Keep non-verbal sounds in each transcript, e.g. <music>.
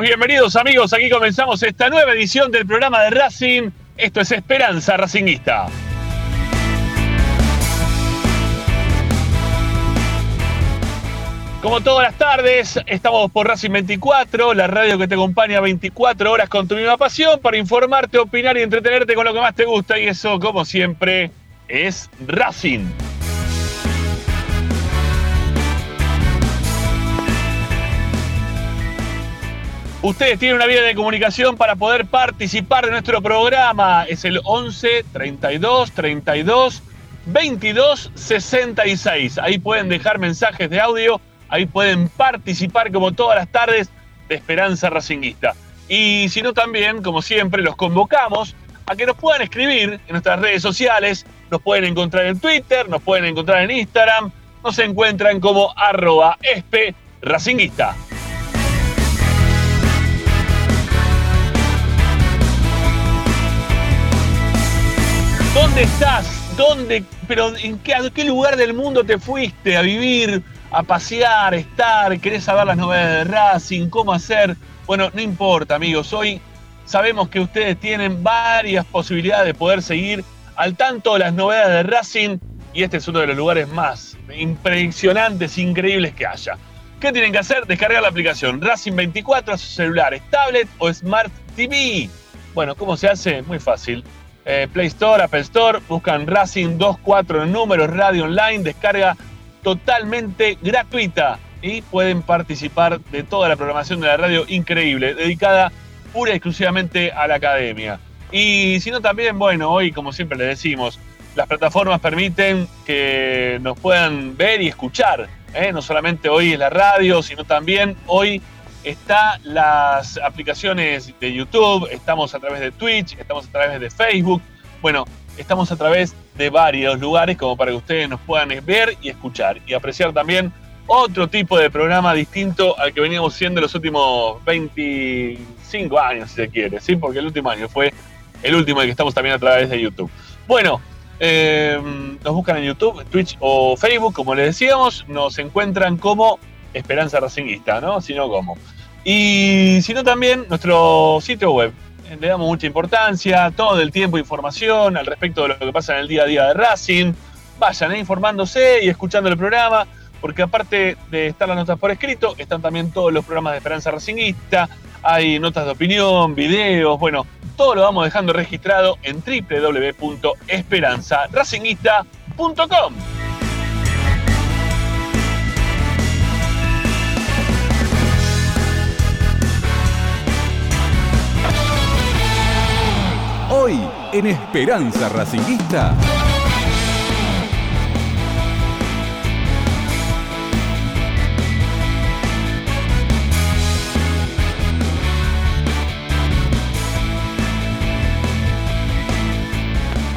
bienvenidos amigos, aquí comenzamos esta nueva edición del programa de Racing. Esto es Esperanza Racinguista. Como todas las tardes, estamos por Racing 24, la radio que te acompaña 24 horas con tu misma pasión para informarte, opinar y entretenerte con lo que más te gusta. Y eso, como siempre, es Racing. Ustedes tienen una vía de comunicación para poder participar de nuestro programa. Es el 11 32 32 22 66. Ahí pueden dejar mensajes de audio Ahí pueden participar como todas las tardes de Esperanza Racinguista. Y si no también, como siempre, los convocamos a que nos puedan escribir en nuestras redes sociales. Nos pueden encontrar en Twitter, nos pueden encontrar en Instagram. Nos encuentran como arroba. ¿Dónde estás? ¿Dónde? ¿Pero en qué, a qué lugar del mundo te fuiste a vivir? a pasear, estar, querés saber las novedades de Racing, cómo hacer. Bueno, no importa, amigos. Hoy sabemos que ustedes tienen varias posibilidades de poder seguir al tanto de las novedades de Racing y este es uno de los lugares más impresionantes, increíbles que haya. ¿Qué tienen que hacer? Descargar la aplicación Racing 24 a sus celulares, tablet o Smart TV. Bueno, ¿cómo se hace? Muy fácil. Eh, Play Store, Apple Store, buscan Racing 24 en números, radio online, descarga totalmente gratuita y pueden participar de toda la programación de la radio increíble, dedicada pura y exclusivamente a la academia. Y si no también, bueno, hoy como siempre les decimos, las plataformas permiten que nos puedan ver y escuchar. ¿eh? No solamente hoy es la radio, sino también hoy está las aplicaciones de YouTube, estamos a través de Twitch, estamos a través de Facebook. Bueno, estamos a través de varios lugares como para que ustedes nos puedan ver y escuchar y apreciar también otro tipo de programa distinto al que veníamos siendo los últimos 25 años, si se quiere, ¿sí? Porque el último año fue el último de que estamos también a través de YouTube. Bueno, eh, nos buscan en YouTube, Twitch o Facebook, como les decíamos, nos encuentran como Esperanza Racinguista, ¿no? Si no, como. Y si no, también nuestro sitio web, le damos mucha importancia, todo el tiempo información al respecto de lo que pasa en el día a día de Racing. Vayan eh, informándose y escuchando el programa, porque aparte de estar las notas por escrito, están también todos los programas de Esperanza Racingista, hay notas de opinión, videos, bueno, todo lo vamos dejando registrado en www.esperanzaracinguista.com. Hoy en Esperanza Racinguista.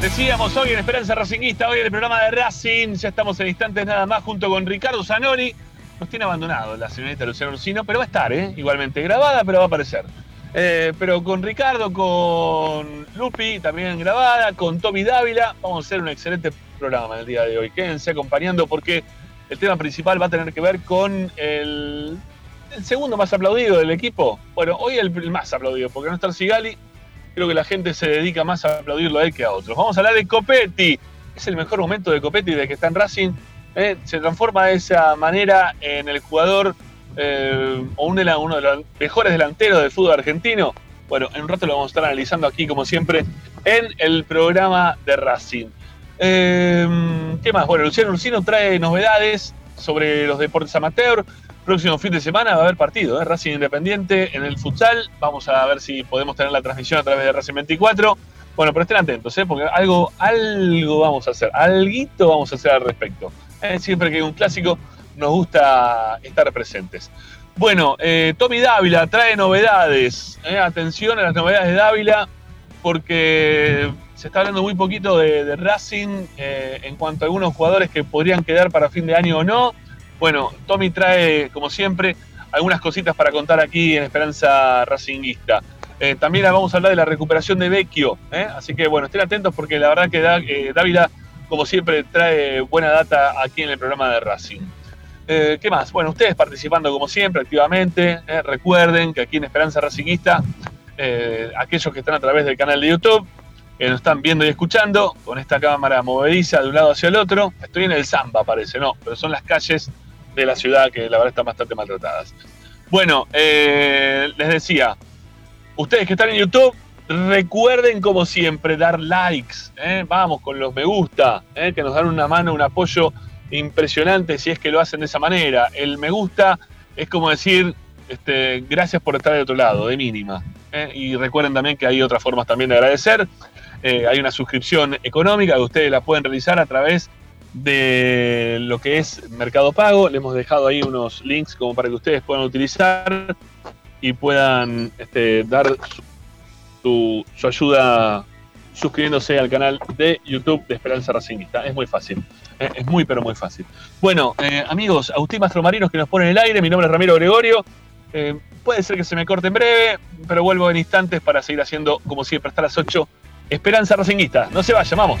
Decíamos hoy en Esperanza Racinguista, hoy en el programa de Racing, ya estamos en instantes nada más junto con Ricardo Zanoni. Nos tiene abandonado la señorita Luciano Lucino, pero va a estar, ¿eh? igualmente grabada, pero va a aparecer. Eh, pero con Ricardo, con Lupi, también grabada, con Tommy Dávila, vamos a hacer un excelente programa el día de hoy. Quédense acompañando porque el tema principal va a tener que ver con el, segundo más aplaudido del equipo. Bueno, hoy el, más aplaudido, porque no está Sigali. Creo que la gente se dedica más a aplaudirlo a que a otros. Vamos a hablar de Copetti. Es el mejor momento de Copetti de que está en Racing. Eh, se transforma de esa manera en el jugador eh, o uno de, los mejores delanteros del fútbol argentino. Bueno, en un rato lo vamos a estar analizando aquí, como siempre, en el programa de Racing. Eh, ¿Qué más? Bueno, Luciano Lucino trae novedades sobre los deportes amateur. Próximo fin de semana va a haber partido, ¿eh? Racing Independiente en el futsal. Vamos a ver si podemos tener la transmisión a través de Racing 24. Bueno, pero estén atentos, ¿eh? porque algo, algo vamos a hacer, alguito vamos a hacer al respecto. Siempre que hay un clásico, nos gusta estar presentes. Bueno, eh, Tommy Dávila trae novedades. Eh, atención a las novedades de Dávila, porque se está hablando muy poquito de, Racing eh, en cuanto a algunos jugadores que podrían quedar para fin de año o no. Bueno, Tommy trae, como siempre, algunas cositas para contar aquí en Esperanza Racinguista. también vamos a hablar de la recuperación de Vecchio, así que bueno, estén atentos porque la verdad que Dávila, como siempre, trae buena data aquí en el programa de Racing. Eh, ¿qué más? Bueno, ustedes participando como siempre, activamente. Eh, recuerden que aquí en Esperanza Racinguista, eh, aquellos que están a través del canal de YouTube, que nos están viendo y escuchando, con esta cámara movediza de un lado hacia el otro, estoy en el Zamba, parece, no, pero son las calles de la ciudad que la verdad están bastante maltratadas. Bueno, les decía, ustedes que están en YouTube, recuerden como siempre dar likes, vamos con los me gusta, que nos dan una mano, un apoyo impresionante si es que lo hacen de esa manera. El me gusta es como decir, este, gracias por estar de otro lado, de mínima. ¿eh? Y recuerden también que hay otras formas también de agradecer. Eh, hay una suscripción económica que ustedes la pueden realizar a través de lo que es Mercado Pago. Le hemos dejado ahí unos links como para que ustedes puedan utilizar y puedan este, dar su, ayuda suscribiéndose al canal de YouTube de Esperanza Racingista. Es muy fácil. Es muy, pero muy fácil. Bueno, eh, amigos, Agustín Mastromarinos que nos pone en el aire. Mi nombre es Ramiro Gregorio. Eh, puede ser que se me corte en breve, pero vuelvo en instantes para seguir haciendo, como siempre, hasta las 8. Esperanza Racingista. No se vaya, vamos.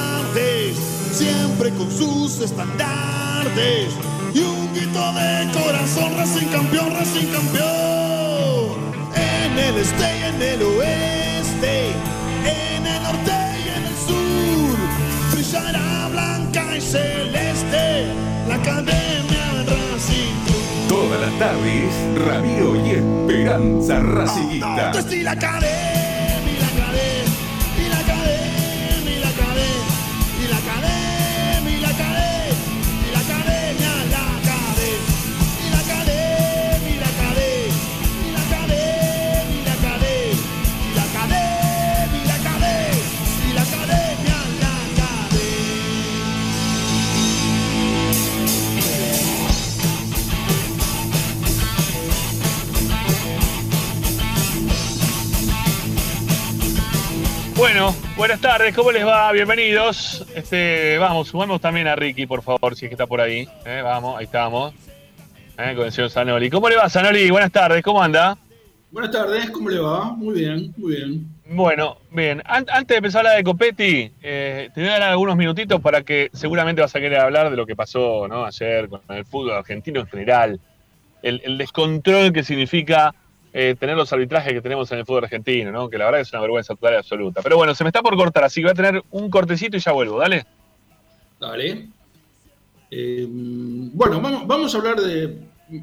siempre con sus estandartes y un grito de corazón, Racing campeón, Racing campeón. En el este y en el oeste, en el norte y en el sur, brillará blanca y celeste la academia Racing. Todas las tardes, Radio y Esperanza Racingista. la academia. Bueno, buenas tardes, ¿cómo les va? Bienvenidos. Este, vamos, sumamos también a Ricky, por favor, si es que está por ahí. Eh, vamos, ahí estamos. Eh, con el señor Zanoli. ¿Cómo le va, Zanoli? Buenas tardes, ¿cómo anda? Buenas tardes, ¿cómo le va? Muy bien, muy bien. Bueno, bien. antes de empezar a hablar de Copetti, eh, te voy a dar algunos minutitos para que seguramente vas a querer hablar de lo que pasó ¿no? ayer con el fútbol argentino en general. el descontrol que significa eh, tener los arbitrajes que tenemos en el fútbol argentino, ¿no? Que la verdad es una vergüenza total y absoluta. Pero bueno, se me está por cortar, así que voy a tener un cortecito y ya vuelvo, dale. Dale. Eh, bueno, vamos, a hablar de,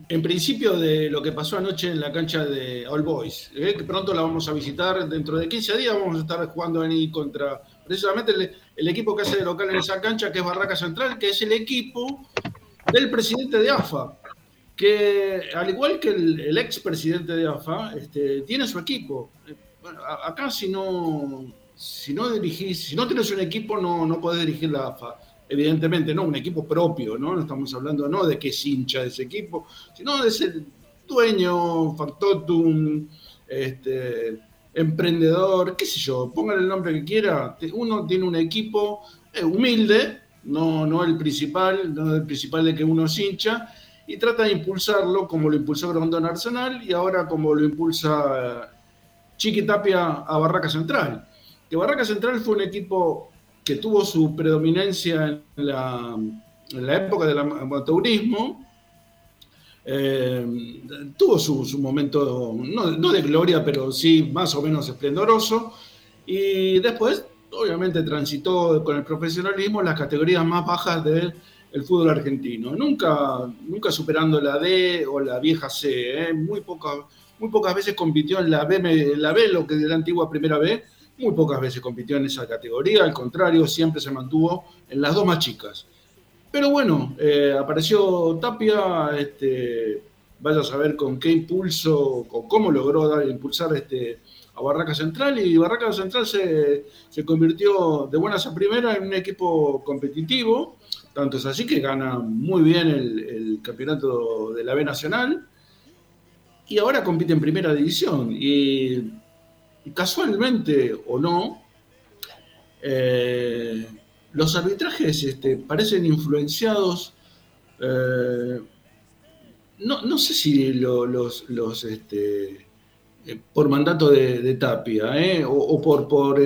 en principio, de lo que pasó anoche en la cancha de All Boys, ¿eh? que pronto la vamos a visitar. Dentro de 15 días vamos a estar jugando ahí contra precisamente el, el equipo que hace de local en esa cancha, que es Barraca Central, que es el equipo del presidente de AFA, que al igual que el, ex presidente de AFA, este, tiene su equipo. Bueno, acá si no, si no dirigís, si no tienes un equipo, no, no podés dirigir la AFA. Evidentemente, no, un equipo propio, ¿no? Estamos hablando no de que es hincha ese equipo, sino de ser dueño, factotum, este, emprendedor, qué sé yo, pongan el nombre que quiera. Uno tiene un equipo eh, humilde, no, no el principal, no el principal de que uno es hincha, y trata de impulsarlo como lo impulsó Grondón Arsenal y ahora como lo impulsa eh, Chiqui Tapia a Barraca Central. Que Barraca Central fue un equipo que tuvo su predominancia en la, época del amateurismo, eh, tuvo su, momento, no, no, de gloria, pero sí más o menos esplendoroso, y después, obviamente, transitó con el profesionalismo las categorías más bajas del el fútbol argentino. Nunca, nunca superando la D o la vieja C. ¿eh? Muy, pocas, muy pocas veces compitió en la B, la B, lo que de la antigua primera B. Muy pocas veces compitió en esa categoría. Al contrario, siempre se mantuvo en las dos más chicas. Pero bueno, eh, apareció Tapia, este, vaya a saber con qué impulso, con cómo logró dar, impulsar este, a Barraca Central y Barraca Central se, convirtió de buenas a primera en un equipo competitivo, tanto es así que gana muy bien el, campeonato de la B Nacional y ahora compite en primera división y, casualmente o no, eh, los arbitrajes este, parecen influenciados, eh, no, sé si los, los este, eh, por mandato de, Tapia, ¿eh? o, por, por,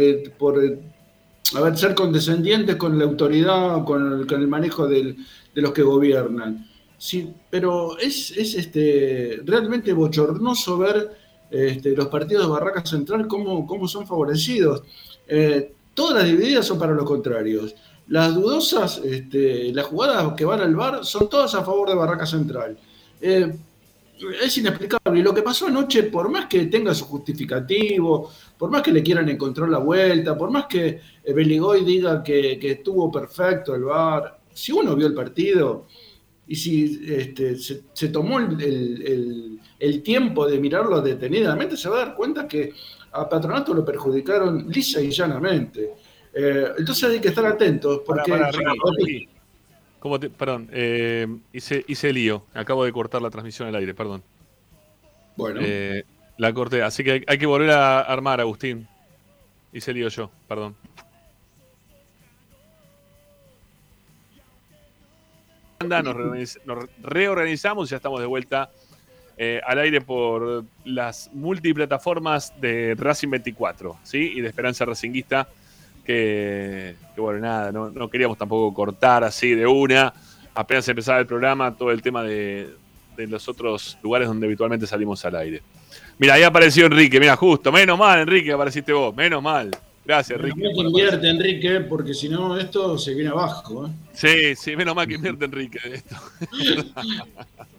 eh, por ser condescendientes con la autoridad, con el, con el manejo de los que gobiernan. Sí, pero es, este, realmente bochornoso ver este, los partidos de Barraca Central cómo, cómo son favorecidos. todas las divididas son para los contrarios. Las dudosas, este, las jugadas que van al bar son todas a favor de Barraca Central es inexplicable. Y lo que pasó anoche, por más que tenga su justificativo, por más que le quieran encontrar la vuelta, por más que eh, Beligoy diga que, estuvo perfecto el VAR, si uno vio el partido y si este, se, tomó el, tiempo de mirarlo detenidamente, se va a dar cuenta que a Patronato lo perjudicaron lisa y llanamente. Eh, entonces hay que estar atentos porque... ¿Cómo perdón, eh, hice, hice lío. Acabo de cortar la transmisión al aire, perdón. Bueno. Eh, la corté, así que hay, que volver a armar, Agustín. Hice lío yo, perdón. Nos, reorganizamos y ya estamos de vuelta eh, al aire por las multiplataformas de Racing 24 ¿sí? y de Esperanza Racinguista que, bueno, nada, no, queríamos tampoco cortar así de una. Apenas empezaba el programa, todo el tema de, los otros lugares donde habitualmente salimos al aire. Mira, ahí apareció Enrique, mira, justo, menos mal, Enrique, apareciste vos, menos mal. Gracias, Enrique. Menos mal que invierte, Enrique, porque si no, esto se viene abajo. ¿eh? Sí, sí, menos mal que invierte, Enrique. Esto. <laughs>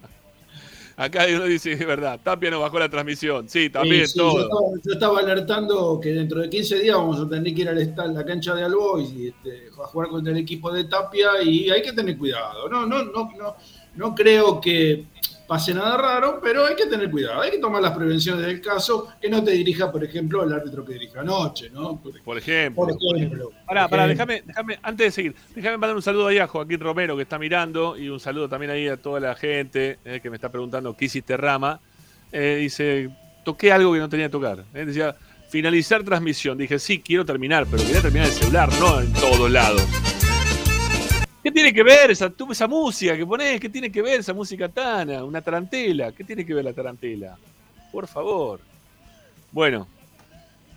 Acá uno dice, es verdad, Tapia nos bajó la transmisión. Sí, también todo. Yo estaba, alertando que dentro de 15 días vamos a tener que ir a la cancha de Albois y este, a jugar contra el equipo de Tapia y hay que tener cuidado. No, no, no, no, no creo que pase nada raro, pero hay que tener cuidado, hay que tomar las prevenciones del caso, que no te dirija, por ejemplo, el árbitro que dirige anoche, ¿no? Por, ejemplo. Por ejemplo. Pará, pará, déjame, déjame, antes de seguir, déjame mandar un saludo ahí a Joaquín Romero que está mirando y un saludo también ahí a toda la gente eh, que me está preguntando qué hiciste Rama. Eh, dice, toqué algo que no tenía que tocar. Eh, decía, finalizar transmisión. Dije, sí, quiero terminar, pero quería terminar el celular, no en todos lados. ¿Qué tiene que ver esa, esa música que pones? ¿Qué tiene que ver esa música tana? Una tarantela. ¿Qué tiene que ver la tarantela? Por favor. Bueno,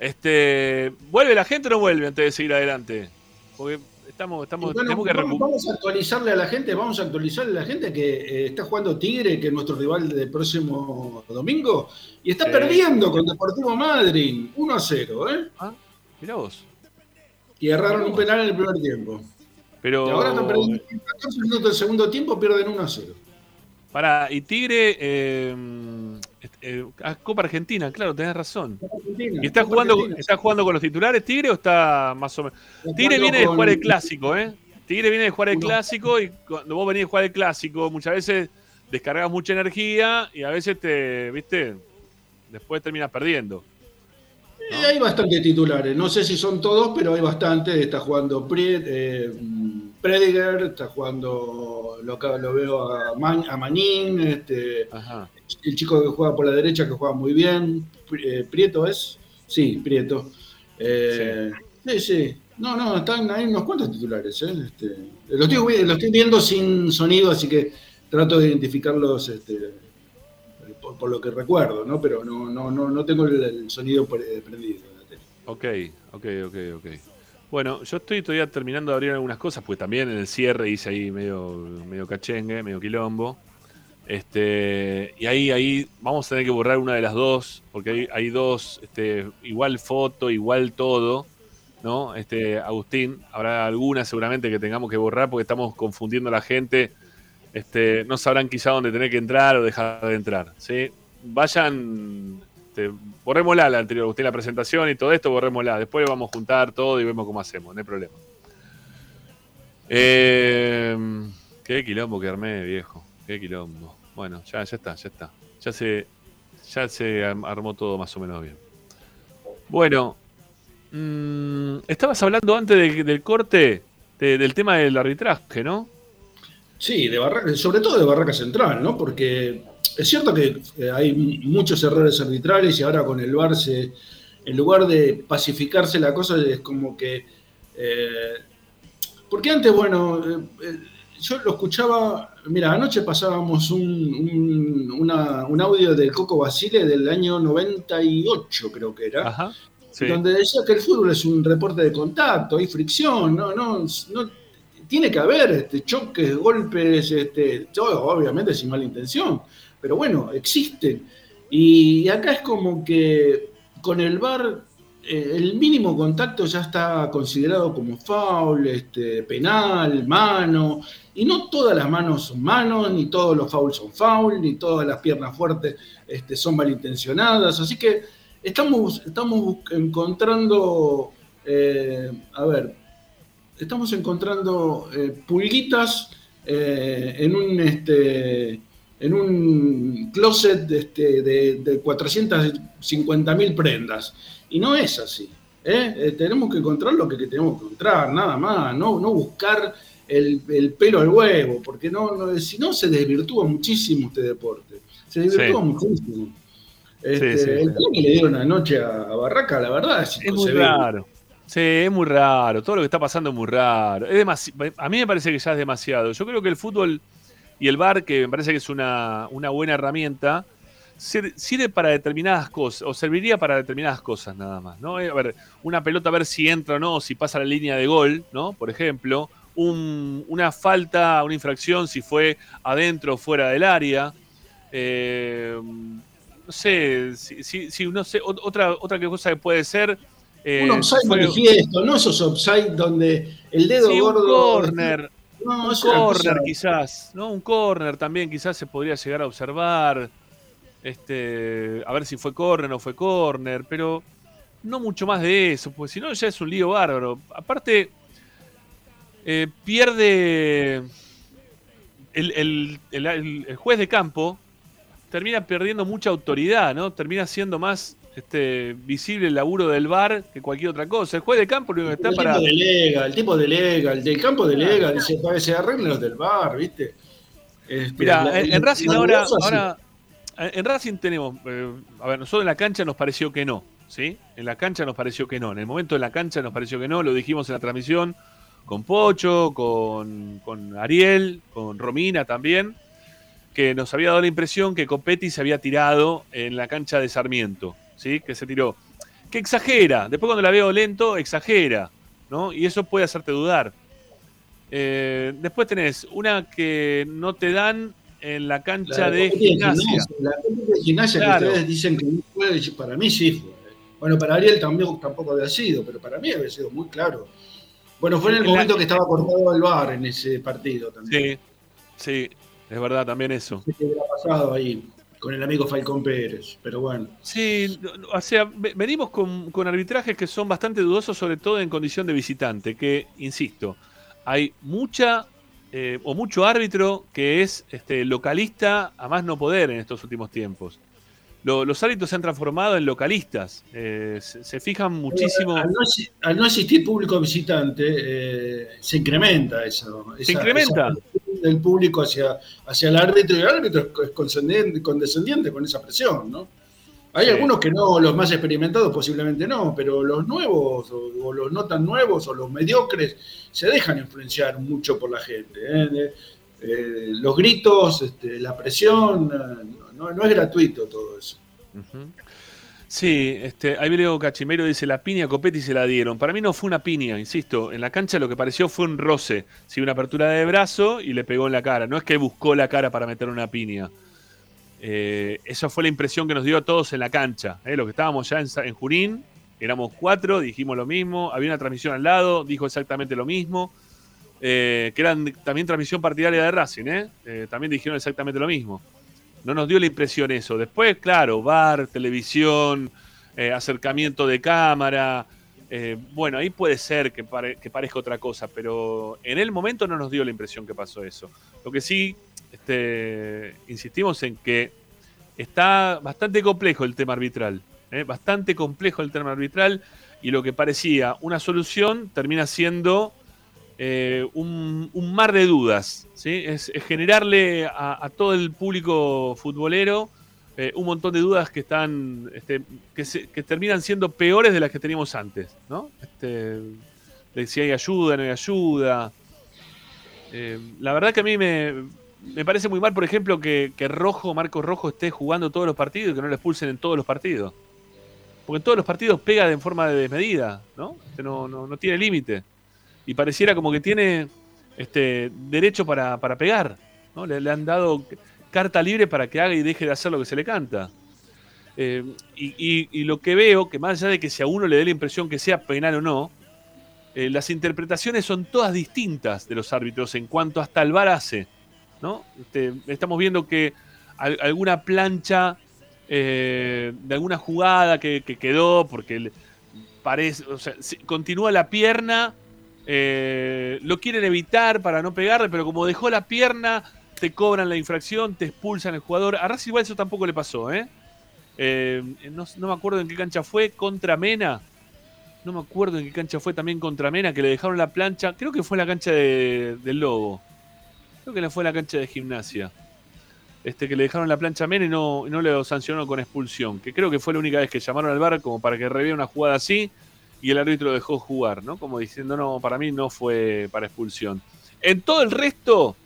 este, ¿vuelve la gente o no vuelve antes de seguir adelante? Porque estamos, estamos tenemos que vamos, vamos, a actualizarle a la gente, vamos a actualizarle a la gente que eh, está jugando Tigre, que es nuestro rival del próximo domingo, y está perdiendo con Deportivo Madrid, 1 a 0, ¿eh? Ah, mira vos. Y erraron un penal en el primer tiempo. Pero... Y ahora están perdiendo 14 minutos del segundo tiempo, pierden 1 a 0. Para, y Tigre, eh, eh, Copa Argentina, claro, tenés razón. ¿Y está jugando, está jugando con los titulares Tigre o está más o menos? Tigre viene de jugar el clásico, ¿eh? Tigre viene de jugar el clásico y cuando vos venís de jugar el clásico, muchas veces descargas mucha energía y a veces te, viste, después terminas perdiendo. Hay bastantes titulares, no sé si son todos, pero hay bastantes. Está jugando eh, Prediger, está jugando, lo, lo veo a, a Manín, este, el chico que juega por la derecha que juega muy bien. Eh, Prieto es, sí, Prieto. Eh, sí. sí. No, no, están ahí unos cuantos titulares. ¿eh? Este, lo, estoy, lo, estoy, viendo sin sonido, así que trato de identificarlos este, por, lo que recuerdo, ¿no? Pero no, no, no, no tengo el, sonido prendido. Ok, ok, ok, ok. Bueno, yo estoy todavía terminando de abrir algunas cosas, pues también en el cierre hice ahí medio, medio cachengue, medio quilombo. Este, y ahí, ahí vamos a tener que borrar una de las dos, porque hay, hay dos, este, igual foto, igual todo, ¿no? Este, Agustín, habrá alguna seguramente que tengamos que borrar porque estamos confundiendo a la gente este, no sabrán quizá dónde tener que entrar o dejar de entrar. ¿sí? Vayan, este, borrémosla la anterior, usted la presentación y todo esto, borrémosla. Después vamos a juntar todo y vemos cómo hacemos, no hay problema. Eh, Qué quilombo que armé, viejo. Qué quilombo. Bueno, ya, ya está, ya está. Ya se, ya se armó todo más o menos bien. Bueno, mmm, estabas hablando antes del corte del tema del arbitraje, ¿no? Sí, de Barraca, sobre todo de Barraca Central, ¿no? Porque es cierto que hay muchos errores arbitrales y ahora con el VAR se, en lugar de pacificarse la cosa es como que... Eh, porque antes, bueno, eh, yo lo escuchaba, mira, anoche pasábamos un, un, audio del Coco Basile del año 98, creo que era, donde decía que el fútbol es un reporte de contacto, hay fricción, no, no, no tiene que haber este, choques, golpes, este, todo, obviamente sin mala intención, pero bueno, existen. Y acá es como que con el VAR eh, el mínimo contacto ya está considerado como foul, este, penal, mano, y no todas las manos son manos, ni todos los fouls son foul, ni todas las piernas fuertes este, son malintencionadas, así que estamos, estamos encontrando, eh, a ver, estamos encontrando eh, pulguitas en un... Este, en un closet este, de, de 450.000 prendas. Y no es así. ¿eh? Eh, tenemos que encontrar lo que, tenemos que encontrar, nada más, no, no buscar el, pelo al huevo, porque no, si no se desvirtúa muchísimo este deporte. Se desvirtúa muchísimo. Este, el plan que le dieron anoche a, Barraca, la verdad, es, es muy raro. Sí, es muy raro. Todo lo que está pasando es muy raro. Es a mí me parece que ya es demasiado. Yo creo que el fútbol y el bar, que me parece que es una, una buena herramienta, sirve para determinadas cosas, o serviría para determinadas cosas nada más, ¿no? Eh, a ver, una pelota a ver si entra o no, si pasa la línea de gol, ¿no? Por ejemplo, una falta, una infracción, si fue adentro o fuera del área. Eh, no sé, si, si, no sé, otra, otra cosa que puede ser. Eh, un offside manifiesto, no esos offside donde el dedo gordo. <laughs> Un corner, un corner quizás, ¿no? Un corner también quizás se podría llegar a observar. Este, a ver si fue corner o fue corner, pero no mucho más de eso, pues si no ya es un lío bárbaro. Aparte, eh, pierde el, juez de campo, termina perdiendo mucha autoridad, ¿no? Termina siendo más este, visible el laburo del VAR que cualquier otra cosa. El juez de campo lo que está el para. Tipo delega, el tipo delega, el del campo delega, dice, se arreglen los del VAR, ¿viste? Este, Mira, en, Racing ahora, ahora en Racing tenemos, eh, a ver, nosotros en la cancha nos pareció que no, ¿sí? En la cancha nos pareció que no, en el momento de la cancha nos pareció que no, lo dijimos en la transmisión con Pocho, con, con Ariel, con Romina también, que nos había dado la impresión que Copetti se había tirado en la cancha de Sarmiento, ¿sí? Que se tiró. Que exagera, después cuando la veo lento, exagera, ¿no? Y eso puede hacerte dudar. Eh, después tenés una que no te dan en la cancha de gimnasia. La cancha de gimnasia que ustedes dicen que no fue, para mí sí fue. Bueno, para Ariel también, tampoco había sido, pero para mí había sido muy claro. Bueno, fue en el momento que estaba cortado el bar en ese partido también. Sí, sí, es verdad también eso. ¿Qué hubiera pasado ahí con el amigo Falcón Pérez? Pero bueno. Sí, o sea, venimos con, con arbitrajes que son bastante dudosos, sobre todo en condición de visitante, que, insisto, hay mucha eh, o mucho árbitro que es este, localista a más no poder en estos últimos tiempos. Los árbitros se han transformado en localistas, eh, se, fijan muchísimo. Al no, existir público visitante, eh, se incrementa eso. se incrementa. el público hacia, hacia el árbitro y el árbitro es condescendiente con esa presión, ¿no? Hay algunos que no, los más experimentados posiblemente no, pero los nuevos o, los no tan nuevos o los mediocres se dejan influenciar mucho por la gente. ¿eh? Eh, los gritos, este, la presión, eh, no, es gratuito todo eso. Sí, este, ahí Cachimero dice, la piña Copetti se la dieron. Para mí no fue una piña, insisto. En la cancha lo que pareció fue un roce. Sí, una apertura de brazo y le pegó en la cara. No es que buscó la cara para meter una piña. Eh, esa fue la impresión que nos dio a todos en la cancha. ¿eh? Los que estábamos ya en, Junín, éramos cuatro, dijimos lo mismo. Había una transmisión al lado, dijo exactamente lo mismo. Eh, que era también transmisión partidaria de Racing, también dijeron exactamente lo mismo. No nos dio la impresión eso. Después, claro, bar, televisión, acercamiento de cámara, Eh, bueno, ahí puede ser que, que, parezca otra cosa, pero en el momento no nos dio la impresión que pasó eso. Lo que sí, este, insistimos en que está bastante complejo el tema arbitral, ¿eh? bastante complejo el tema arbitral, y lo que parecía una solución termina siendo eh, un, mar de dudas. ¿sí? Es, generarle a, todo el público futbolero eh, un montón de dudas que están este, que, terminan siendo peores de las que teníamos antes. ¿no? Este, si hay ayuda, no hay ayuda. Eh, la verdad que a mí me, parece muy mal, por ejemplo, que, Rojo, Marcos Rojo, esté jugando todos los partidos y que no le expulsen en todos los partidos. Porque en todos los partidos pega de forma de desmedida, ¿no? Este, no, no tiene límite y pareciera como que tiene este, derecho para, pegar. ¿no? Le, han dado carta libre para que haga y deje de hacer lo que se le canta. Eh, y, lo que veo, que más allá de que si a uno le dé la impresión que sea penal o no, eh, las interpretaciones son todas distintas de los árbitros en cuanto hasta el VAR hace. ¿no? Este, estamos viendo que alguna plancha eh, de alguna jugada que, quedó, porque parece, o sea, continúa la pierna eh, lo quieren evitar para no pegarle, pero como dejó la pierna, te cobran la infracción, te expulsan el jugador. A Racing igual eso tampoco le pasó, ¿eh? eh no, me acuerdo en qué cancha fue, contra Mena. No me acuerdo en qué cancha fue también contra Mena, que le dejaron la plancha. Creo que fue la cancha del Lobo. Creo que fue la cancha de gimnasia. Este, que le dejaron la plancha a Mena y no, no le sancionó con expulsión. Que creo que fue la única vez que llamaron al bar como para que reviera una jugada así y el árbitro dejó jugar, ¿no? Como diciendo, no, para mí no fue para expulsión. En todo el resto,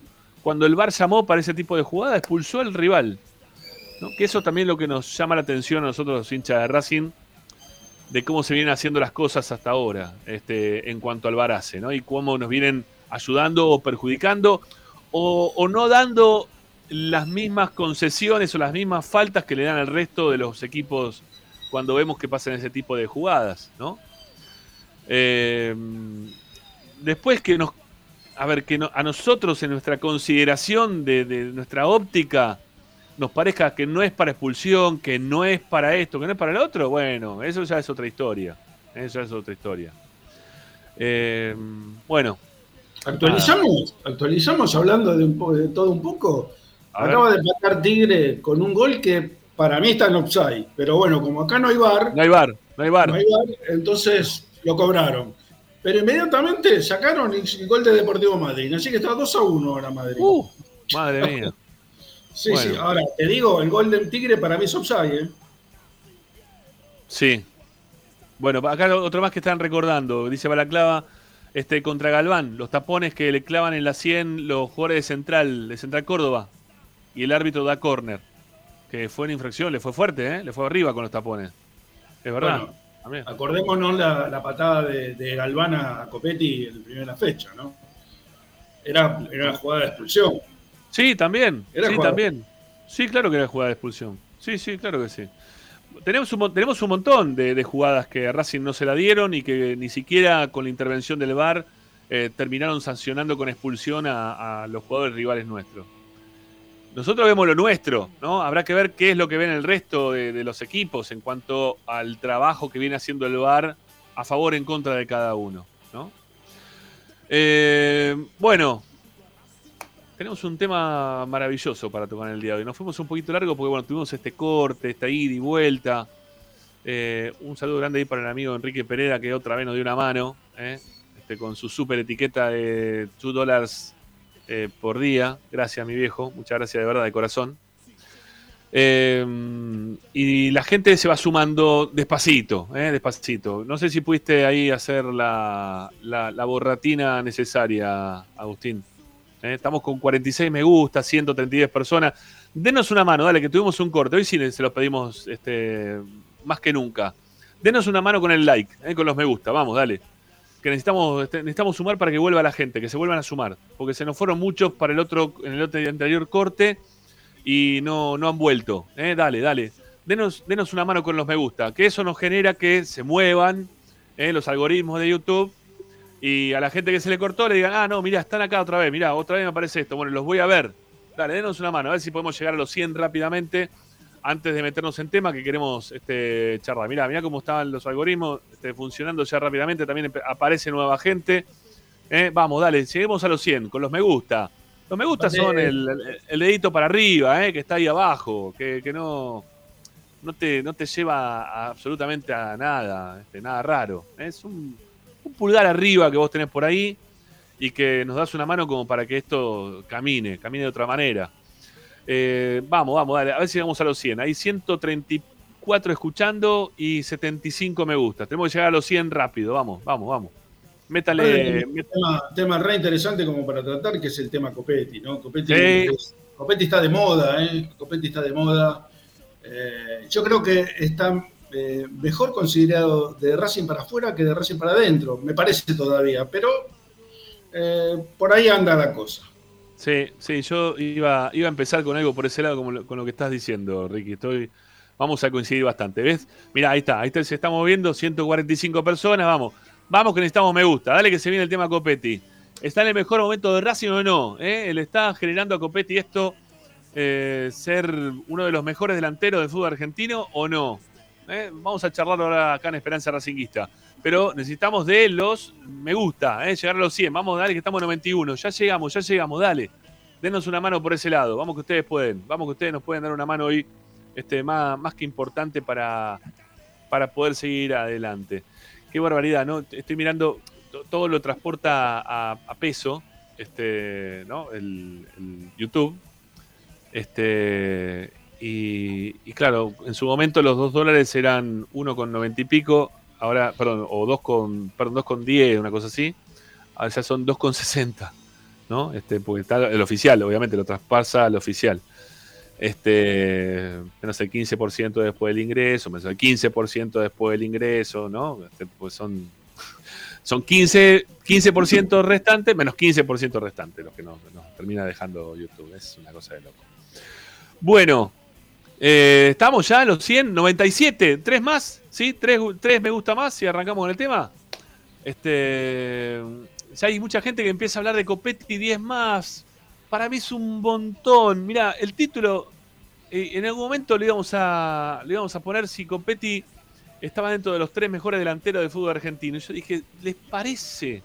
cuando el VAR llamó para ese tipo de jugada, expulsó al rival. ¿no? Que eso también es lo que nos llama la atención a nosotros, los hinchas de Racing, de cómo se vienen haciendo las cosas hasta ahora, este, en cuanto al VAR hace, ¿no? Y cómo nos vienen ayudando o perjudicando, o, o no dando las mismas concesiones o las mismas faltas que le dan al resto de los equipos cuando vemos que pasan ese tipo de jugadas, ¿no? Eh, después que nos. A ver, que a nosotros en nuestra consideración de, nuestra óptica nos parezca que no es para expulsión, que no es para esto, que no es para el otro, bueno, eso ya es otra historia. Eso ya es otra historia. Eh, bueno. Actualizamos, actualizamos hablando de, un de todo un poco. Acaba de pasar Tigre con un gol que para mí está en offside, pero bueno, como acá no hay bar. No hay bar, no hay bar. No hay bar, entonces lo cobraron. Pero inmediatamente sacaron el gol de Deportivo Madrid. Así que está 2 a 1 ahora Madrid. Uh, madre mía. sí, sí. Ahora, te digo, el gol del Tigre para mí es offside. ¿eh? Sí. Bueno, acá otro más que están recordando. Dice Balaclava, este, contra Galván, los tapones que le clavan en la 100 los jugadores de Central, de Central Córdoba. Y el árbitro da córner. Que fue una infracción, le fue fuerte, ¿eh? Le fue arriba con los tapones. Es verdad. Acordémonos la, patada de, Galván a Copetti en la primera fecha, ¿no? Era, era jugada de expulsión. Sí, también. sí, también. Sí, claro que era jugada de expulsión. Sí, sí, claro que sí. Tenemos un, tenemos un montón de, jugadas que a Racing no se la dieron y que ni siquiera con la intervención del VAR eh, terminaron sancionando con expulsión a los jugadores rivales nuestros nosotros vemos lo nuestro, ¿no? Habrá que ver qué es lo que ven el resto de, los equipos en cuanto al trabajo que viene haciendo el VAR a favor o en contra de cada uno, ¿no? Eh, bueno, tenemos un tema maravilloso para tocar en el día de hoy. Nos fuimos un poquito largo porque, bueno, tuvimos este corte, esta ida y vuelta. Eh, un saludo grande ahí para el amigo Enrique Pereira que otra vez nos dio una mano, ¿eh? este, con su super etiqueta de 2 dólares eh, por día. Gracias, mi viejo. Muchas gracias de verdad, de corazón. Eh, y la gente se va sumando despacito, eh, despacito. No sé si pudiste ahí hacer la, la, borratina necesaria, Agustín. estamos con 46 me gusta, 132 personas. Denos una mano, dale, que tuvimos un corte. Hoy sí se los pedimos este, más que nunca. Denos una mano con el like, con los me gusta. Vamos, dale que necesitamos, este, necesitamos sumar para que vuelva la gente, que se vuelvan a sumar. Porque se nos fueron muchos para el otro, en el otro anterior corte y no, no han vuelto. ¿eh? Dale, dale. Denos, denos una mano con los me gusta, que eso nos genera que se muevan ¿eh? los algoritmos de YouTube y a la gente que se le cortó le digan, ah, no, mira, están acá otra vez, mira, otra vez me aparece esto. Bueno, los voy a ver. Dale, denos una mano, a ver si podemos llegar a los 100 rápidamente. Antes de meternos en tema que queremos este, charlar. Mirá, mirá cómo estaban los algoritmos este, funcionando ya rápidamente. También aparece nueva gente. Eh, vamos, dale, lleguemos a los 100 con los me gusta. Los me gusta son el, dedito para arriba, eh, que está ahí abajo, que, no, no, te, no te lleva absolutamente a nada, este, nada raro. Es un, un pulgar arriba que vos tenés por ahí y que nos das una mano como para que esto camine, camine de otra manera. Eh, vamos, vamos, dale, a ver si llegamos a los 100. Hay 134 escuchando y 75 me gusta. Tenemos que llegar a los 100 rápido, vamos, vamos, vamos. Métale. Un tema, re interesante como para tratar, que es el tema Copetti, ¿no? Copetti, está de moda, ¿eh? Copetti está de moda. Eh, yo creo que está eh, mejor considerado de Racing para afuera que de Racing para adentro, me parece todavía, pero por ahí anda la cosa. Sí, sí, yo iba, iba a empezar con algo por ese lado, como con lo que estás diciendo, Ricky. Estoy, vamos a coincidir bastante. ¿Ves? Mira, ahí está, ahí está, se está moviendo, 145 personas, vamos. Vamos que necesitamos me gusta. Dale que se viene el tema Copetti. ¿Está en el mejor momento de Racing o no? ¿Eh? ¿Le está generando a Copetti esto eh, ser uno de los mejores delanteros del fútbol argentino o no? ¿Eh? Vamos a charlar ahora acá en Esperanza Racinguista pero necesitamos de los me gusta, ¿eh? llegar a los 100. Vamos, dale, que estamos en 91. Ya llegamos, ya llegamos, dale. Denos una mano por ese lado. Vamos que ustedes pueden. Vamos que ustedes nos pueden dar una mano hoy este, más, más que importante para, para poder seguir adelante. Qué barbaridad, ¿no? Estoy mirando, todo lo transporta a, peso, este, ¿no? El, YouTube. Este, y, claro, en su momento los dos dólares eran uno con noventa y pico, ahora, perdón, o 2 con, perdón, 2 con 10, una cosa así, ahora ya son 2 con 60, ¿no? Este, porque está el oficial, obviamente, lo traspasa al oficial. Este, menos el 15% después del ingreso, menos el 15% después del ingreso, ¿no? Este, pues son, son 15, 15% restante, menos 15% restante, lo que nos, nos termina dejando YouTube. Es una cosa de loco. Bueno, eh, estamos ya a los 100, 97, tres más, ¿sí? Tres, tres me gusta más y arrancamos con el tema. Este, hay mucha gente que empieza a hablar de Copetti 10 más. Para mí es un montón. Mira, el título, eh, en algún momento le íbamos, a, le a poner si Copetti estaba dentro de los tres mejores delanteros del fútbol argentino. Yo dije, ¿les parece?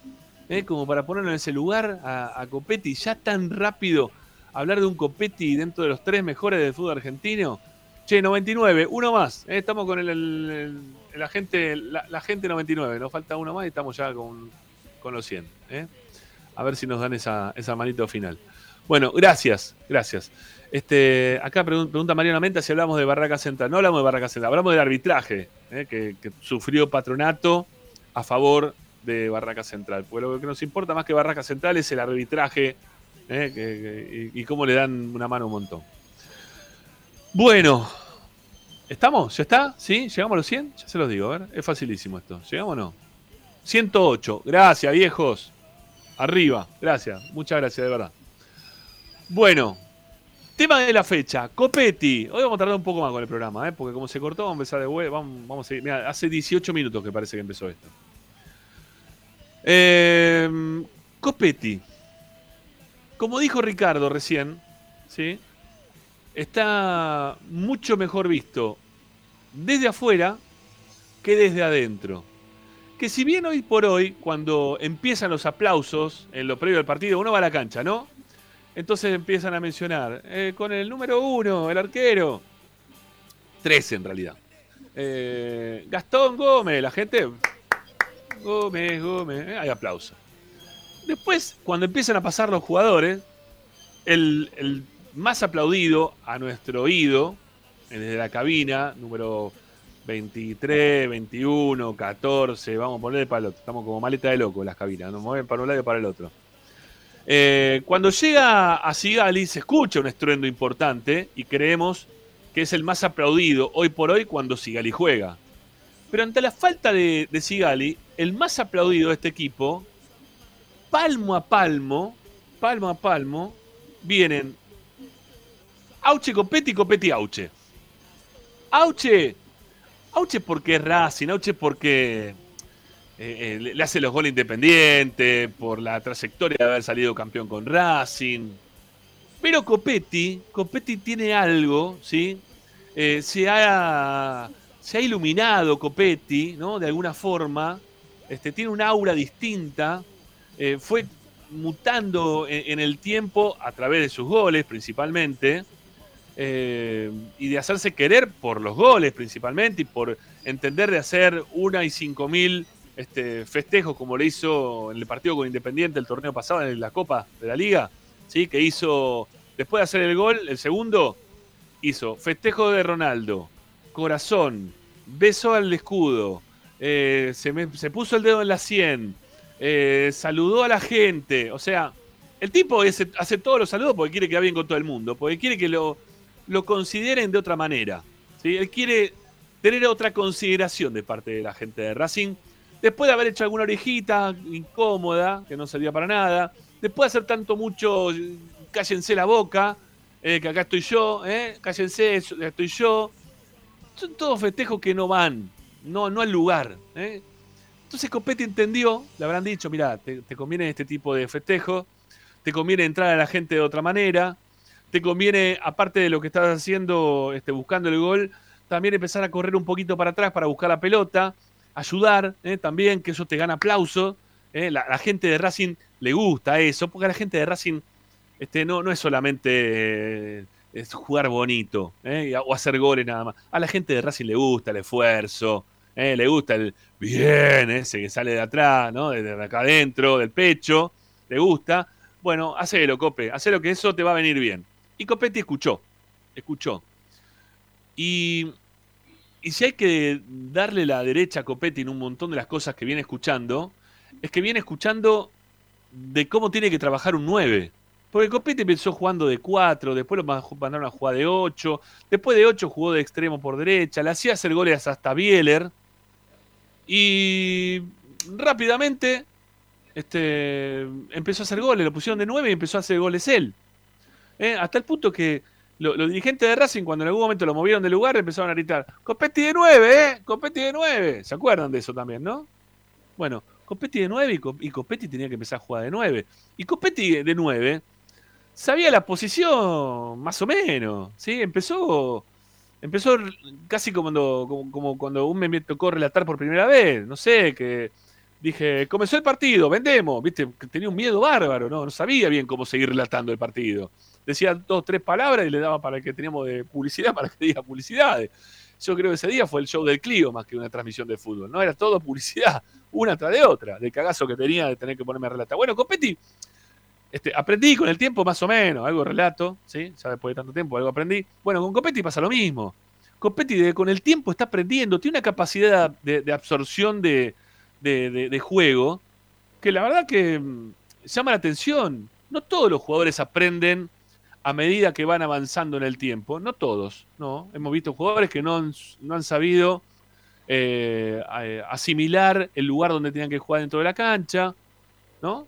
Eh, como para ponerlo en ese lugar a Copetti ya tan rápido hablar de un Copetti dentro de los tres mejores del fútbol argentino. Che, 99, uno más. Eh, estamos con el, la, gente, la, gente 99. Nos falta uno más y estamos ya con, los 100. Eh. A ver si nos dan esa, esa manito final. Bueno, gracias, gracias. Este, acá pregunta Mariana Menta si hablamos de Barraca Central. No hablamos de Barraca Central, hablamos del arbitraje eh, que, sufrió Patronato a favor de Barraca Central. Porque lo que nos importa más que Barraca Central es el arbitraje ¿eh? y, cómo le dan una mano un montón. Bueno, ¿estamos? ¿Ya está? ¿Sí? ¿Llegamos a los 100? Ya se los digo, a ver, es facilísimo esto. ¿Llegamos o no? 108. Gracias, viejos. Arriba. Gracias. Muchas gracias, de verdad. Bueno, tema de la fecha. Copetti. Hoy vamos a tardar un poco más con el programa, ¿eh? porque como se cortó, vamos a empezar de web. Vamos, vamos a seguir. Mira, hace 18 minutos que parece que empezó esto. Eh, Copetti como dijo Ricardo recién, ¿sí? está mucho mejor visto desde afuera que desde adentro. Que si bien hoy por hoy, cuando empiezan los aplausos en lo previo del partido, uno va a la cancha, ¿no? Entonces empiezan a mencionar, eh, con el número uno, el arquero, tres en realidad. Eh, Gastón Gómez, la gente, Gómez, Gómez, eh, hay aplausos. Después, cuando empiezan a pasar los jugadores, el, más aplaudido a nuestro oído, desde la cabina, número 23, 21, 14, vamos a ponerle para el otro. Estamos como maleta de loco las cabinas, nos mueven para un lado y para el otro. Eh, cuando llega a Sigali se escucha un estruendo importante y creemos que es el más aplaudido hoy por hoy cuando Sigali juega. Pero ante la falta de, de Sigali, el más aplaudido de este equipo palmo a palmo, palmo a palmo, vienen Auche, Copetti, Copetti, Auche. Auche, Auche porque es Racing, Auche porque eh, eh, le hace los goles independientes, por la trayectoria de haber salido campeón con Racing. Pero Copetti, Copetti tiene algo, ¿sí? eh, se, ha, se ha iluminado Copetti, ¿no? De alguna forma. Este, tiene un aura distinta. Eh, fue mutando en, el tiempo a través de sus goles, principalmente. Eh, y de hacerse querer por los goles, principalmente, y por entender de hacer una y cinco mil este, festejos, como le hizo en el partido con Independiente el torneo pasado, en la Copa de la Liga, ¿sí? que hizo, después de hacer el gol, el segundo, hizo festejo de Ronaldo, corazón, beso al escudo, eh, se, puso el dedo en la sien, eh, saludó a la gente, o sea, el tipo hace, todos los saludos porque quiere que bien con todo el mundo, porque quiere que lo, lo consideren de otra manera. ¿sí? Él quiere tener otra consideración de parte de la gente de Racing, después de haber hecho alguna orejita incómoda, que no servía para nada, después de hacer tanto mucho, cállense la boca, eh, que acá estoy yo, eh, cállense, estoy yo. Son todos festejos que no van, no, no al lugar. Entonces Copetti entendió, le habrán dicho, mira, te, conviene este tipo de festejo, te conviene entrar a la gente de otra manera, te conviene, aparte de lo que estás haciendo, este, buscando el gol, también empezar a correr un poquito para atrás para buscar la pelota, ayudar, también, que eso te gana aplauso. La, la, gente de Racing le gusta eso, porque a la gente de Racing este, no, no es solamente eh, es jugar bonito eh, o hacer goles nada más. A la gente de Racing le gusta el esfuerzo, eh, le gusta el bien, ese que sale de atrás, ¿no? de, acá adentro, del pecho, le gusta. Bueno, hacelo, Cope, hacelo que eso te va a venir bien. Y Copetti escuchó, escuchó. Y, y si hay que darle la derecha a Copetti en un montón de las cosas que viene escuchando, es que viene escuchando de cómo tiene que trabajar un 9. Porque Copetti empezó jugando de 4, después lo mandaron a jugar de 8, después de 8 jugó de extremo por derecha, le hacía hacer goles hasta Bieler. Y rápidamente este, empezó a hacer goles, lo pusieron de 9 y empezó a hacer goles él. ¿Eh? Hasta el punto que los dirigentes de Racing, cuando en algún momento lo movieron de lugar, empezaron a gritar: Copetti de 9, ¿eh? Copetti de 9. ¿Se acuerdan de eso también, no? Bueno, Copetti de 9 y, Copetti tenía que empezar a jugar de 9. Y Copetti de 9 sabía la posición, más o menos. ¿sí? Empezó, empezó casi como cuando, como, cuando un me tocó relatar por primera vez. No sé, que dije, comenzó el partido, vendemos. ¿Viste? Tenía un miedo bárbaro, ¿no? No sabía bien cómo seguir relatando el partido. Decía dos, tres palabras y le daba para que teníamos de publicidad, <laughs> para que diga publicidades. Yo creo que ese día fue el show del Clio más que una transmisión de fútbol. No era todo publicidad, una tras de otra, del cagazo que tenía de tener que ponerme a relatar. Bueno, Copetti este, aprendí con el tiempo más o menos, algo relato, ¿sí? Ya después de tanto tiempo algo aprendí. Bueno, con Copetti pasa lo mismo. Copetti con el tiempo está aprendiendo, tiene una capacidad de, absorción de, juego que la verdad que mm, llama la atención. No todos los jugadores aprenden a medida que van avanzando en el tiempo, no todos, ¿no? Hemos visto jugadores que no han, sabido eh, asimilar el lugar donde tenían que jugar dentro de la cancha, ¿no?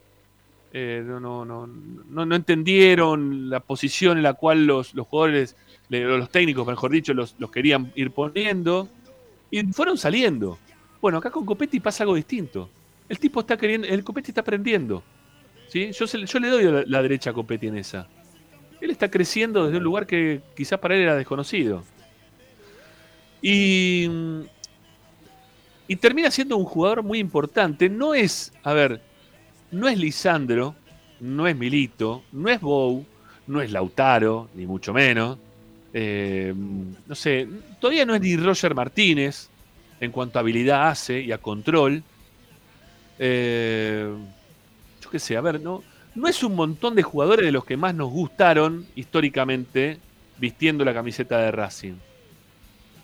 Eh, no, no, no, no, entendieron la posición en la cual los, los jugadores, los técnicos, mejor dicho, los, querían ir poniendo. Y fueron saliendo. Bueno, acá con Copetti pasa algo distinto. El tipo está queriendo, el Copetti está aprendiendo. ¿sí? Yo, yo le doy la, derecha a Copetti en esa. Él está creciendo desde un lugar que quizás para él era desconocido. Y, y termina siendo un jugador muy importante. No es, a ver, no es Lisandro, no es Milito, no es Bow, no es Lautaro, ni mucho menos. Eh, no sé, todavía no es ni Roger Martínez en cuanto a habilidad hace y a control. Eh, yo qué sé, a ver, no, no es un montón de jugadores de los que más nos gustaron históricamente vistiendo la camiseta de Racing.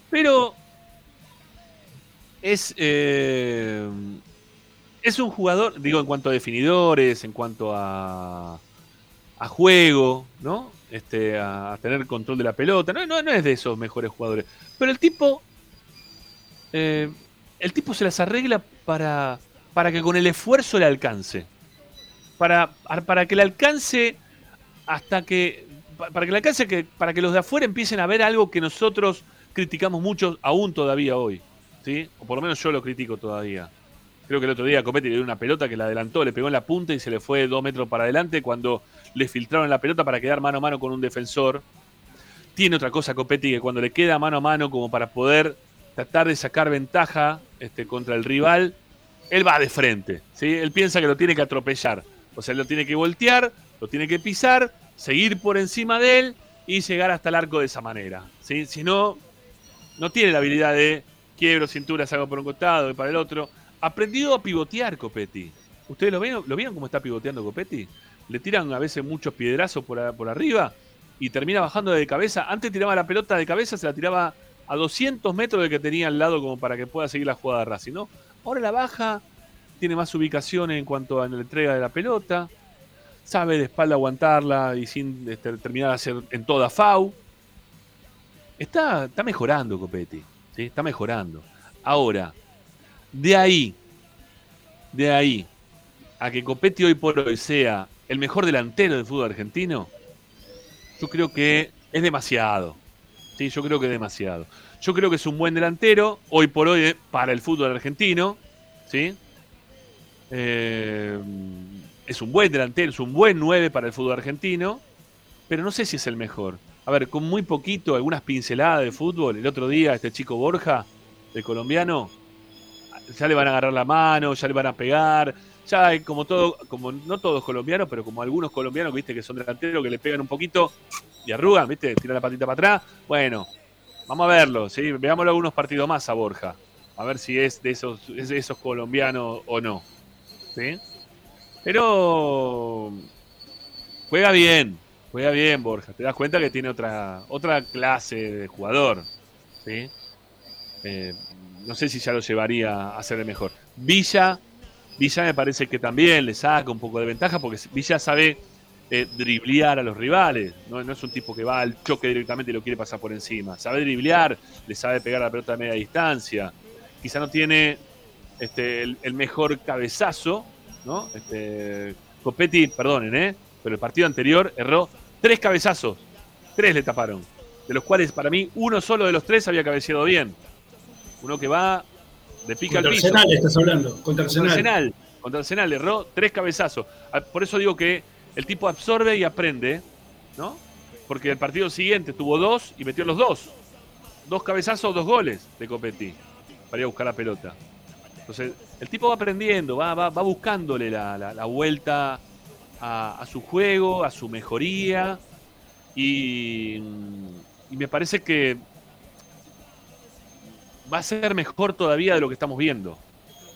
Pero es, eh, es un jugador, digo, en cuanto a definidores, en cuanto a, a juego, ¿no? Este, a, tener control de la pelota. No, no, no, es de esos mejores jugadores. Pero el tipo. Eh, el tipo se las arregla para, para que con el esfuerzo le alcance. Para, para que le alcance hasta que. Para que le alcance que, para que los de afuera empiecen a ver algo que nosotros criticamos mucho aún todavía hoy. ¿sí? O por lo menos yo lo critico todavía. Creo que el otro día Copetti le dio una pelota que la adelantó, le pegó en la punta y se le fue dos metros para adelante cuando le filtraron la pelota para quedar mano a mano con un defensor. tiene otra cosa Copetti que cuando le queda mano a mano como para poder tratar de sacar ventaja este, contra el rival, él va de frente. ¿sí? Él piensa que lo tiene que atropellar. O sea, lo tiene que voltear, lo tiene que pisar, seguir por encima de él y llegar hasta el arco de esa manera. ¿sí? Si no, no tiene la habilidad de quiebro cintura, salgo por un costado y para el otro. Aprendido a pivotear Copetti. ¿Ustedes lo vieron, lo vieron cómo está pivoteando Copetti? Le tiran a veces muchos piedrazos por, por arriba y termina bajando de cabeza. Antes tiraba la pelota de cabeza, se la tiraba a 200 metros de que tenía al lado como para que pueda seguir la jugada de Racing, ¿no? Ahora la baja, tiene más ubicación en cuanto a la entrega de la pelota, sabe de espalda aguantarla y sin este, terminar de hacer en toda FAU. Está, está mejorando Copetti, está mejorando. Ahora, de ahí, de ahí, a que Copetti hoy por hoy sea el mejor delantero del fútbol argentino, yo creo que es demasiado. Sí, yo creo que es demasiado. Yo creo que es un buen delantero, hoy por hoy, eh, para el fútbol argentino. ¿sí? Eh, es un buen delantero, es un buen 9 para el fútbol argentino, pero no sé si es el mejor. A ver, con muy poquito, algunas pinceladas de fútbol. El otro día, este chico Borja, el colombiano, ya le van a agarrar la mano, ya le van a pegar. Ya hay como todo, como no todos colombianos, pero como algunos colombianos, viste, que son delanteros, que le pegan un poquito y arrugan, viste, tiran la patita para atrás. Bueno, vamos a verlo, ¿sí? Veámoslo algunos partidos más a Borja. A ver si es de esos, es de esos colombianos o no. ¿Sí? Pero juega bien, juega bien Borja. Te das cuenta que tiene otra, otra clase de jugador. ¿sí? Eh, no sé si ya lo llevaría a ser mejor. Villa, Villa me parece que también le saca un poco de ventaja porque Villa sabe eh, driblear a los rivales. ¿no? es un tipo que va al choque directamente y lo quiere pasar por encima. Sabe driblear, le sabe pegar la pelota a media distancia. Quizá no tiene este, el mejor cabezazo, ¿no? Este, Copetti, perdonen, ¿eh? Pero el partido anterior erró tres cabezazos. Tres le taparon. De los cuales, para mí, uno solo de los tres había cabeceado bien. Uno que va de pica al piso. Arsenal estás hablando. Contra Arsenal. Contra Arsenal. Contra Arsenal erró tres cabezazos. Ah, por eso digo que el tipo absorbe y aprende, ¿no? Porque el partido siguiente tuvo dos y metió los dos. Dos cabezazos, dos goles de Copetti para ir a buscar la pelota. Entonces, el tipo va aprendiendo, va, va, buscándole la, vuelta a, su juego, a su mejoría. Y, me parece que va a ser mejor todavía de lo que estamos viendo.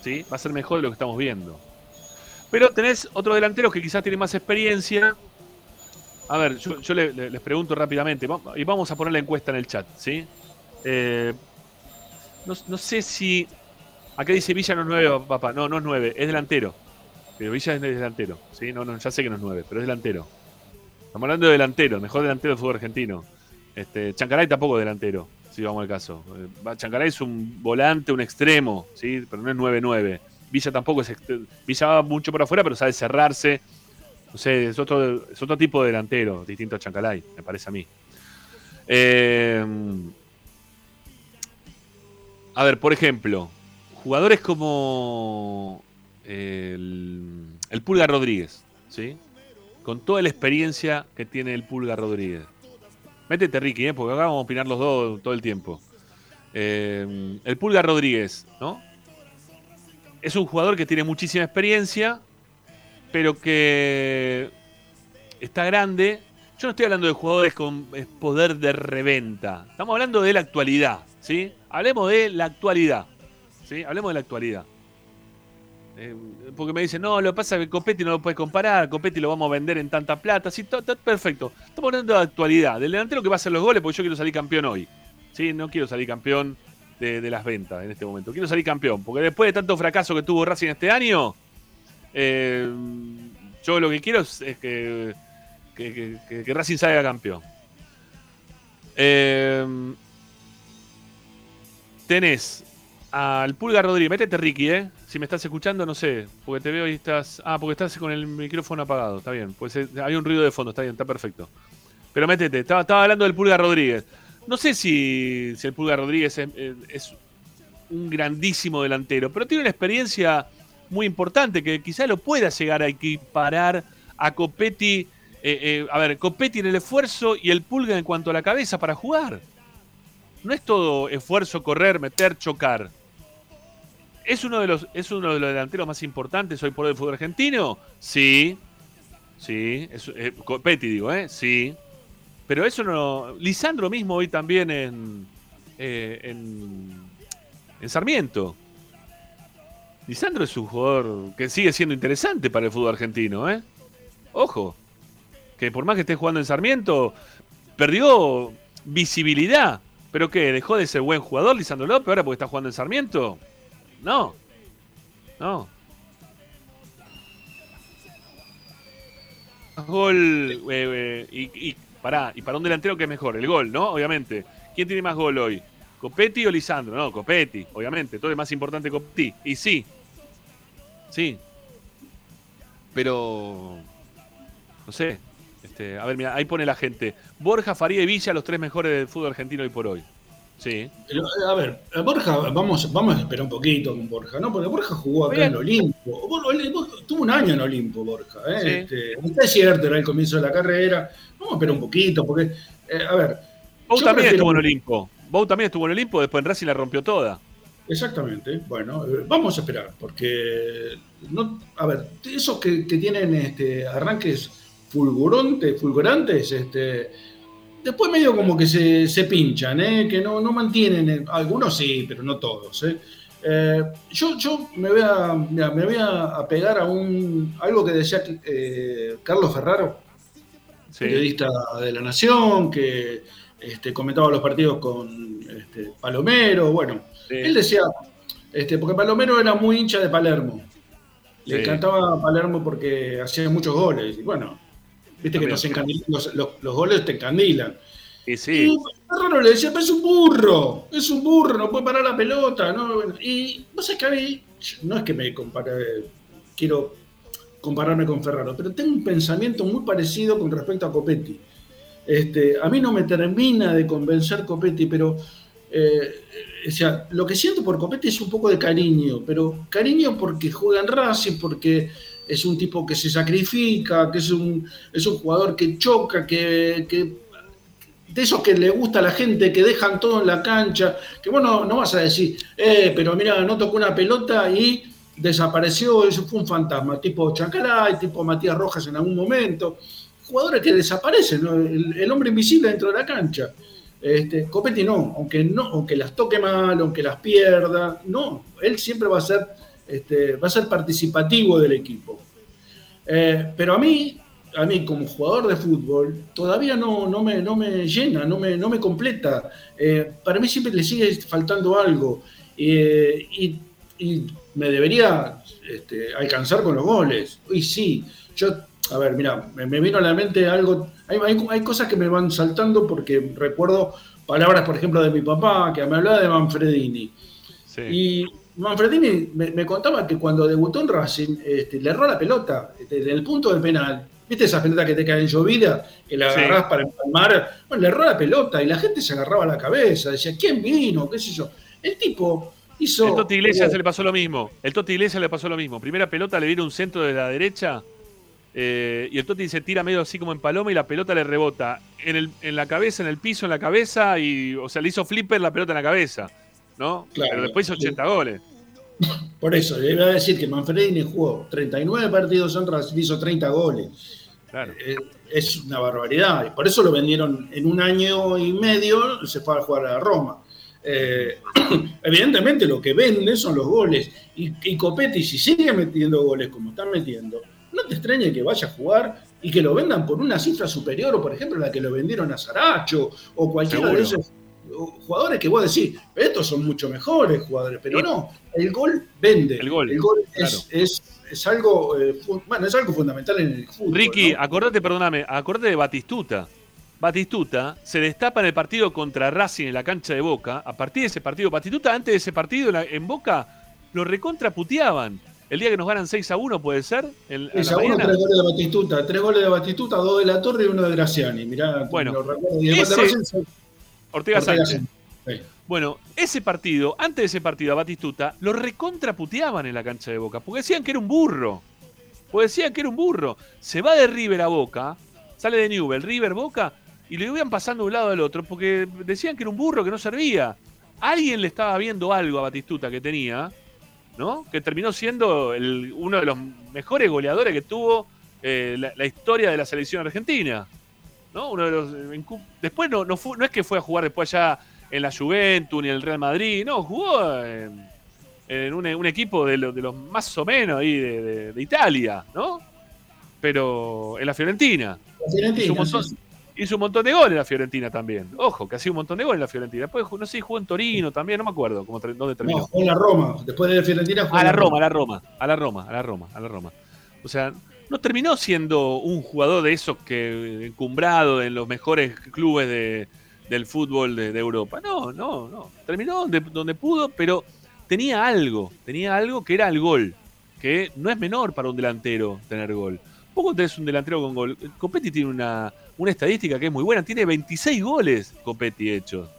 ¿sí? Va a ser mejor de lo que estamos viendo. Pero tenés otros delanteros que quizás tienen más experiencia. A ver, yo, les pregunto rápidamente, y vamos a poner la encuesta en el chat, ¿sí? Eh, no, sé si Acá dice Villa no es nueve, papá. No, no es nueve, es delantero. Pero Villa es delantero. ¿sí? No, no, ya sé que no es nueve, pero es delantero. Estamos hablando de delantero, el mejor delantero del fútbol argentino. Este, Chancaray tampoco es delantero, si vamos al caso. Eh, Chancaray es un volante, un extremo, ¿sí? pero no es 9-9. Villa tampoco es. Villa va mucho por afuera, pero sabe cerrarse. No sé, es otro, es otro tipo de delantero, distinto a Chancalay, me parece a mí. Eh, a ver, por ejemplo, jugadores como el, Pulga Rodríguez, ¿sí? Con toda la experiencia que tiene el Pulga Rodríguez. Métete, Ricky, ¿eh? porque acá vamos a opinar los dos todo el tiempo. Eh, el Pulga Rodríguez, ¿no? Es un jugador que tiene muchísima experiencia, pero que está grande. Yo no estoy hablando de jugadores con poder de reventa. Estamos hablando de la actualidad, ¿sí? Hablemos de la actualidad. Hablemos de la actualidad. Eh, porque me dicen, no, lo que pasa es que Copetti no lo puedes comparar, Copetti lo vamos a vender en tanta plata. Sí, perfecto. Estamos hablando de actualidad, del delantero que va a hacer los goles, porque yo quiero salir campeón hoy. ¿sí? No quiero salir campeón de, las ventas en este momento. Quiero salir campeón, porque después de tanto fracaso que tuvo Racing este año, eh, yo lo que quiero es, que, que, Racing salga campeón. Eh, tenés al Pulga Rodríguez. Métete, Ricky, ¿eh? Si me estás escuchando, no sé. Porque te veo y estás. Ah, porque estás con el micrófono apagado. Está bien. Pues eh, hay un ruido de fondo. Está bien, está perfecto. Pero métete. Estaba, hablando del Pulga Rodríguez. No sé si, el Pulga Rodríguez eh, es, un grandísimo delantero, pero tiene una experiencia muy importante que quizá lo pueda llegar a equiparar a Copetti eh, eh, a ver, Copetti en el esfuerzo y el Pulga en cuanto a la cabeza para jugar. No es todo esfuerzo, correr, meter, chocar. ¿Es uno de los, es uno de los delanteros más importantes hoy por hoy del fútbol argentino? Sí. Sí. Es, eh, Copetti, digo, ¿eh? Sí. Pero eso no. Lisandro mismo hoy también en, en, en Sarmiento. Lisandro es un jugador que sigue siendo interesante para el fútbol argentino, ¿eh? Ojo que por más que esté jugando en Sarmiento, perdió visibilidad. ¿Pero qué? ¿Dejó de ser buen jugador Lisandro López ahora porque está jugando en Sarmiento? No. No. Gol. Eh, eh, y, y, y para un delantero que es mejor, el gol, ¿no? Obviamente. ¿Quién tiene más gol hoy? ¿Copetti o Lisandro? No, Copetti, obviamente. Todo es más importante Copetti. Y sí. Sí. Pero. No sé. Este, a ver, mira, ahí pone la gente. Borja, Faría y Villa, los tres mejores del fútbol argentino hoy por hoy. Sí. A ver, Borja, vamos, vamos a esperar un poquito con Borja, ¿no? Porque Borja jugó acá en Olimpo. Tuvo un año en Olimpo, Borja. ¿eh? Este, es cierto, era el comienzo de la carrera. Vamos a esperar un poquito, porque, eh, a ver. Bou también estuvo en Olimpo. Bou también estuvo en Olimpo, después en Racing la rompió toda. Exactamente. Bueno, eh, vamos a esperar, porque, no, a ver, esos que, que tienen este, arranques fulgurantes, fulgurantes, este, después medio como que se, se pinchan, ¿eh? que no, no mantienen, algunos sí, pero no todos. ¿eh? Eh, yo, yo me voy a, me voy a pegar a un algo que decía Carlos Ferraro, periodista de la Nación, que este, comentaba los partidos con este, Palomero, bueno, él decía, este, porque Palomero era muy hincha de Palermo, le encantaba a Palermo porque hacía muchos goles, y bueno, Viste que nos los, los, goles te encandilan. Y sí. Y le decía, pero es un burro, es un burro, no puede parar la pelota. ¿no? Y no sé qué no es que me compare, quiero compararme con Ferraro, pero tengo un pensamiento muy parecido con respecto a Copetti. Este, a mí no me termina de convencer Copetti, pero eh, o sea, lo que siento por Copetti es un poco de cariño, pero cariño porque juega en Racing, porque es un tipo que se sacrifica, que es un, es un jugador que choca, que, de esos que le gusta a la gente, que dejan todo en la cancha, que bueno, no vas a decir, eh, pero mira, no tocó una pelota y desapareció, eso fue un fantasma, tipo Chacaray, tipo Matías Rojas en algún momento, jugadores que desaparecen, el, hombre invisible dentro de la cancha. Este, Copetti no, aunque no, aunque las toque mal, aunque las pierda, no, él siempre va a ser este, va a ser participativo del equipo. Eh, pero a mí, a mí como jugador de fútbol, todavía no, no, me, no me llena, no me, no me completa. Eh, para mí siempre le sigue faltando algo. Eh, y, me debería este, alcanzar con los goles. Y sí, yo, a ver, mira, me, vino a la mente algo, hay, hay, cosas que me van saltando porque recuerdo palabras, por ejemplo, de mi papá, que me hablaba de Manfredini. Y Manfredini me, contaba que cuando debutó en Racing, este, le erró la pelota en el punto del penal. ¿Viste esa pelota que te cae en llovida? Que la agarrás para empalmar. Bueno, le erró la pelota y la gente se agarraba la cabeza. Decía, ¿quién vino? ¿Qué sé yo? El tipo hizo. El Toti Iglesias se le pasó lo mismo. El Toti Iglesias le pasó lo mismo. Primera pelota le viene un centro de la derecha. Eh, y el Toti se tira medio así como en paloma y la pelota le rebota en, el, en la cabeza, en el piso, en la cabeza. y O sea, le hizo flipper la pelota en la cabeza. ¿No? Pero después hizo 80 goles. Por eso, le iba a decir que Manfredini jugó 39 partidos en Racing, hizo 30 goles. Eh, es una barbaridad. Y por eso lo vendieron en un año y medio, se fue a jugar a Roma. Eh, <clears throat> evidentemente lo que vende son los goles. Y, y, Copetti, si sigue metiendo goles como están metiendo, no te extrañe que vaya a jugar y que lo vendan por una cifra superior, o por ejemplo la que lo vendieron a Saracho, o cualquiera de esos jugadores que vos decís, estos son mucho mejores jugadores, pero no, el gol vende. El gol, es, algo, eh, bueno, es algo fundamental en el fútbol. Ricky, acordate, perdóname, acordate de Batistuta. Batistuta se destapa en el partido contra Racing en la cancha de Boca. A partir de ese partido, Batistuta antes de ese partido en, Boca lo recontraputeaban. El día que nos ganan 6 a 1, ¿puede ser? 6 a 1, tres goles de Batistuta. Tres goles de Batistuta, dos de la Torre y uno de Graciani. Mirá, bueno, lo recuerdo. Y ese, Ortega, Sánchez. Bueno, ese partido, antes de ese partido a Batistuta, lo recontraputeaban en la cancha de Boca, porque decían que era un burro. Porque decían que era un burro. Se va de River a Boca sale de Newell, River, Boca, y lo iban pasando de un lado al otro porque decían que era un burro que no servía. Alguien le estaba viendo algo a Batistuta que tenía, ¿no? Que terminó siendo uno de los mejores goleadores que tuvo eh, la, historia de la selección argentina. ¿No? Uno de los, después no, no, fue, no es que fue a jugar después allá en la Juventus ni en el Real Madrid, no, jugó en, un, equipo de, de, los más o menos ahí de, Italia, ¿no? Pero en la Fiorentina. Hizo un, montón, de goles en la Fiorentina también. Ojo, que ha sido un montón de goles en la Fiorentina. Después, no sé, jugó en Torino también, no me acuerdo cómo, dónde terminó. No, jugó en la Roma. Después de la Fiorentina jugó a la Roma, a la Roma, a la Roma, a la Roma, a la Roma. O sea, no terminó siendo un jugador de esos que encumbrado en los mejores clubes del fútbol de, Europa. No, no, no. Terminó donde, donde pudo, pero tenía algo, tenía algo que era el gol, que no es menor para un delantero tener gol. Poco tenés un delantero con gol. Copetti tiene una, una estadística que es muy buena, tiene 26 goles Copetti hechos.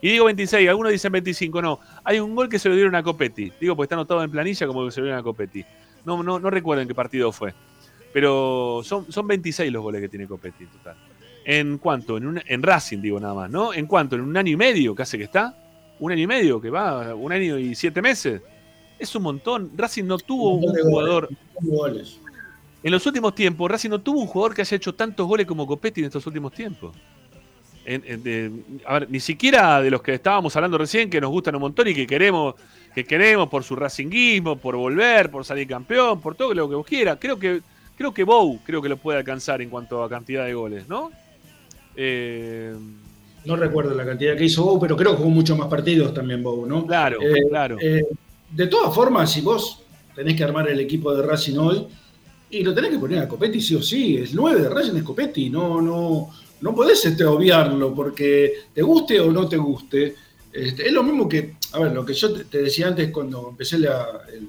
Y digo 26, algunos dicen 25, no. Hay un gol que se lo dieron a Copetti. Digo, porque está anotado en planilla como que se lo dieron a Copetti. No, no, no recuerdo en qué partido fue. Pero son, son 26 los goles que tiene Copetti en total. ¿En cuánto? En, en Racing, digo nada más, ¿no? ¿En cuánto? ¿En un año y medio que hace que está? ¿Un año y medio que va? ¿Un año y siete meses? Es un montón. Racing no tuvo un, jugador. En los últimos tiempos, Racing no tuvo un jugador que haya hecho tantos goles como Copetti en estos últimos tiempos. a ver, ni siquiera de los que estábamos hablando recién, que nos gustan un montón y que queremos, que queremos por su racinguismo, por volver, por salir campeón, por todo lo que vos quieras. Creo que Creo que Bow creo que lo puede alcanzar en cuanto a cantidad de goles, ¿no? Eh, no recuerdo la cantidad que hizo Bow, pero creo que jugó muchos más partidos también Bow, ¿no? Claro, eh, claro. Eh, de todas formas, si vos tenés que armar el equipo de Racing hoy, y lo tenés que poner a Copetti sí o sí, es 9 de Racing es Copetti, no, no, no podés este, obviarlo porque te guste o no te guste. Este, es lo mismo que, a ver, lo que yo te, decía antes cuando empecé la, el,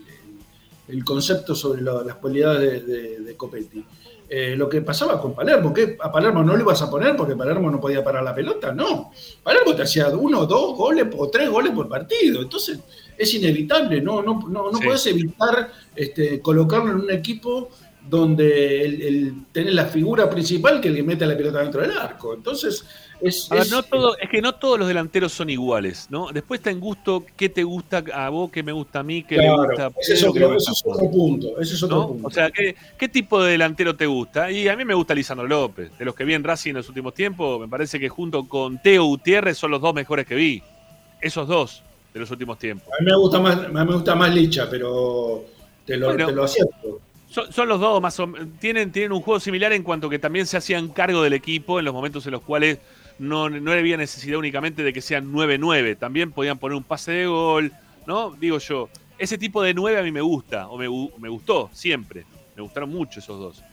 el concepto sobre las cualidades de, Copetti. Eh, lo que pasaba con Palermo, que a Palermo no lo ibas a poner porque Palermo no podía parar la pelota, no. Palermo te hacía uno, dos goles o tres goles por partido, entonces es inevitable, no, no, no, no puedes evitar este, colocarlo en un equipo donde el, tener la figura principal que le mete la pelota dentro del arco. Entonces, es, no todo, es que no todos los delanteros son iguales, ¿no? Después está en gusto qué te gusta a vos, qué me gusta a mí, qué me gusta ese es, otro, ese es otro punto. Ese es otro punto. O sea, ¿qué, ¿qué, tipo de delantero te gusta? Y a mí me gusta Lisandro López. De los que vi en Racing en los últimos tiempos, me parece que junto con Teo Gutiérrez son los dos mejores que vi. Esos dos de los últimos tiempos. A mí me gusta más, me gusta más Licha, pero te lo, te lo acepto. Son, los dos, más o tienen, tienen un juego similar en cuanto que también se hacían cargo del equipo en los momentos en los cuales no, no había necesidad únicamente de que sean 9-9, también podían poner un pase de gol, ¿no? Digo yo, ese tipo de 9 a mí me gusta, o me, me gustó siempre, me gustaron mucho esos dos.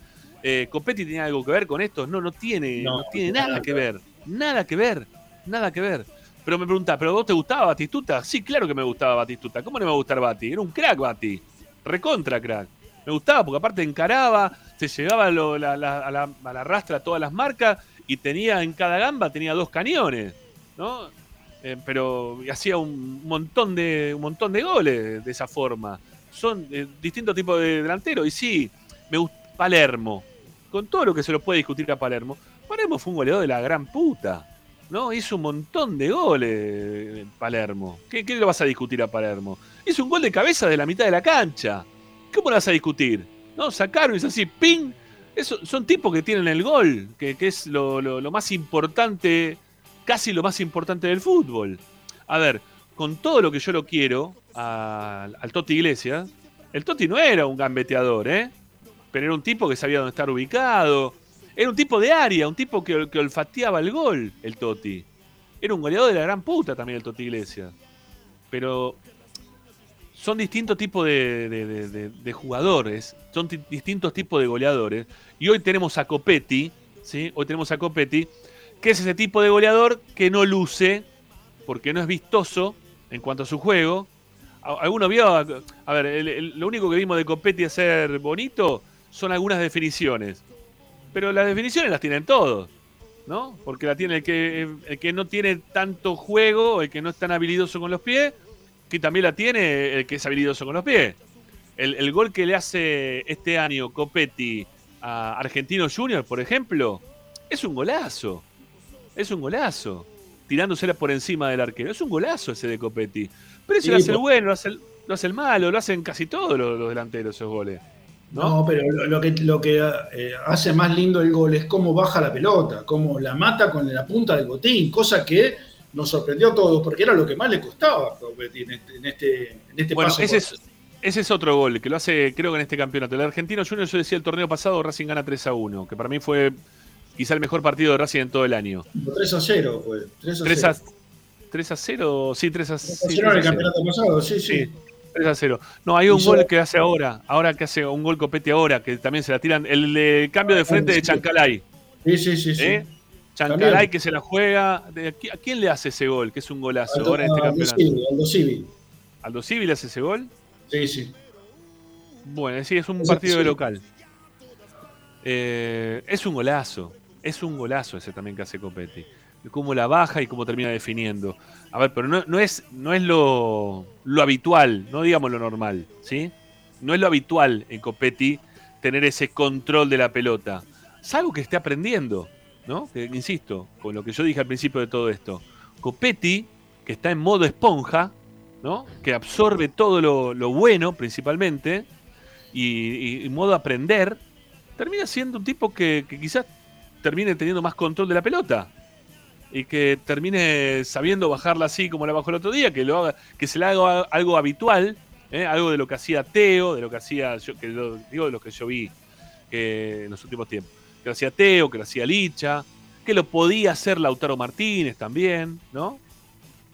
Eh, ¿Copetti tiene algo que ver con esto? No, no tiene, no, tiene nada que ver, nada que ver, nada que ver. Pero me pregunta, ¿pero vos te gustaba Batistuta? Sí, claro que me gustaba Batistuta. ¿Cómo no me va a gustar Bati? Era un crack Bati. Recontra crack. Me gustaba porque aparte encaraba, se llevaba a, la, a, la, rastra todas las marcas y tenía en cada gamba tenía dos cañones, ¿no? Eh, pero hacía un montón de un montón de goles de esa forma. Son eh, distintos tipos de delanteros y sí, me gusta Palermo. Con todo lo que se lo puede discutir a Palermo, Palermo fue un goleador de la gran puta. ¿no? Hizo un montón de goles Palermo. ¿Qué, ¿Qué, le vas a discutir a Palermo? Hizo un gol de cabeza de la mitad de la cancha. ¿Cómo lo vas a discutir? ¿No? Sacaron y así, ¡ping! Eso, son tipos que tienen el gol, que, es lo, más importante, casi lo más importante del fútbol. A ver, con todo lo que yo lo quiero al Toti Iglesias, el Toti no era un gambeteador, ¿eh? Pero era un tipo que sabía dónde estar ubicado. Era un tipo de área, un tipo que, que olfateaba el gol, el Toti. Era un goleador de la gran puta también el Toti Iglesias. Pero son distintos tipos de, jugadores, son distintos tipos de goleadores. Y hoy tenemos a Copetti, ¿sí? Hoy tenemos a Copetti, que es ese tipo de goleador que no luce, porque no es vistoso en cuanto a su juego. ¿Alguno vio? A ver, lo único que vimos de Copetti hacer bonito son algunas definiciones. Pero las definiciones las tienen todos, ¿no? Porque la tiene el que, el que no tiene tanto juego, el que no es tan habilidoso con los pies, que también la tiene el que es habilidoso con los pies. El, gol que le hace este año Copetti a Argentino Junior, por ejemplo, Es un golazo. Es un golazo. Tirándosela por encima del arquero. Es un golazo ese de Copetti. Pero ese lo hace el bueno, lo hace el, lo hace el malo, lo hacen casi todos los, delanteros esos goles. ¿no? pero lo, que, lo que eh, hace más lindo el gol es cómo baja la pelota, cómo la mata con la punta del botín, cosa que nos sorprendió a todos, porque era lo que más le costaba en este, en este, en este bueno, Ese es, ese es otro gol que lo hace, creo que en este campeonato. El argentino Junior, yo decía el torneo pasado, Racing gana 3 a 1, que para mí fue quizá el mejor partido de Racing en todo el año. 3 a 0 fue. 3 a 3 0. 3 a 0, sí, 3 a 0. 3 a 0 en el campeonato pasado, sí, sí. 3 a 0. No, hay un gol que hace ahora, ahora que hace un gol copete ahora, que también se la tiran. El cambio de frente de Chancalay. Sí, sí, sí. sí. ¿Eh? Chancalay que se la juega. ¿A quién le hace ese gol? Que es un golazo ahora en este campeonato. Aldo Civi. ¿Aldo Civi le hace ese gol? Sí, sí. Bueno, sí, es un partido de local. Eh, es un golazo. Es un golazo ese también que hace Copetti. Cómo la baja y cómo termina definiendo. A ver, pero no, es, no es lo, habitual, no digamos lo normal, ¿sí? No es lo habitual en Copetti tener ese control de la pelota. Es algo que esté aprendiendo, ¿no? insisto, con lo que yo dije al principio de todo esto. Copetti, que está en modo esponja, ¿no? Que absorbe todo lo bueno principalmente, y, modo aprender, termina siendo un tipo que, quizás termine teniendo más control de la pelota y que termine sabiendo bajarla así como la bajó el otro día, que lo haga, que se le haga algo habitual, ¿eh? algo de lo que hacía Teo, de lo que hacía, yo, que digo de lo que yo vi que en los últimos tiempos, que lo hacía Teo, que lo hacía Licha, que lo podía hacer Lautaro Martínez también, ¿no?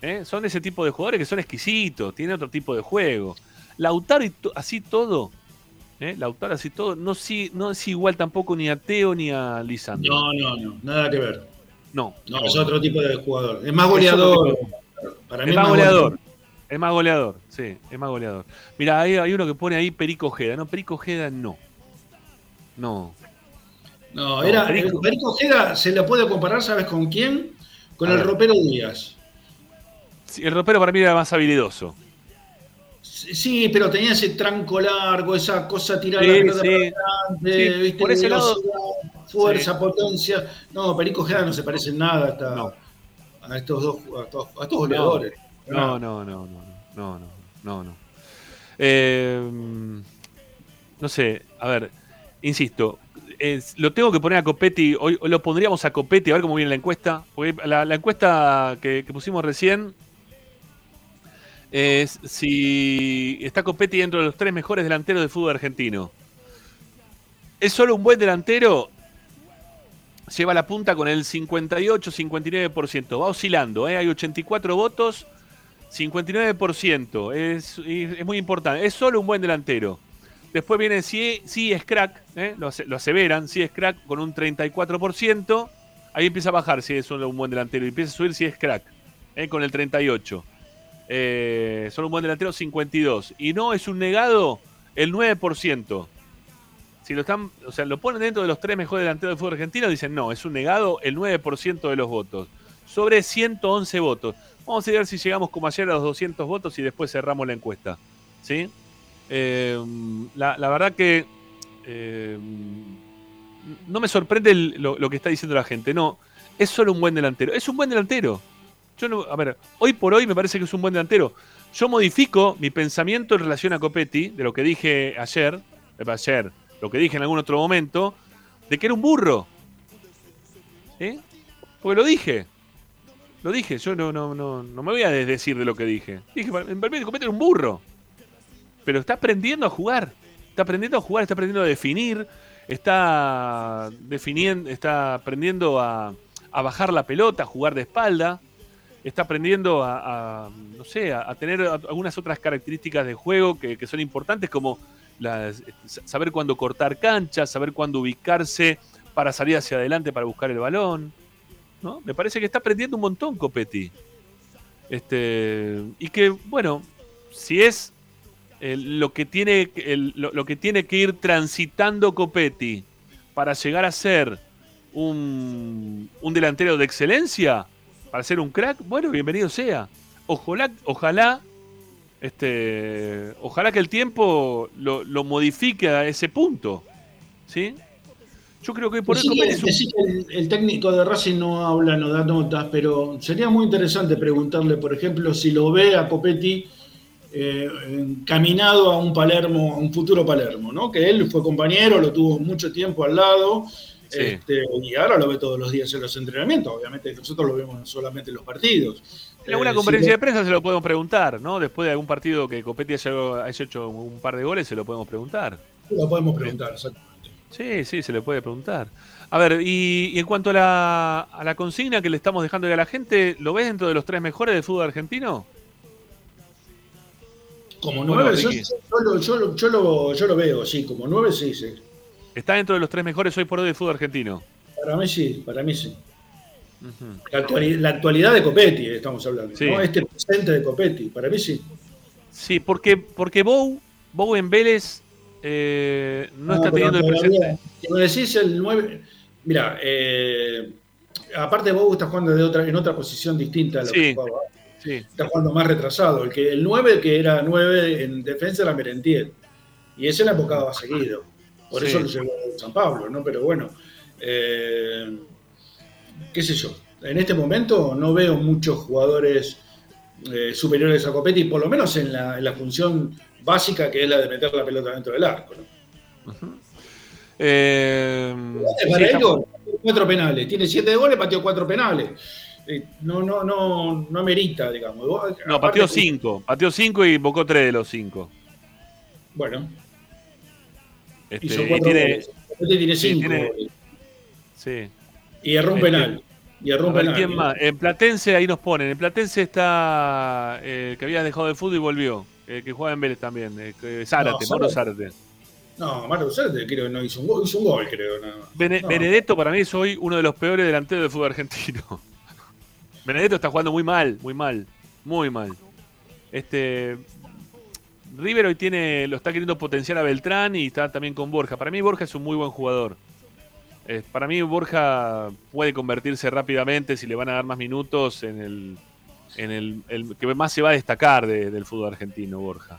¿Eh? Son ese tipo de jugadores que son exquisitos, tienen otro tipo de juego. Lautaro y así todo ¿eh? Lautaro así todo, no, no es igual tampoco ni a Teo ni a Lisandro. No, no, no, nada que ver. No. No, es otro tipo de jugador. Es más goleador. Para mí es más goleador. Es más goleador, sí, es más goleador. Mira, hay, hay, uno que pone ahí Perico Ojeda. No, Perico Ojeda no. No. No, era, Perico. Ojeda se lo puede comparar, ¿sabes con quién? Con el ropero Díaz. Sí, el ropero para mí era más habilidoso. Sí, pero tenía ese tranco largo, esa cosa tirada sí, la sí. ¿viste? Por ese lado, fuerza, potencia. No, Perico Ojeda no se parece en nada a estos dos, a estos, a estos goleadores. No, no, no, no, no, no, no, no. Eh, no sé, a ver, insisto, lo tengo que poner a Copetti, hoy, lo pondríamos a Copetti, a ver cómo viene la encuesta, la, encuesta que pusimos recién es si está Copetti dentro de los tres mejores delanteros del fútbol argentino. ¿Es solo un buen delantero? Lleva la punta con el 58-59%. Va oscilando, ¿eh? hay 84 votos, 59%. Es, es, muy importante. Es solo un buen delantero. Después viene si, si es crack, ¿eh? lo, aseveran, si es crack con un 34%. Ahí empieza a bajar si es solo un buen delantero. Y empieza a subir si es crack, ¿eh? con el 38%. Eh, son un buen delantero 52. Y no es un negado el 9%. Si lo están, o sea, lo ponen dentro de los tres mejores delanteros del fútbol argentino, dicen no, es un negado el 9% de los votos. Sobre 111 votos. Vamos a ver si llegamos como ayer a los 200 votos y después cerramos la encuesta. ¿Sí? Eh, la, verdad que eh, no me sorprende lo, que está diciendo la gente. No, es solo un buen delantero. Es un buen delantero. Yo a ver, hoy por hoy me parece que es un buen delantero. Yo modifico mi pensamiento en relación a Copetti, de lo que dije ayer, eh, ayer, lo que dije en algún otro momento, de que era un burro. ¿Sí? Porque lo dije. Lo dije, yo no, no, no, no me voy a desdecir de lo que dije. Dije, en Copetti era un burro. Pero está aprendiendo a jugar. Está aprendiendo a jugar, está aprendiendo a definir, está definiendo, está aprendiendo a, a bajar la pelota, a jugar de espalda está aprendiendo a, no sé, a, tener algunas otras características de juego que, son importantes, como saber cuándo cortar canchas, saber cuándo ubicarse para salir hacia adelante para buscar el balón. ¿no? Me parece que está aprendiendo un montón Copetti. Este, y que, bueno, si es lo, que tiene, lo, que tiene que ir transitando Copetti para llegar a ser un, un delantero de excelencia, para ser un crack, bueno, bienvenido sea. Ojalá, ojalá, este, ojalá que el tiempo lo, modifique a ese punto, ¿sí? Yo creo que por eso el, el, técnico de Racing no habla, no da notas, pero sería muy interesante preguntarle, por ejemplo, si lo ve a Copetti eh, encaminado a un Palermo, a un futuro Palermo, ¿no? Que él fue compañero, lo tuvo mucho tiempo al lado. Este, y ahora lo ve todos los días en los entrenamientos. Obviamente nosotros lo vemos solamente en los partidos. En alguna eh, conferencia de prensa se lo podemos preguntar, ¿no? Después de algún partido que Copetti haya, hecho un par de goles, se lo podemos preguntar. Lo podemos preguntar, exactamente. Sí, sí, se le puede preguntar. A ver, y, en cuanto a la, a la, consigna que le estamos dejando a la gente, ¿lo ves dentro de los tres mejores del fútbol argentino? Como nueve, yo, yo, lo, veo, sí, como nueve, sí, sí. ¿Está dentro de los tres mejores hoy por hoy del fútbol argentino? Para mí sí, para mí sí. la, actualidad, de Copetti, eh, estamos hablando, ¿no? Este presente de Copetti, para mí sí. Sí, porque, porque Bou, Bou en Vélez eh, no, está teniendo el presente. Si me decís el 9, mira, eh, aparte Bou está jugando de otra, en otra posición distinta a lo que jugaba Está jugando más retrasado. El, que, el 9, que era 9 en defensa, era Merentiel. Y ese la enfocaba seguido. Por eso lo llevó San Pablo, ¿no? Pero bueno, eh, qué sé yo. En este momento no veo muchos jugadores eh, superiores a Copetti, por lo menos en la, función básica que es la de meter la pelota dentro del arco. ¿no? Eh, cuatro penales. Tiene siete goles, pateó cuatro penales. Eh, no, no, no, no amerita, digamos. No, pateó cinco, pateó cinco y invocó tres de los cinco. Bueno. Este, hizo tiene, este tiene cinco. Sí. Y erró un este, penal. Y erró un penal. ¿Quién más? En Platense ahí nos ponen. En Platense está eh, que había dejado de fútbol y volvió. Eh, que juega en Vélez también. Eh, Zárate, no, Moro Zárate. No, Zárate creo que no hizo un gol, hizo un gol creo. Benedetto para mí es hoy uno de los peores delanteros del fútbol argentino. Benedetto está jugando muy mal, muy mal, muy mal. Este River hoy tiene, lo está queriendo potenciar a Beltrán y está también con Borja. Para mí Borja es un muy buen jugador. Para mí Borja puede convertirse rápidamente si le van a dar más minutos en el, en el, que más se va a destacar del fútbol argentino, Borja.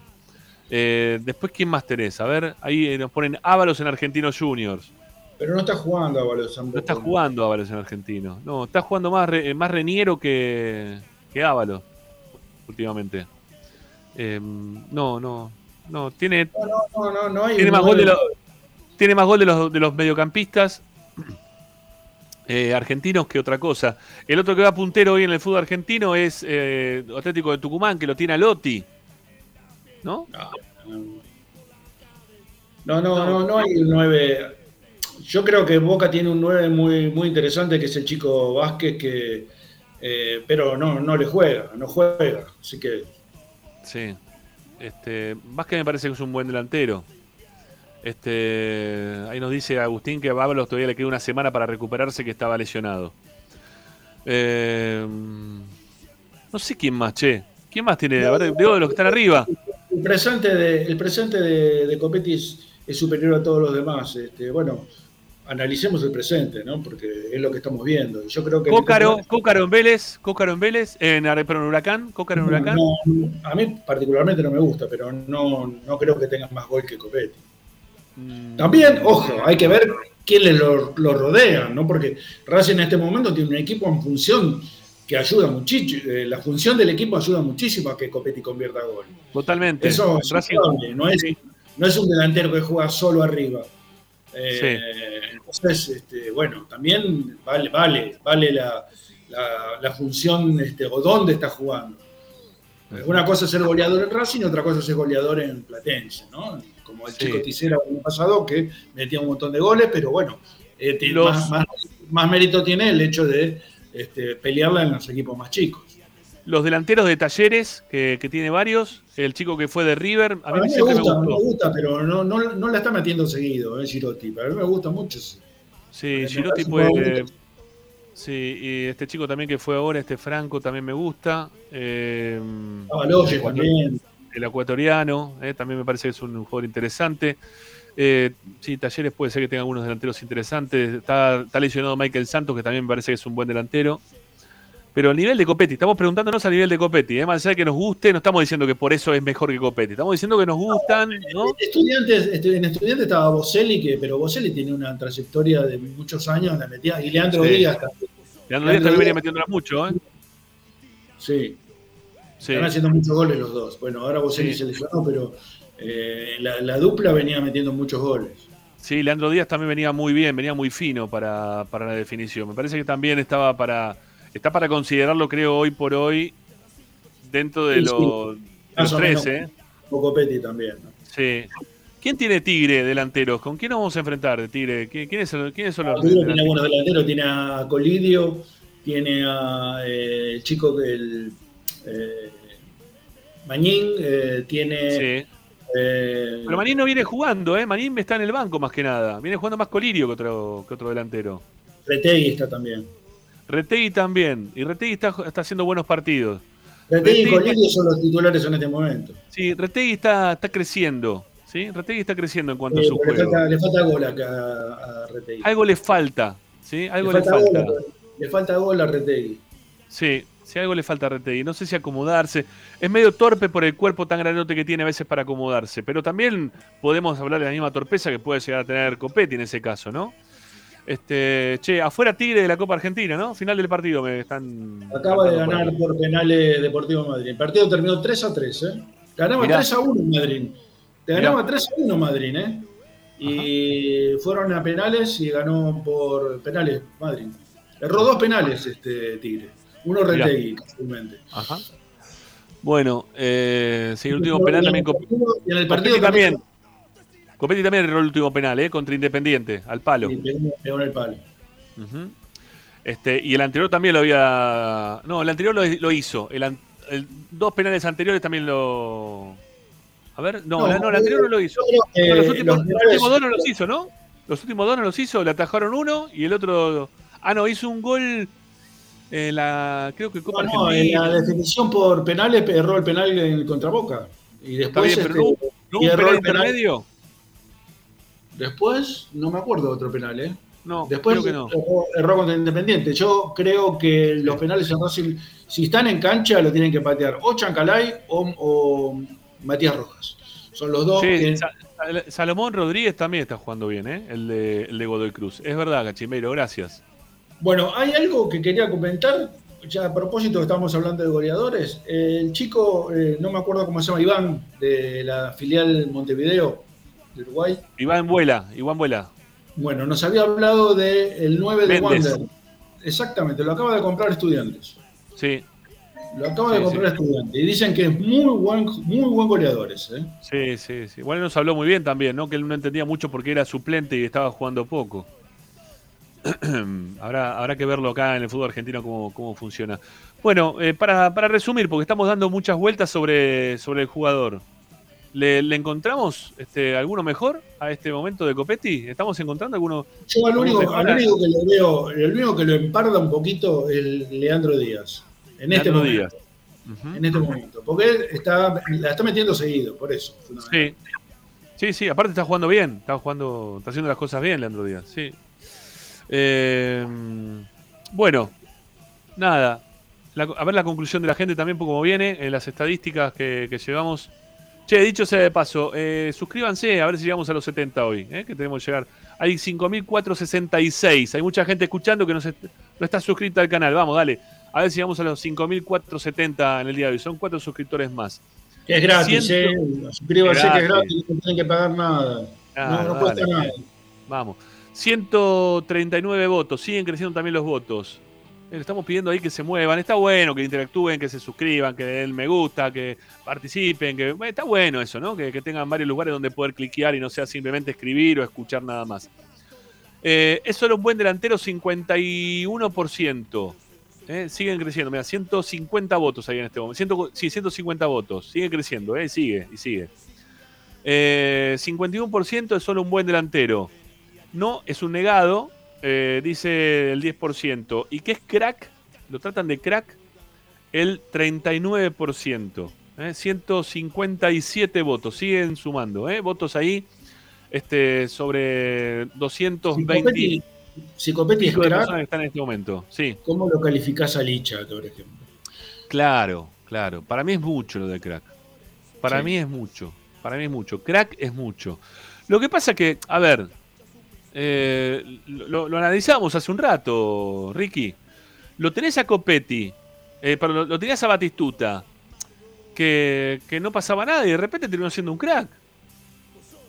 Eh, después, ¿quién más tenés? A ver, ahí nos ponen Ábalos en Argentinos Juniors. Pero no está jugando Ábalos No está jugando Ábalos en Argentino. No, está jugando más, más Reniero que, que Ábalos últimamente. Em, no, no, no. Tiene, no, no, no, tiene, más gol de los, tiene más gol de los, de los mediocampistas eh, argentinos que otra cosa. El otro que va puntero hoy en el fútbol argentino es eh, Atlético de Tucumán, que lo tiene a Lotti. ¿No? No, no, no, no, hay el 9 yo creo que Boca tiene un 9 muy, muy interesante, que es el chico Vázquez, que, eh, pero no, no le juega, no juega. Así que. Sí. Este, Vázquez me parece que es un buen delantero. Este, ahí nos dice Agustín que a Bablos todavía le queda una semana para recuperarse, que estaba lesionado. Eh, no sé quién más, che. ¿Quién más tiene? A ver, de los que están arriba. El presente de, el presente de, de Copetti es, superior a todos los demás. Este, bueno, analicemos el presente, ¿no? Porque es lo que estamos viendo. Yo creo que Cócaro, Cócaro en Vélez, Cócaro en Vélez, en, pero en Huracán, Cócaro en Huracán. a mí particularmente no me gusta, pero no, no creo que tenga más gol que Copetti. Mm. También, ojo, hay que ver quién lo, lo rodea, ¿no? Porque Racing en este momento tiene un equipo en función que ayuda muchísimo, eh, la función del equipo ayuda muchísimo a que Copetti convierta gol. Totalmente. Eso es no es, no es un delantero que juega solo arriba. Eh, entonces, este, bueno, también vale, vale, vale la, la, función este, o dónde está jugando. Una cosa es ser goleador en Racing y otra cosa es ser goleador en Platense, ¿no? Como el chico Ticera el año pasado que metía un montón de goles, pero bueno, eh, más, mérito tiene el hecho de este, pelearla en los equipos más chicos. Los delanteros de Talleres, que, tiene varios, el chico que fue de River, a mí, me, gusta, me, gusta, pero no, no, la está metiendo seguido, eh, Girotti. A mí me gusta mucho. Sí, Girotti puede. Sí, y este chico también que fue ahora, este Franco, también me gusta. Eh, el, también. el ecuatoriano, eh, también me parece que es un jugador interesante. Eh, sí, Talleres puede ser que tenga algunos delanteros interesantes. Está, está lesionado Michael Santos, que también me parece que es un buen delantero. Pero el nivel de Copetti, estamos preguntándonos a nivel de Copetti, ¿eh? más allá de que nos guste, no estamos diciendo que por eso es mejor que Copetti, estamos diciendo que nos gustan, ¿no? Estudiantes, en estudiantes estaba Boselli, que, pero Boselli tiene una trayectoria de muchos años, la metía, y Leandro Díaz también. Leandro Díaz también venía metiéndola mucho, ¿eh? Sí. sí. Están haciendo muchos goles los dos. Bueno, ahora Boselli se lesionó, pero eh, la, dupla venía metiendo muchos goles. Sí, Leandro Díaz también venía muy bien, venía muy fino para, para la definición. Me parece que también estaba para está para considerarlo, creo, hoy por hoy, dentro de, los, los 13. Copetti también. Sí. ¿Quién tiene Tigre delanteros? ¿Con quién nos vamos a enfrentar de Tigre? ¿Quiénes son, quiénes son los Tigre tiene buenos delanteros, tiene a Colidio, tiene a eh, el chico del eh, Mañín, eh, tiene... Sí. Eh, Pero Manín no viene jugando, ¿eh? Manín está en el banco más que nada. Viene jugando más Colidio que otro, que otro delantero. Retegui está también. Retegui también. Y Retegui está, está haciendo buenos partidos. Retegui, y Colidio son los titulares en este momento. Sí, Retegui está, está creciendo. ¿sí? Retegui está creciendo en cuanto a su juego. Le falta, gol acá a Retegui. Algo le falta. ¿sí? Algo le falta. le falta gol a Retegui. Sí, si algo le falta a Retegui. No sé si acomodarse. Es medio torpe por el cuerpo tan grandote que tiene a veces para acomodarse. Pero también podemos hablar de la misma torpeza que puede llegar a tener Copetti en ese caso, ¿no? Este, che, afuera Tigre de la Copa Argentina, ¿no? Final del partido me están. Acaba de ganar por, penales Deportivo Madrid. El partido terminó 3 a 3, ¿eh? Ganaba 3 a 1 Madrid. Te ganaba 3 a 1 Madrid, ¿eh? Y fueron a penales y ganó por penales Madrid. Erró dos penales este Tigre. Uno Retegui, casualmente. Ajá. Bueno, eh, sí, el último penal también. Y en el partido también. Copetti también erró el último penal, ¿eh? Contra Independiente, al palo. En el palo. este, y el anterior también lo había. No, el anterior lo, hizo. El, dos penales anteriores también lo. A ver, no, no, el anterior no lo hizo. los, últimos, dos no los hizo, ¿no? Los últimos dos no los hizo, le atajaron uno y el otro. Ah, no, hizo un gol en la. Creo que Copa no, en la definición por penales erró el penal en el contraboca. Y después. Bien, pero este, no, un penal intermedio. Después, no me acuerdo de otro penal, ¿eh? No, Después creo que no. erró, contra Independiente. Yo creo que los penales en Racing, si están en cancha, lo tienen que patear o Chancalay o, Matías Rojas. Son los dos. Sí, Salomón Rodríguez también está jugando bien, ¿eh? El de, el de Godoy Cruz. Es verdad, Cachimero, gracias. Bueno, hay algo que quería comentar. Ya a propósito que estamos hablando de goleadores, el chico, eh, no me acuerdo cómo se llama, Iván, de la filial Montevideo, de Uruguay. Iván Vuela, Iván Vuela. Bueno, nos había hablado del 9 de Wander. Exactamente, lo acaba de comprar estudiantes. Sí. Lo acaba de comprar estudiantes. Y dicen que es muy buen, muy buen goleador ese. ¿eh? Sí, sí, sí. Bueno, nos habló muy bien también, ¿no? Que él no entendía mucho porque era suplente y estaba jugando poco. <clears throat> habrá, habrá que verlo acá en el fútbol argentino cómo, cómo funciona. Bueno, eh, para, para, resumir, porque estamos dando muchas vueltas sobre, sobre el jugador. ¿Le, encontramos este, alguno mejor a este momento de Copetti? ¿Estamos encontrando alguno? Yo al único, que lo veo, el único que lo emparda un poquito es Leandro Díaz. En este momento. En este momento. Porque él está, la está metiendo seguido, por eso. Sí. Sí, sí, aparte está jugando bien, está jugando, está haciendo las cosas bien Leandro Díaz, sí. Eh, bueno, nada. a ver la conclusión de la gente también, como viene, en las estadísticas que, que llevamos Che, dicho sea de paso, eh, suscríbanse a ver si llegamos a los 70 hoy, eh, que tenemos que llegar. Hay 5.466. Hay mucha gente escuchando que no, está suscrita al canal. Vamos, dale. A ver si llegamos a los 5.470 en el día de hoy. Son cuatro suscriptores más. Que es gratis, eh. Suscríbanse que es gratis, no tienen que pagar nada. no, no cuesta nada. Vamos. 139 votos. Siguen creciendo también los votos. Le estamos pidiendo ahí que se muevan. Está bueno que interactúen, que se suscriban, que den me gusta, que participen, que está bueno eso, ¿no? Que, tengan varios lugares donde poder cliquear y no sea simplemente escribir o escuchar nada más. Eh, es solo un buen delantero, 51%. ¿eh? Siguen creciendo, mira, 150 votos ahí en este momento. sí, 150 votos. Sigue creciendo, ¿eh? Sigue y sigue. 51% eh, es solo un buen delantero. No, es un negado, eh, dice el 10%. ¿Y qué es crack? Lo tratan de crack el 39%. ¿eh? 157 votos. Siguen sumando. ¿eh? Votos ahí este, sobre 220. Si Copetti es crack, está en este momento, sí. ¿cómo lo calificás a Licha, por ejemplo? Claro, claro. Para mí es mucho lo de crack. Para mí es mucho. Para mí es mucho. Crack es mucho. Lo que pasa que, a ver, eh, lo, analizamos hace un rato, Ricky. Lo tenés a Copetti, eh, lo, lo, tenías a Batistuta, que, que, no pasaba nada y de repente terminó siendo un crack.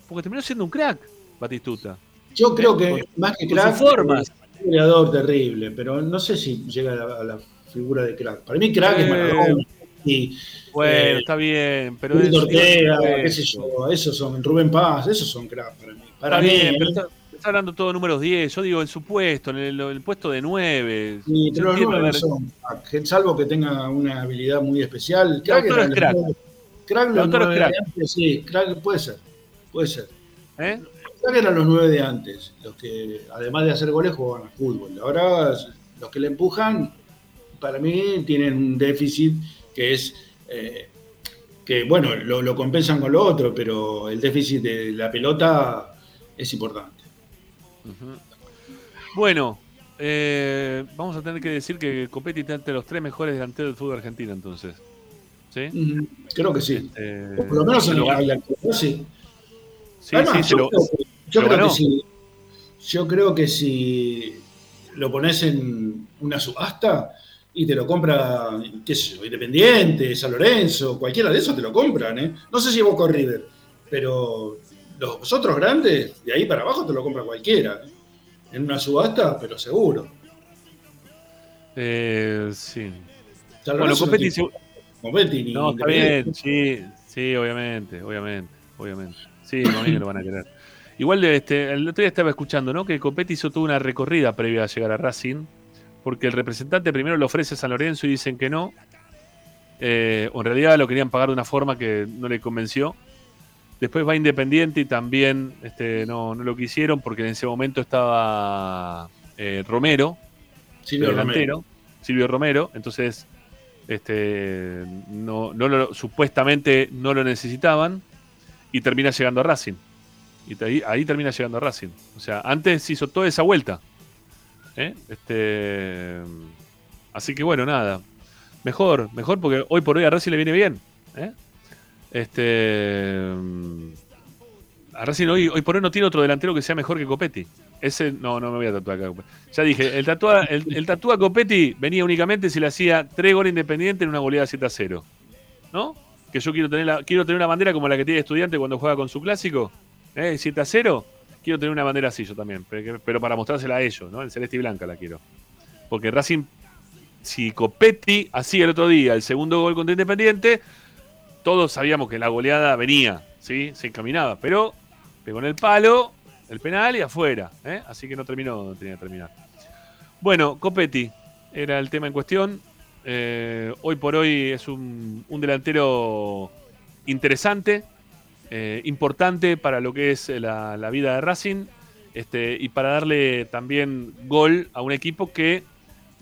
Porque terminó siendo un crack, Batistuta. Yo creo que más que crack, formas. es un goleador terrible, pero no sé si llega a la, figura de crack. Para mí crack es Maradona. Y, bueno, eh, está bien, pero es, Ortega, qué sé yo, esos son Rubén Paz, esos son crack para mí. Para está mí, bien, pero está, hablando todo números 10, yo digo en su puesto, en el, puesto de 9. Sí, pero los son salvo que tenga una habilidad muy especial. Crack, es crack. Crack, los nueve de antes, sí, crack puede ser, puede ser. ¿Eh? Crack eran los nueve de antes, los que además de hacer goles jugaban al fútbol. Ahora los que le empujan, para mí tienen un déficit que es eh, que, bueno, lo, compensan con lo otro, pero el déficit de la pelota es importante. Bueno, eh, vamos a tener que decir que Copetti está entre los tres mejores delanteros del fútbol argentino, entonces. ¿Sí? Creo que sí. Este, por lo menos en lo sí. Sí, sí, yo, creo, que si, yo creo que si lo pones en una subasta, y te lo compra, qué sé yo, Independiente, San Lorenzo, cualquiera de esos te lo compran, ¿eh? No sé si Boca o River, pero los otros grandes, de ahí para abajo te lo compra cualquiera. En una subasta, pero seguro. Eh, sí. bueno, Copetti, no, está bien, sí, sí, obviamente, obviamente, obviamente. Sí, no, que lo van a querer. Igual este, el otro día estaba escuchando, ¿no? Que Copetti hizo toda una recorrida previa a llegar a Racing porque el representante primero lo ofrece a San Lorenzo y dicen que no. Eh, o en realidad lo querían pagar de una forma que no le convenció. Después va Independiente y también este, no, lo quisieron porque en ese momento estaba eh, Romero, Silvio delantero, Romero. Silvio Romero. Entonces, este, no, no supuestamente no lo necesitaban y termina llegando a Racing. Y ahí, ahí termina llegando a Racing. O sea, antes hizo toda esa vuelta. ¿eh? Este, así que bueno, nada. Mejor, mejor porque hoy por hoy a Racing le viene bien. ¿eh? Este, a Racing hoy, hoy por hoy no tiene otro delantero que sea mejor que Copetti. Ese, no, no me voy a tatuar acá. Ya dije, el tatua, el, el tatúa Copetti venía únicamente si le hacía tres goles independientes en una goleada 7 a 0. ¿No? Que yo quiero tener, quiero tener una bandera como la que tiene estudiante cuando juega con su clásico. ¿eh? 7 a 0 quiero tener una bandera así yo también, pero para mostrársela a ellos, ¿no? En celeste y blanca la quiero. Porque Racing, si Copetti hacía el otro día el segundo gol contra Independiente, todos sabíamos que la goleada venía, ¿sí? Se encaminaba, pero pegó en el palo, el penal y afuera, ¿eh? Así que no terminó, no tenía que terminar. Bueno, Copetti era el tema en cuestión. Eh, hoy por hoy es un delantero interesante, eh, importante para lo que es la, vida de Racing este, y para darle también gol a un equipo que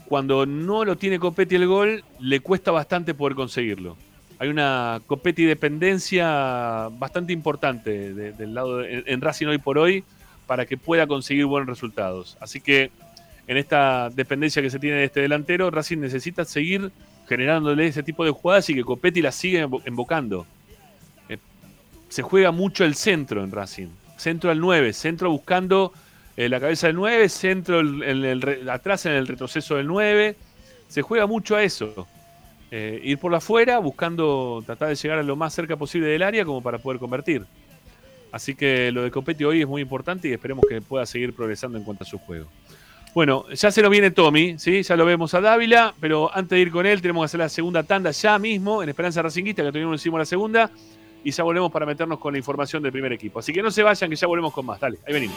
cuando no lo tiene Copetti el gol le cuesta bastante poder conseguirlo. Hay una Copetti dependencia bastante importante del lado en, Racing hoy por hoy para que pueda conseguir buenos resultados. Así que en esta dependencia que se tiene de este delantero, Racing necesita seguir generándole ese tipo de jugadas y que Copetti las siga invocando se juega mucho el centro en Racing. Centro al 9, centro buscando eh, la cabeza del 9, centro el, atrás en el retroceso del 9. Se juega mucho a eso. Eh, ir por la afuera, buscando tratar de llegar a lo más cerca posible del área como para poder convertir. Así que lo de Copetti hoy es muy importante y esperemos que pueda seguir progresando en cuanto a su juego. Bueno, ya se nos viene Tommy, ¿sí? ya lo vemos a Dávila, pero antes de ir con él tenemos que hacer la segunda tanda ya mismo en Esperanza Racinguista, que no hicimos la segunda y ya volvemos para meternos con la información del primer equipo. Así que no se vayan, que ya volvemos con más. Dale, ahí venimos.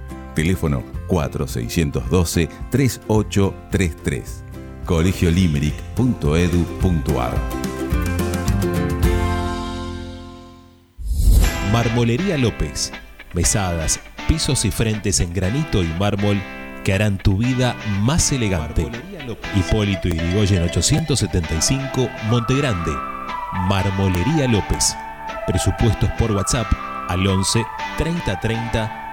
Teléfono 4612-3833. colegiolimeric.edu.ar Marmolería López. Mesadas, pisos y frentes en granito y mármol que harán tu vida más elegante. Hipólito Yrigoyen 875, Montegrande. Marmolería López. Presupuestos por WhatsApp al 11 30 30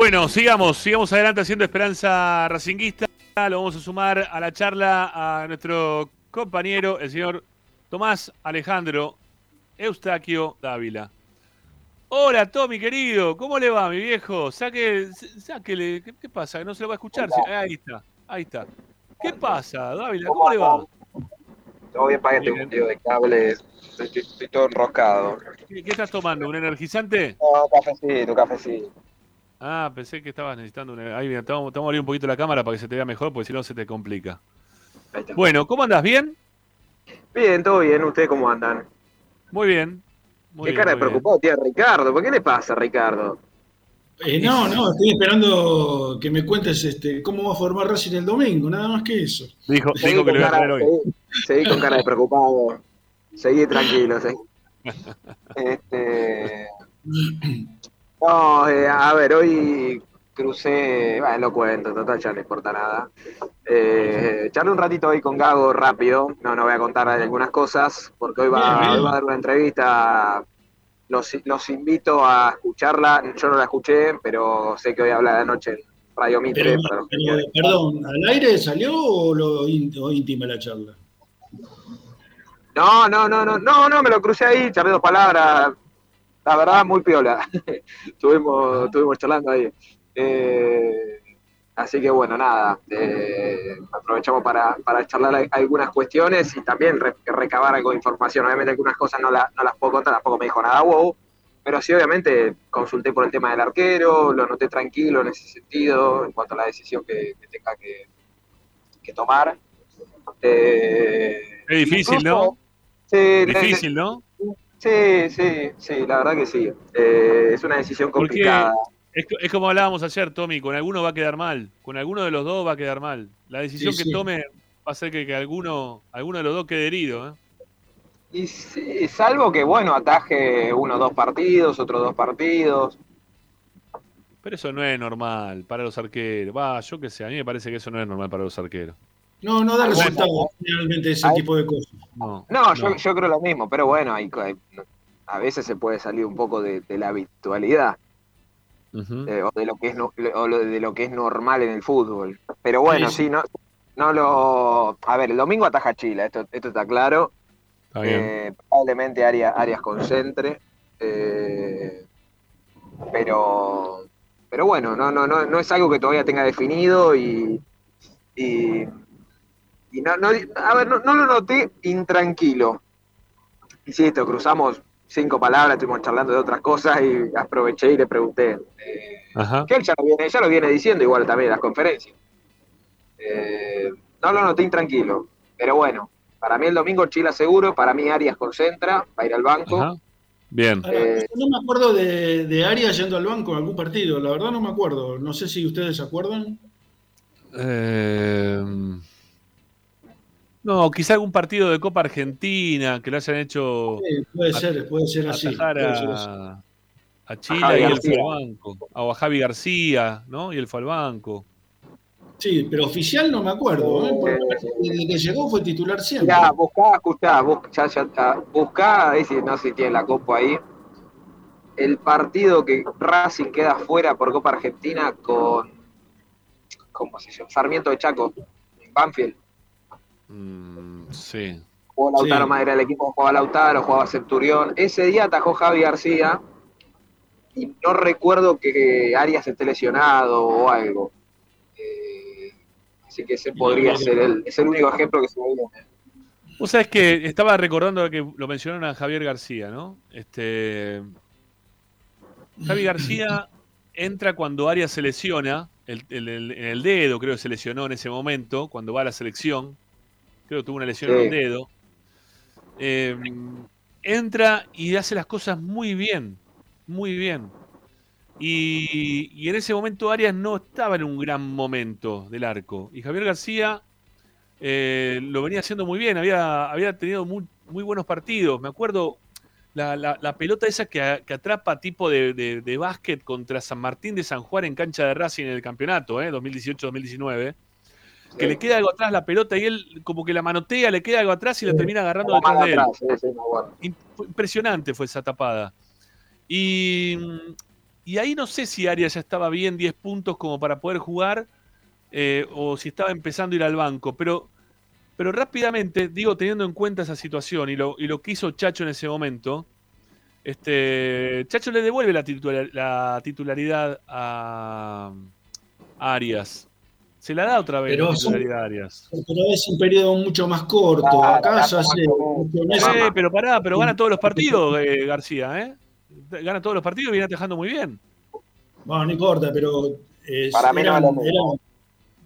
Bueno, sigamos, sigamos adelante haciendo Esperanza Racinguista. Lo vamos a sumar a la charla a nuestro compañero, el señor Tomás Alejandro Eustaquio Dávila. Hola, Tommy, querido. ¿Cómo le va, mi viejo? Saque, sáquele. ¿Qué, pasa? ¿No se lo va a escuchar? Ahí está, ahí está. ¿Qué pasa, Dávila? ¿Cómo le va? Todo bien, para un tío de cables. Estoy, estoy, todo enroscado. ¿Qué, ¿Qué, estás tomando? ¿Un energizante? No, cafecito, cafecito. Ah, pensé que estabas necesitando un... Ahí, mira, te vamos, te vamos a abrir un poquito la cámara para que se te vea mejor, porque si no se te complica. Bueno, ¿cómo andas? ¿Bien? Bien, todo bien. ¿Ustedes cómo andan? Muy bien. Muy ¿Qué bien, cara de bien. preocupado tiene Ricardo? ¿Por qué le pasa, Ricardo? Eh, no, no, estoy esperando que me cuentes este, cómo va a formar Racing el domingo, nada más que eso. Dijo, Seguí dijo que lo iba a traer hoy. seguí- Seguí con cara de preocupado. Seguí tranquilo, seguí. <laughs> Este... No, eh, a ver, hoy crucé, bueno, lo cuento, total, ya no importa nada. Eh, charlé un ratito hoy con Gago rápido, no, no voy a contar algunas cosas, porque hoy va, hoy va a dar una entrevista. Los, los invito a escucharla, yo no la escuché, pero sé que hoy habla de anoche en Radio Mitre. Pero, para los que pero, quieran. perdón, ¿al aire salió o lo íntima la charla? No, no, no, no, no, no, me lo crucé ahí, charlé dos palabras. La verdad, muy piola. <laughs> estuvimos, estuvimos charlando ahí. Eh, así que bueno, nada. eh, aprovechamos para, para charlar algunas cuestiones y también re- recabar algo de información. Obviamente algunas cosas no, la- no las puedo contar, tampoco me dijo nada wow. Pero sí, obviamente, consulté por el tema del arquero, lo noté tranquilo en ese sentido, en cuanto a la decisión que, que tenga que, que tomar. Eh, Es difícil, ¿no? Sí, le- Difícil, ¿no? Sí, sí, sí, la verdad que sí. Eh, es una decisión complicada. es, es como hablábamos ayer, Tommy, con alguno va a quedar mal. Con alguno de los dos va a quedar mal. La decisión Sí, que sí. tome va a hacer que, que alguno, alguno de los dos quede herido. ¿eh? Y sí, salvo que, bueno, ataje uno o dos partidos, otros dos partidos. Pero eso no es normal para los arqueros. Va, yo qué sé, a mí me parece que eso no es normal para los arqueros. No, no da Bueno, resultado realmente ese hay- tipo de cosas. No, No, Yo, yo creo lo mismo, pero bueno, hay, hay- a veces se puede salir un poco de, de la habitualidad eh, o de lo que es no- o lo- de lo que es normal en el fútbol. Pero bueno, Sí, sí. sí, no, no lo. A ver, el domingo ataja Chile, esto, esto está claro. Está bien. Eh, probablemente Arias, Arias concentre. eh, pero, pero bueno, no, no, no, no es algo que todavía tenga definido y, y, y no, no, a ver, no, no lo noté intranquilo. Insisto, cruzamos cinco palabras, estuvimos charlando de otras cosas y aproveché y le pregunté. eh, Ajá. que él ya lo viene, ya lo viene diciendo igual también en las conferencias. Eh, no lo noté intranquilo, pero bueno, para mí el domingo Chile seguro, para mí Arias concentra, va a ir al banco. Ajá. Bien. Eh, no me acuerdo de, de Arias yendo al banco en algún partido, la verdad no me acuerdo. No sé si ustedes se acuerdan. Eh, no, quizá algún partido de Copa Argentina que lo hayan hecho Sí, puede A- ser, puede ser así. atajar puede ser así. a, a Chile y él fue al banco. O a Javi García, ¿no? Y él fue al banco. Sí, pero oficial no me acuerdo. ¿eh? Porque desde que llegó fue titular siempre. Ya, buscá, escuchá, buscá, ya, ya está. buscá, ahí si no sé si tiene la copa ahí. El partido que Racing queda fuera por Copa Argentina con, ¿cómo se llama? Sarmiento de Chaco, en Banfield. Mm, sí. Jugó Lautaro Sí. Madera, el equipo jugaba Lautaro, jugaba Centurión. Ese día atajó Javi García y no recuerdo que Arias esté lesionado o algo. Eh, así que ese podría ser el, es el único ejemplo que se me viene. Vos sabés que estaba recordando que lo mencionaron a Javier García, ¿no? Este. Javi García <clears throat> entra cuando Arias se lesiona, el- el- el dedo, creo que se lesionó en ese momento, cuando va a la selección. Creo que tuvo una lesión en el dedo. Eh, entra y hace las cosas muy bien, muy bien. Y, y en ese momento Arias no estaba en un gran momento del arco. Y Javier García eh, lo venía haciendo muy bien, había, había tenido muy, muy buenos partidos. Me acuerdo la, la- la pelota esa que, atrapa tipo de, de- de básquet contra San Martín de San Juan en cancha de Racing en el campeonato, ¿eh? 2018-2019. Que le queda algo atrás la pelota y él como que la manotea, le queda algo atrás y la termina agarrando detrás de él. atrás, Impresionante fue esa tapada. Y, y ahí no sé si Arias ya estaba bien 10 puntos como para poder jugar eh, o si estaba empezando a ir al banco. Pero, pero rápidamente, digo, teniendo en cuenta esa situación y lo, y lo que hizo Chacho en ese momento, este, Chacho le devuelve la, titular- la titularidad a, a Arias. Se la da otra vez Pero la son- titularidad a Arias. Pero es un periodo mucho más corto. Claro, Acá se acá hace. Eh, pero pará, pero gana todos los partidos, eh, García, ¿eh? Gana todos los partidos y viene atajando muy bien. Bueno, no importa, pero. es- Para mí no eran- lo eran-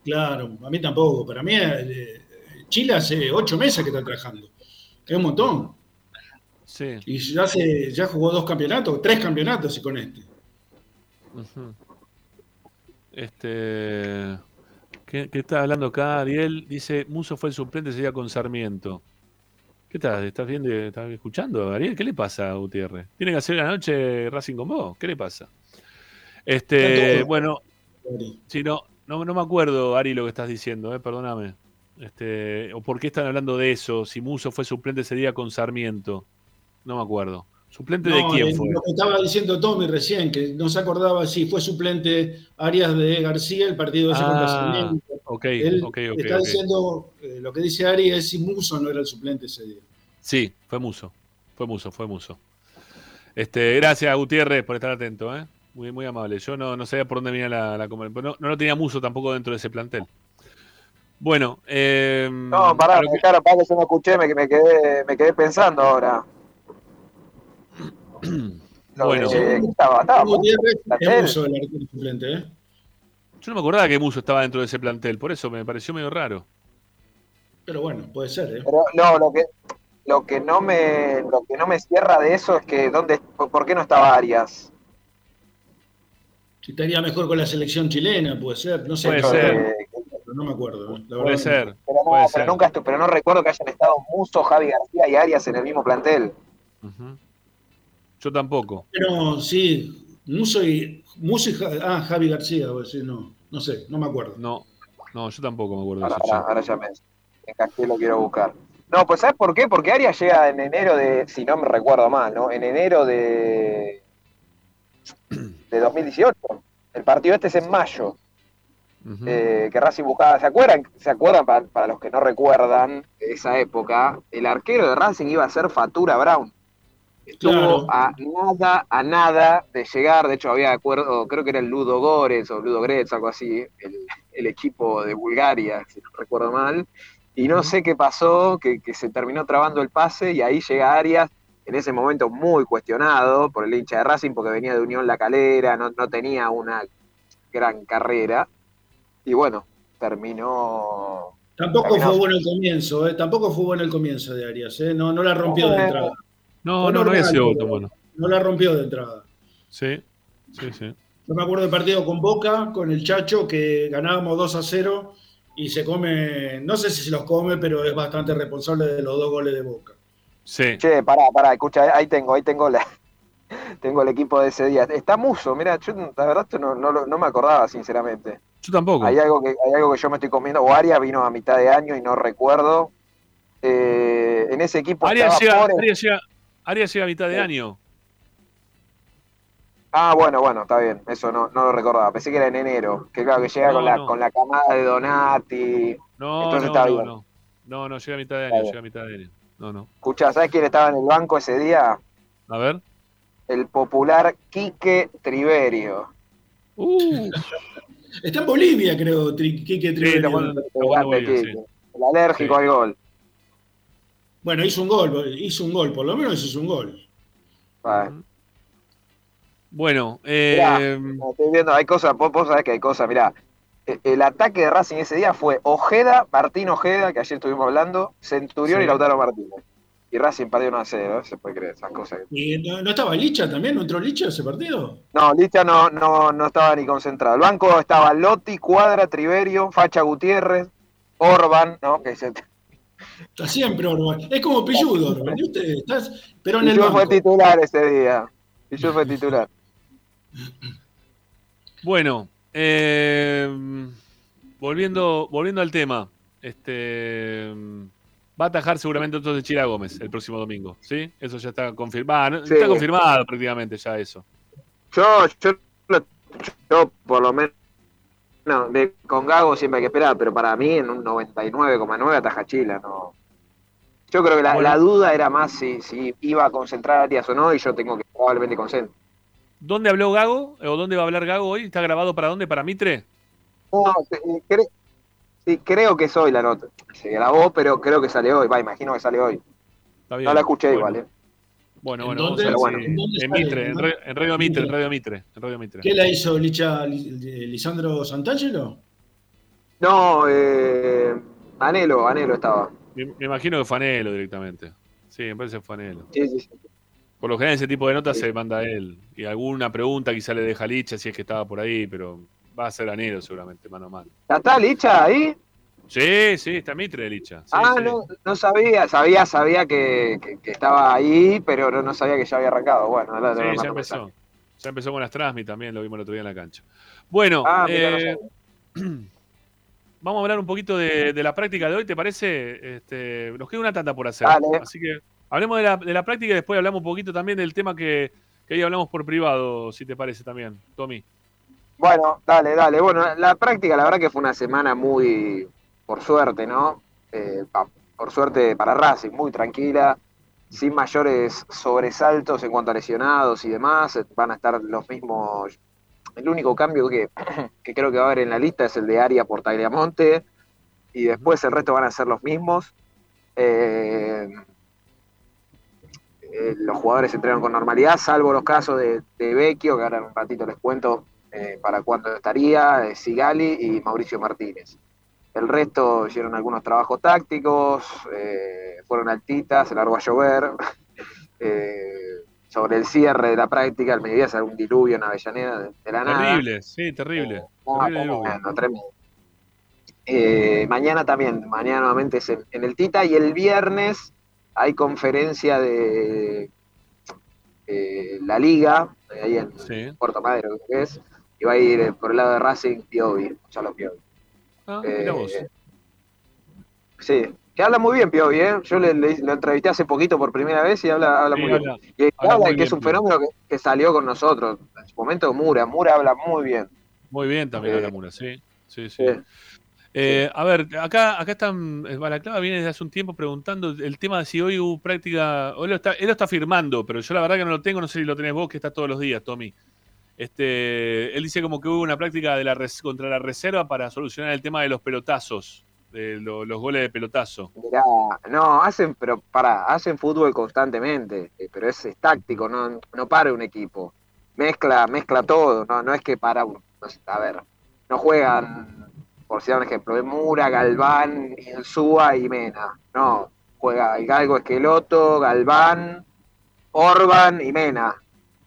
claro, a mí tampoco. Para mí, eh, Chile hace ocho meses que está trabajando. Es un montón. Sí. Y ya, hace, ya jugó dos campeonatos, tres campeonatos y con este. Este. ¿Qué, qué está hablando acá? Ariel dice: Muso fue el suplente, sería con Sarmiento. ¿Qué estás? ¿Estás viendo? ¿Estás escuchando, Ariel? ¿Qué le pasa a Gutiérrez? ¿Tiene que hacer la noche Racing con vos? ¿Qué le pasa? Este, bueno, Sí, no, no, no me acuerdo, Ari, lo que estás diciendo, eh, perdóname. Este, o por qué están hablando de eso, si Muso fue suplente ese día con Sarmiento. No me acuerdo. ¿Suplente de quién eh, fue? Lo que estaba diciendo Tommy recién, que no se acordaba si fue suplente Arias de García el partido ese contra Ah, Sarmiento. ok, Él ok, ok, está ok. diciendo, eh, lo que dice Ari es si Muso no era el suplente ese día. Sí, fue Muso. Fue Muso, fue Muso. Este, gracias, Gutiérrez, por estar atento, ¿eh? Muy, muy amable. Yo no, no sabía por dónde venía la, la no, no lo tenía Muso tampoco dentro de ese plantel. Bueno, eh, No, pará, que- para que yo no escuché, me, me quedé, me quedé pensando ahora. <clears throat> Lo Bueno. de- estaba, estaba mucho Gutiérrez es plantel. Muso el arquero suplente, ¿eh? yo no me acordaba que Muso estaba dentro de ese plantel, por eso me pareció medio raro. Pero bueno, puede ser, ¿eh? Pero no, lo que lo que no me lo que no me cierra de eso es que dónde por qué no estaba Arias. Si estaría mejor con la selección chilena, puede ser. No sé, Puede ser. pero no me acuerdo. ¿eh? La Puede ser. Pero no, Puede pero ser. nunca estu- pero no recuerdo que hayan estado Muso, Javi García y Arias en el mismo plantel. Ujú. Yo tampoco. Pero sí, Muso y, Muso y Ja- ah, Javi García, voy a decir, no, no sé, no me acuerdo. No, no, yo tampoco me acuerdo de Ahora, eso. ahora, ahora ya me encajé, lo quiero buscar. No, pues ¿sabes por qué? Porque Arias llega en enero de, si no me recuerdo mal, ¿no? En enero de, de 2018. El partido este es en mayo, eh, que Racing buscaba. ¿Se acuerdan? ¿Se acuerdan? Para, para los que no recuerdan de esa época, el arquero de Racing iba a ser Fatura Brown. Estuvo Claro. a nada, a nada de llegar. De hecho, había acuerdo, creo que era el Ludo Górez o Ludo Gretz, algo así, el, el equipo de Bulgaria, si no recuerdo mal. Y no sé qué pasó, que, que se terminó trabando el pase y ahí llega Arias, en ese momento muy cuestionado por el hincha de Racing, porque venía de Unión La Calera, no, no tenía una gran carrera. Y bueno, terminó. Tampoco fue bueno el comienzo, ¿eh? Tampoco fue bueno el comienzo de Arias, ¿eh? No, no la rompió de entrada. No, no, no había normal, sido pero- tan bueno. No la rompió de entrada. Sí, sí, sí. Yo me acuerdo del partido con Boca, con el Chacho, que ganábamos 2 a 0 y se come, no sé si se los come, pero es bastante responsable de los dos goles de Boca. Sí. Che, pará, pará, escucha, ahí tengo, ahí tengo la. <laughs> Tengo el equipo de ese día. Está Muso, mira, yo la verdad esto no, no, lo- no me acordaba, sinceramente. Yo tampoco. Hay algo que, hay algo que yo me estoy comiendo. O Arias vino a mitad de año y no recuerdo. Eh, en ese equipo Arias estaba llega, Pores. Arias llega- Arias llega a mitad de año. Ah, bueno, bueno, está bien. Eso no, no lo recordaba. Pensé que era en enero. Que claro, que llega No, con, la, con la camada de Donati. No, Entonces no, está no, bien. no. No, no, llega a mitad de año, llega a mitad de año. No, no. Escuchá, ¿sabes quién estaba en el banco ese día? A ver. El popular Quique Triverio. Uh, Está en Bolivia, creo, Quique está Triverio. jugando- está jugando Grande Bolivia, Quique. sí. El alérgico Sí. al gol. Bueno, hizo un gol, hizo un gol, por lo menos hizo un gol. Bueno, eh, estoy viendo, hay cosas, vos, vos sabés que hay cosas, mirá. e- El ataque de Racing ese día fue Ojeda, Martín Ojeda, que ayer estuvimos hablando, Centurión Sí. y Lautaro Martínez. Y Racing perdió 1 a 0, se puede creer esas cosas. ¿Y no, no estaba Licha también? ¿No entró Licha ese partido? No, Licha no, no, no estaba ni concentrado. El banco estaba Lotti, Cuadra, Triverio, Facha Gutiérrez, Orban, ¿no? Que se... Está siempre Orban. Es como Pilludo, Orban. ¿Y usted? Estás, pero en el Pichul fue banco. titular ese día. Pichul fue titular. bueno, eh, volviendo, volviendo al tema, este va a atajar seguramente entonces Chira Gómez el próximo domingo, ¿sí? Eso ya está confirmado, está confirmado prácticamente ya eso. Yo, yo, yo por lo menos, no, de- con Gago siempre hay que esperar, pero para mí en un 99,9 ataja Chila, no. Yo creo que la, Bueno. la duda era más si, si iba a concentrar a Arias o no, y yo tengo que probablemente concentrar. ¿Dónde habló Gago? ¿O dónde va a hablar Gago hoy? ¿Está grabado para dónde? ¿Para Mitre? No, eh, cre- sí, creo que es hoy la nota. Se grabó, pero creo que sale hoy. Va, imagino que sale hoy. Está bien. No la escuché bueno, igual, ¿eh? Bueno, ¿En bueno, dónde? vamos a si- ¿En dónde en sale? Mitre, en, Re- en Radio Mitre, en Radio Mitre, en Radio Mitre. ¿Qué la hizo Licha Li- Lisandro Santangelo? No, eh, Anelo, Anelo estaba. Me, me imagino que Fanelo directamente. Sí, me parece Fanelo. Sí, sí, sí. Por lo general ese tipo de notas Sí. se manda a él. Y alguna pregunta quizá le deja Licha si es que estaba por ahí, pero va a ser Anelo seguramente, mano a mano. ¿Ya está Licha ahí? Sí, sí, está Mitre Licha. Sí, ah, sí. no, no sabía, sabía, sabía que, que- que estaba ahí, pero no, sabía que ya había arrancado. Bueno, ahora Sí, le ya empezó. mensaje. Ya empezó con las Transmi también, lo vimos el otro día en la cancha. Bueno, Ah, eh, <clears throat> vamos a hablar un poquito de, de la práctica de hoy, ¿te parece? Este, nos queda una tanda por hacer. Dale. Así que hablemos de la, de la práctica y después hablamos un poquito también del tema que, que ahí hablamos por privado, si te parece también, Tommy. Bueno, dale, dale. Bueno, la práctica, la verdad que fue una semana muy, por suerte, ¿no? Eh, por suerte para Racing, muy tranquila, sin mayores sobresaltos en cuanto a lesionados y demás. Van a estar los mismos. El único cambio <clears throat> que, creo que va a haber en la lista es el de Aria por Tagliamonte, y después el resto van a ser los mismos. Eh, eh, los jugadores entrenan con normalidad, salvo los casos de, de Vecchio, que ahora en un ratito les cuento eh, para cuándo estaría, eh, Sigali y Mauricio Martínez. El resto hicieron algunos trabajos tácticos, eh, fueron altitas, se largó a llover. <laughs> Eh, sobre el cierre de la práctica, al mediodía salió un diluvio en Avellaneda de, de la nada. Terrible, sí, terrible. Tremendo. Eh, mañana también, mañana nuevamente es en, en el Tita y el viernes hay conferencia de la Liga, ahí en Sí. Puerto Madero que es, y va a ir por el lado de Racing Piovi, Gonzalo Piovi. Ah, Eh, mira vos. Sí, que habla muy bien Piovi, ¿eh? Yo le, le- lo entrevisté hace poquito por primera vez y habla, habla Sí, muy bien. Y habla, que bien, es un fenómeno que, que salió con nosotros. En su momento Mura, Mura habla muy bien. Muy bien también Eh, habla Mura, sí. Sí, sí. Eh, a ver, acá, acá están, eh, Balaclava viene desde hace un tiempo preguntando el tema de si hoy hubo práctica, hoy lo está, él lo está firmando, pero yo la verdad que no lo tengo, no sé si lo tenés vos, que está todos los días, Tommy. Este, él dice como que hubo una práctica de la res- contra la reserva para solucionar el tema de los pelotazos, de lo- los goles de pelotazo. Mirá, no, hacen, pero para, hacen fútbol constantemente, eh, pero es, es táctico, no, no para un equipo. Mezcla, mezcla todo, no, no es que para un, no sé, a ver, no juegan, por si un ejemplo, de Mura, Galván, Insúa y Mena. No, juega el Galgo Esqueloto, Galván, Orban y Mena.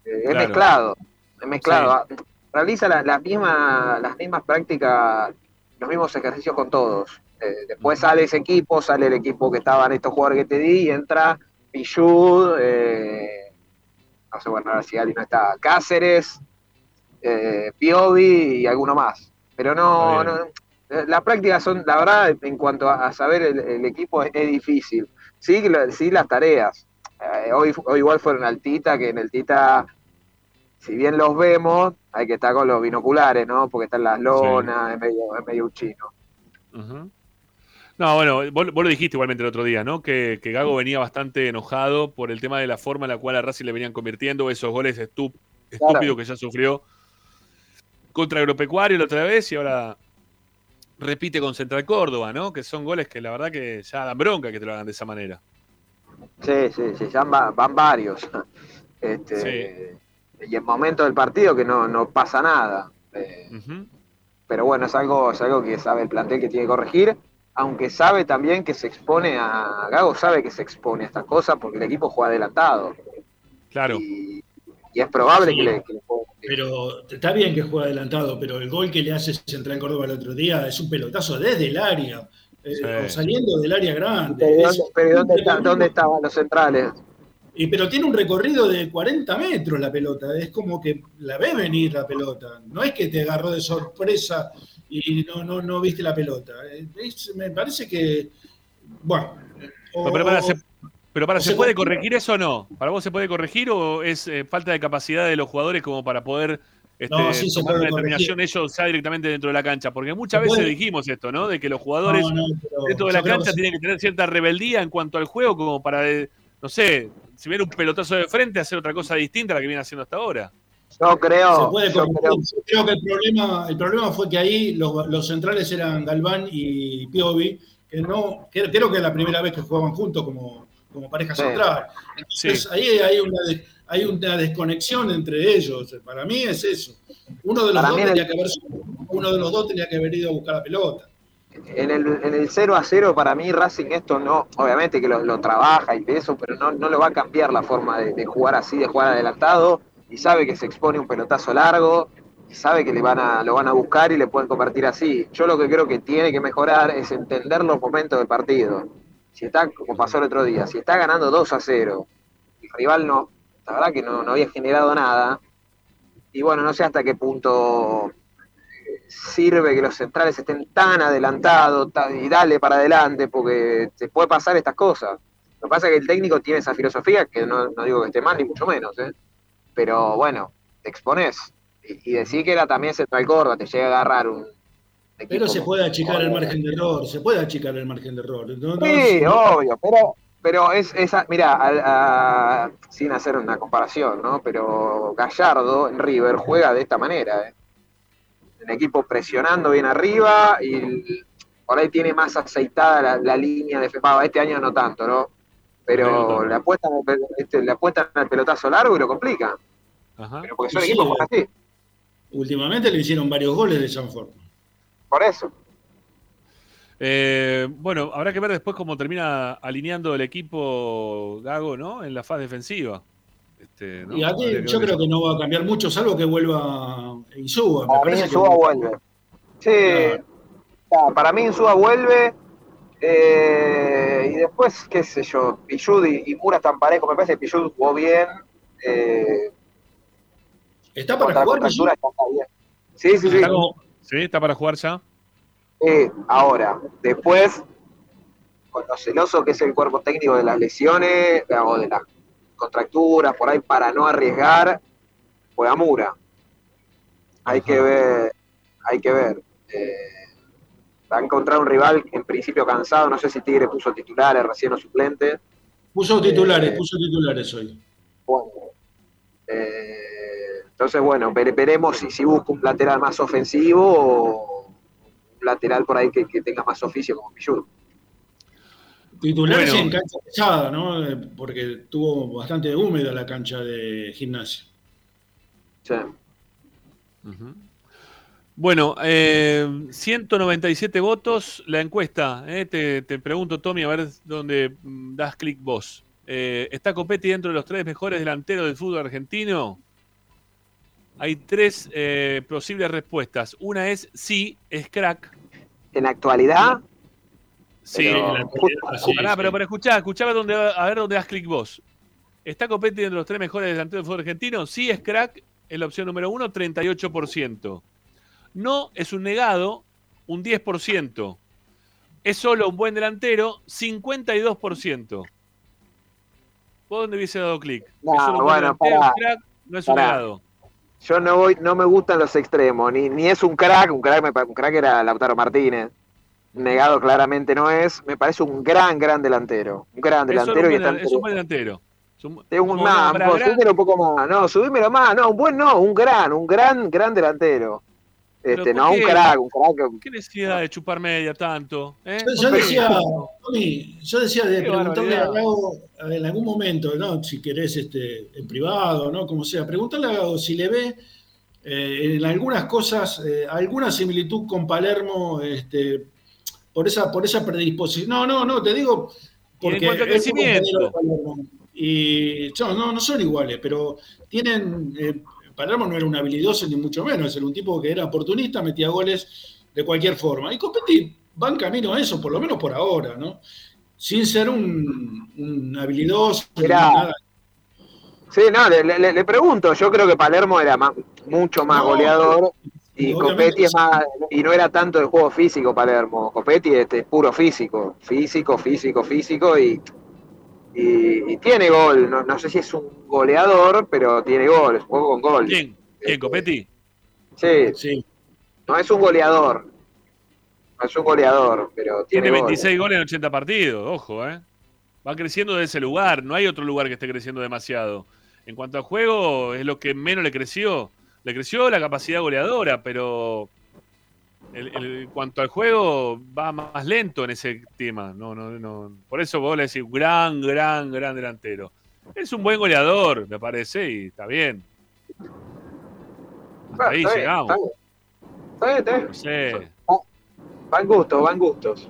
Eh, es Claro. mezclado, mezclado. Realiza la- las mismas, las mismas prácticas, los mismos ejercicios con todos. Eh, después sale ese equipo, sale el equipo que estaban estos jugadores que te di, y entra Pichud, eh, no sé, bueno, ahora si alguien no está, Cáceres, eh, Piovi y alguno más. Pero no, no, las prácticas son, la verdad, en cuanto a, a saber el, el equipo es, es difícil. Sí, sí las tareas. Eh, hoy, hoy igual fueron al Tita, que en el Tita, si bien los vemos, hay que estar con los binoculares, ¿no? Porque están las lonas, es medio, es medio un chino. No, bueno, vos, vos lo dijiste igualmente el otro día, ¿no? Que, que Gago venía bastante enojado por el tema de la forma en la cual a Racing le venían convirtiendo esos goles estup- estúpidos que ya sufrió contra Agropecuario la otra vez y ahora repite con Central Córdoba, ¿no? Que son goles que la verdad que ya dan bronca que te lo hagan de esa manera. Sí, sí, sí, ya van, van varios. <laughs> Este, Y en momentos del partido que no, no pasa nada. Eh, pero bueno, es algo, es algo que sabe el plantel que tiene que corregir, aunque sabe también que se expone a. Gago sabe que se expone a estas cosas porque el equipo juega adelantado. Claro. Y, y es probable Sí. que le, que le- Pero está bien que juega adelantado, pero el gol que le hace Central Córdoba el otro día es un pelotazo desde el área, eh, Sí. saliendo del área grande. Pero, Es- ¿dónde, pero ¿dónde, está- dónde estaban los centrales? Y, pero tiene un recorrido de 40 metros la pelota, es como que la ve venir la pelota, no es que te agarró de sorpresa y no, no, no viste la pelota. Es- me parece que, bueno, o- Pero, para, ¿se, pero para, ¿se se puede corregir eso o no? ¿Para vos se puede corregir o es eh, falta de capacidad de los jugadores como para poder este, No, sí se tomar una determinación ellos ya directamente dentro de la cancha? Porque muchas veces puede. dijimos esto, ¿no? De que los jugadores No, no, pero dentro de la cancha que tienen que tener cierta rebeldía en cuanto al juego como para, eh, no sé, si viene un pelotazo de frente, hacer otra cosa distinta a la que viene haciendo hasta ahora. Yo Se creo, puede yo creo Yo creo que el problema, el problema fue que ahí los, los centrales eran Galván y Piovi, que no, que- creo que es la primera vez que jugaban juntos como, como pareja Sí. central. Entonces ahí hay una, hay una desconexión entre ellos. Para mí es eso. Uno de los Para dos tenía el- que haber, uno de los dos tenía que haber ido a buscar la pelota. En el, en el 0 a 0 para mí Racing esto no, obviamente que lo, trabaja y de eso, pero no, no lo va a cambiar la forma de, jugar así, de jugar adelantado, y sabe que se expone un pelotazo largo, sabe que le van a, lo van a buscar y le pueden convertir así. Yo lo que creo que tiene que mejorar es entender los momentos del partido. Si está, como pasó el otro día, si está ganando 2 a 0, el rival no, la verdad que no, no había generado nada, y bueno, no sé hasta qué punto sirve que los centrales estén tan adelantados y dale para adelante, porque se puede pasar estas cosas. Lo que pasa es que el técnico tiene esa filosofía, que no, digo que esté mal, ni mucho menos, ¿eh? pero bueno, te expones. Y, decir que era también central Córdoba, te llega a agarrar un. Pero se puede achicar el margen de error, se puede achicar el margen de error. sí, obvio, pero pero es esa, mira, sin hacer una comparación, ¿no? Pero Gallardo en River juega de esta manera, ¿eh? El equipo presionando bien arriba y por ahí tiene más aceitada la, línea de FEPAVA. Este año no tanto, ¿no? Pero le apuestan, este, le apuestan al pelotazo largo y lo complican. Ajá. Pero porque son equipos así. Últimamente le hicieron varios goles de esa forma. Por eso. Eh, bueno, habrá que ver después cómo termina alineando el equipo Gago, ¿no? En la fase defensiva. Este, y aquí yo creo que no va a cambiar mucho, salvo que vuelva Insúa. Para mí Insúa vuelve. Sí, para mí Insúa vuelve. Eh, y después, qué sé yo, Pichud y, Mura están parejos. Me parece que Pichud jugó bien. Eh, ¿Está para jugar? Sí, sí, sí. Sí, está para jugar ya. Eh, ahora, después, con lo celoso que es el cuerpo técnico de las lesiones o de las contracturas, por ahí para no arriesgar, juega Mura. Hay que ver, hay que ver. Eh, va a encontrar un rival en principio cansado, no sé si Tigre puso titulares, recién o suplente. Puso titulares, eh, puso titulares hoy. Bueno, entonces, bueno, veremos si, si busca un lateral más ofensivo o lateral por ahí que, tenga más oficio como Pichud. Titulares en cancha pesada, ¿no? Eh, porque tuvo bastante húmeda la cancha de gimnasio. Sí. Bueno, 197 eh, votos la encuesta. Eh, te, pregunto, Tommy, a ver dónde mm, das clic vos. ¿Está Copetti dentro de los tres mejores delanteros del fútbol argentino? Hay tres eh, posibles respuestas. Una es sí, es crack. ¿En la actualidad? Sí, la actualidad. pero para escuchar, escuchaba donde, a ver dónde das clic vos. ¿Está Copetti entre los tres mejores delanteros del fútbol argentino? Sí, es crack, es la opción número uno, 38%. No, es un negado, un 10%. Es solo un buen delantero, 52%. ¿Vos dónde hubiese dado clic? No, ¿Es solo un bueno, delantero, crack? No es un negado. Yo no voy, no me gustan los extremos, ni, ni es un crack, un crack, un crack era Lautaro Martínez. Negado claramente no es, me parece un gran, gran delantero. Un gran delantero. Es, un, y es un buen delantero. Es un, un más, un poco más. No, subímelo más. No, un buen no, un gran, un gran, gran delantero. Este, no, un crack, un crack. ¿Qué necesidad de chupar media tanto? ¿eh? Yo, decía, yo decía de preguntarle a Gago en algún momento, ¿no? si querés este, en privado, ¿no? como sea, preguntarle a Gago si le ve eh, en algunas cosas eh, alguna similitud con Palermo este, por, esa, por esa predisposición. No, no, no, te digo porque... En cuanto a crecimiento. Y no, no son iguales, pero tienen Palermo no era un habilidoso ni mucho menos, era un tipo que era oportunista, metía goles de cualquier forma. Y Copetti va en camino a eso, por lo menos por ahora, ¿no? Sin ser un, habilidoso. Nada. Sí, no, le, pregunto, yo creo que Palermo era mucho más goleador y Copetti es más, y no era tanto de juego físico Palermo, Copetti este, es puro físico, físico, físico, físico y y, tiene gol. No, sé si es un goleador, pero tiene gol, es un juego con gol. ¿Quién? ¿Quién, Copetti? Sí. sí. No es un goleador. No es un goleador, pero tiene, tiene 26 goles en 80 partidos, ojo, ¿eh? Va creciendo de ese lugar, no hay otro lugar que esté creciendo demasiado. En cuanto al juego, es lo que menos le creció. Le creció la capacidad goleadora, pero en cuanto al juego, va más lento en ese tema. No, no, no. Por eso vos le decís, gran, gran, gran delantero. Es un buen goleador, me parece, y está bien. Hasta ahí llegamos. Está bien, Van gustos, van gustos.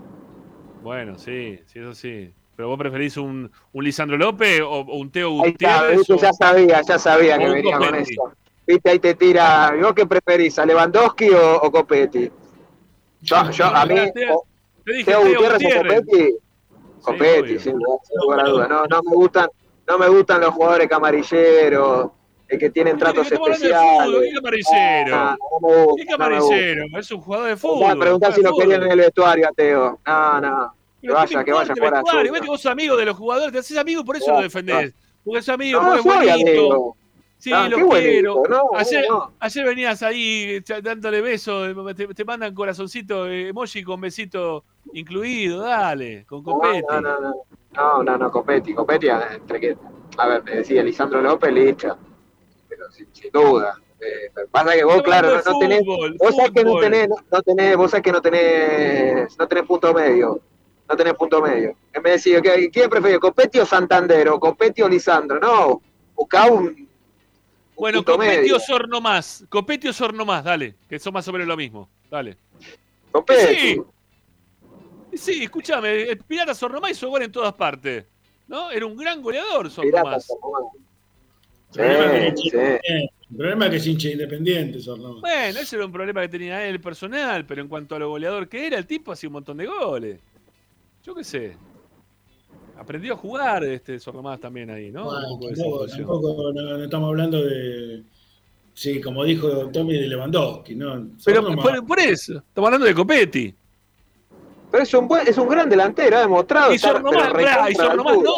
Bueno, sí, sí, eso sí. ¿Pero vos preferís un, un Lisandro López o, un Teo Gutiérrez? Ya sabía, ya sabía que venía con eso. Viste, ahí te tira. ¿Vos qué preferís, a Lewandowski o, o Copetti? Yo, yo, a mí, te dije Teo Gutiérrez o Copetti, Copetti, sin lugar a duda. No, no me gustan, no me gustan los jugadores camarilleros. el que tienen tratos especiales. ¿Qué camarillero? Ah, no ¿Qué no camarillero? Es un jugador de fútbol. a preguntar si lo querían en el vestuario, Ateo. No, no. Que Pero ¿qué vaya, que vaya fuera? Ves que vos sos amigo de los jugadores, te haces amigo, por eso No, lo defendés. Porque es amigo, No, porque es bonito. amigo. Sí, No, lo bonito, quiero. no, ayer, no. ayer venías ahí cha- dándole besos, te, te mandan corazoncito, eh, emoji con besito incluido, dale, con No, compete. no, no, no. No, no, no, Copetti. Copetti, entre que. A ver, me decía Lisandro López, licha. Pero sin, sin duda. Eh, pasa que vos, claro, no, de tenés. fútbol, Vos sabés que no fútbol. tenés, no, tenés, vos sabés que no tenés, no tenés punto medio. No tenés punto medio. En vez de decir, ¿qué- ¿quién prefiere, Copetti o Santander? O Copetti o Lisandro. No, buscá un. Bueno, punto Copetti medio. o Sorno más. Copetti o Sorno más, dale, que son más o menos lo mismo. Dale. Copetti. Sí. Sí, escúchame, el Pirata Sornomás hizo gol en todas partes. ¿No? Era un gran goleador Pirata, Sornomás. Sí, El problema es que sí. es independiente. El problema es que es hincha independiente, Sorno. Bueno, ese era un problema que tenía él personal, pero en cuanto a lo goleador que era, el tipo hacía un montón de goles. Yo qué sé. Aprendió a jugar este Sornomás también ahí, ¿no? Bueno, Un poco de esa tampoco, no, no estamos hablando de. Sí, como dijo Tommy de Lewandowski, ¿no? Pero por, por eso, estamos hablando de Copetti. Pero es un, buen, es un gran delantero, ha demostrado. Y Sornomás, y Sornomás no.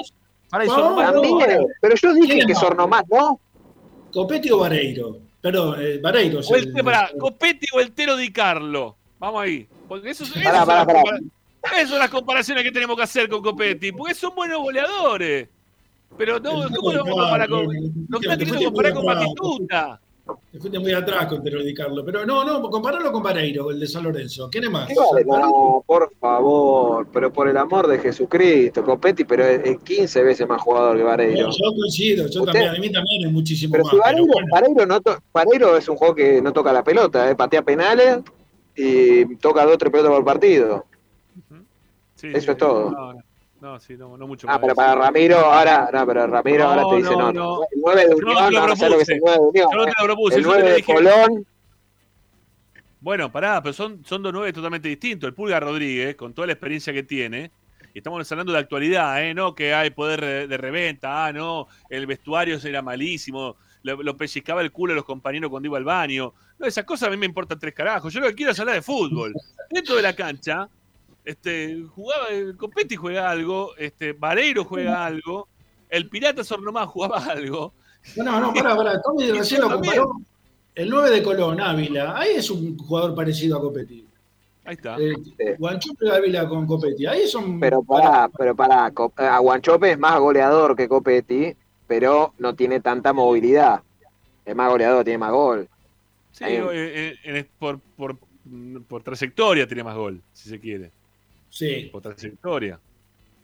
Pará, y No, Sornomás no. Pero yo dije ¿Quién que no? Sornomás no. ¿Copetti o Vareiro? Perdón, eh, Vareiro. es O el, el- pará, Copetti o el Tero Di Carlo. Vamos ahí. Porque eso, Pará, pará, pará. Esas son las comparaciones que tenemos que hacer con Copetti. Porque son buenos goleadores. Pero no, ¿cómo lo vamos a no, comparar con.? no, Lo que está comparar con Batistuta. Te fuiste muy atrás con Tero Di Carlo. Pero no, no, compararlo con Vareiro, el de San Lorenzo. ¿Quién es más? No, por favor, pero por el amor de Jesucristo, Copetti, pero es, es 15 veces más jugador que Vareiro. No, yo coincido, yo Usted- también. A mí también es muchísimo Pero más. si Vareiro, pero bueno. Vareiro, no to- Vareiro es un juego que no toca la pelota, eh, patea penales y toca dos o tres pelotas por partido. Sí, Eso sí, es todo. No, no, no, sí, no, no mucho Ah, más. pero para Ramiro, ahora, no, pero Ramiro ahora te dice, no, no, el 9 de no Unión, te lo no, sé lo que es el 9 de Unión. Yo no te eh. lo propuse, El yo te 9 lo de dije. Colón, Bueno, pará, pero son, son dos nueve totalmente distintos. El Pulga Rodríguez, con toda la experiencia que tiene, y estamos hablando de actualidad, ¿eh? No que hay poder de- de reventa, ah, no, el vestuario era malísimo, lo, lo pellizcaba el culo a los compañeros cuando iba al baño. No, esas cosas a mí me importan tres carajos. Yo lo que quiero es hablar de fútbol. Dentro de la cancha, este, jugaba, el Copetti juega algo, este, Vareiro juega algo, el Pirata Sornomás jugaba <laughs> algo. No, no, no, pará, pará. Tommy recién lo comparó. El 9 de Colón, Ávila. Ahí es un jugador parecido a Copetti. Ahí está. Eh, Guanchope Ávila con Copetti. Ahí son. pero pará, pero pará, eh, Aguanchope es más goleador que Copetti, pero no tiene tanta movilidad. Es más goleador, tiene más gol. Sí, eh, eh, en- por, por, por trayectoria tiene más gol, si se quiere. Sí. Por trayectoria.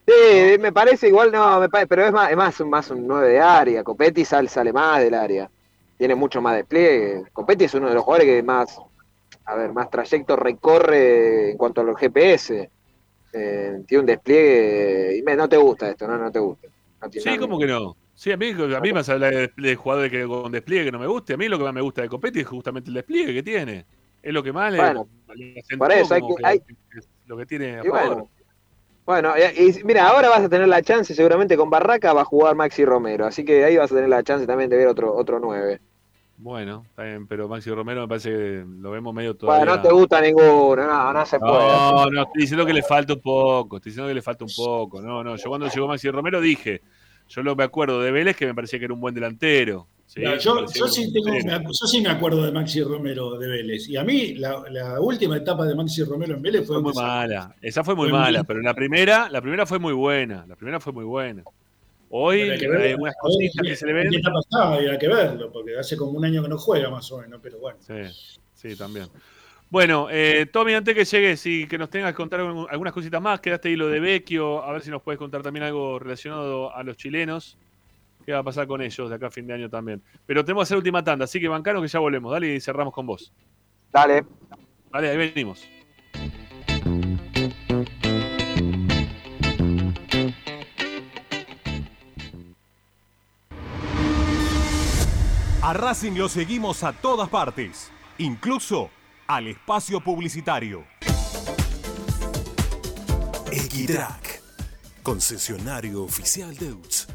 Sí, me parece igual, no, me pare- pero es más, es más, un- más un 9 de área. Copetti sale, sale más del área. Tiene mucho más despliegue. Copetti es uno de los jugadores que más, a ver, más trayecto recorre en cuanto a los GPS. Eh, tiene un despliegue y me- no te gusta esto, no, no te gusta. No Sí, nada. ¿cómo que no? Sí, a mí, a mí me vas a hablar de, de jugadores que con despliegue que no me guste. A mí lo que más me gusta de Copetti es justamente el despliegue que tiene. Es lo que más le- Bueno, le acentúa por eso hay que- hay- lo que tiene a Y favor. bueno, bueno, y, y mira, ahora vas a tener la chance, seguramente con Barraca va a jugar Maxi Romero, así que ahí vas a tener la chance también de ver otro otro 9. Bueno, bien, pero Maxi Romero me parece que lo vemos medio todavía. Bueno, no te gusta ninguno, no, no se puede. No, no, estoy diciendo que le falta un poco, estoy diciendo que le falta un poco. No, no, yo cuando llegó Maxi Romero dije, yo lo me acuerdo de Vélez que me parecía que era un buen delantero. Yo, sí tengo- me, acu- yo sí me acuerdo de Maxi Romero de Vélez. Y a mí, la, la última etapa de Maxi Romero en Vélez fue, Fue muy mala, esa fue muy Fue muy- mala, pero la primera, la primera fue muy buena, la primera fue muy buena. Hoy hay que ver- hay algunas a ver cositas que se le ven. etapa estaba, había que verlo, porque hace como un año que no juega más o menos, pero bueno. Sí, sí, también. Bueno, eh, Tommy, antes que llegues y que nos tengas que contar algunas cositas más, quedaste ahí lo de Vecchio, a ver si nos puedes contar también algo relacionado a los chilenos. ¿Qué va a pasar con ellos de acá a fin de año también? Pero tenemos que hacer última tanda, así que bancano que ya volvemos. Dale y cerramos con vos. Dale. Dale, ahí venimos. A Racing lo seguimos a todas partes, incluso al espacio publicitario. Equitrack, concesionario oficial de UTS.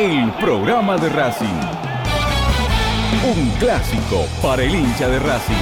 el programa de Racing. Un clásico para el hincha de Racing.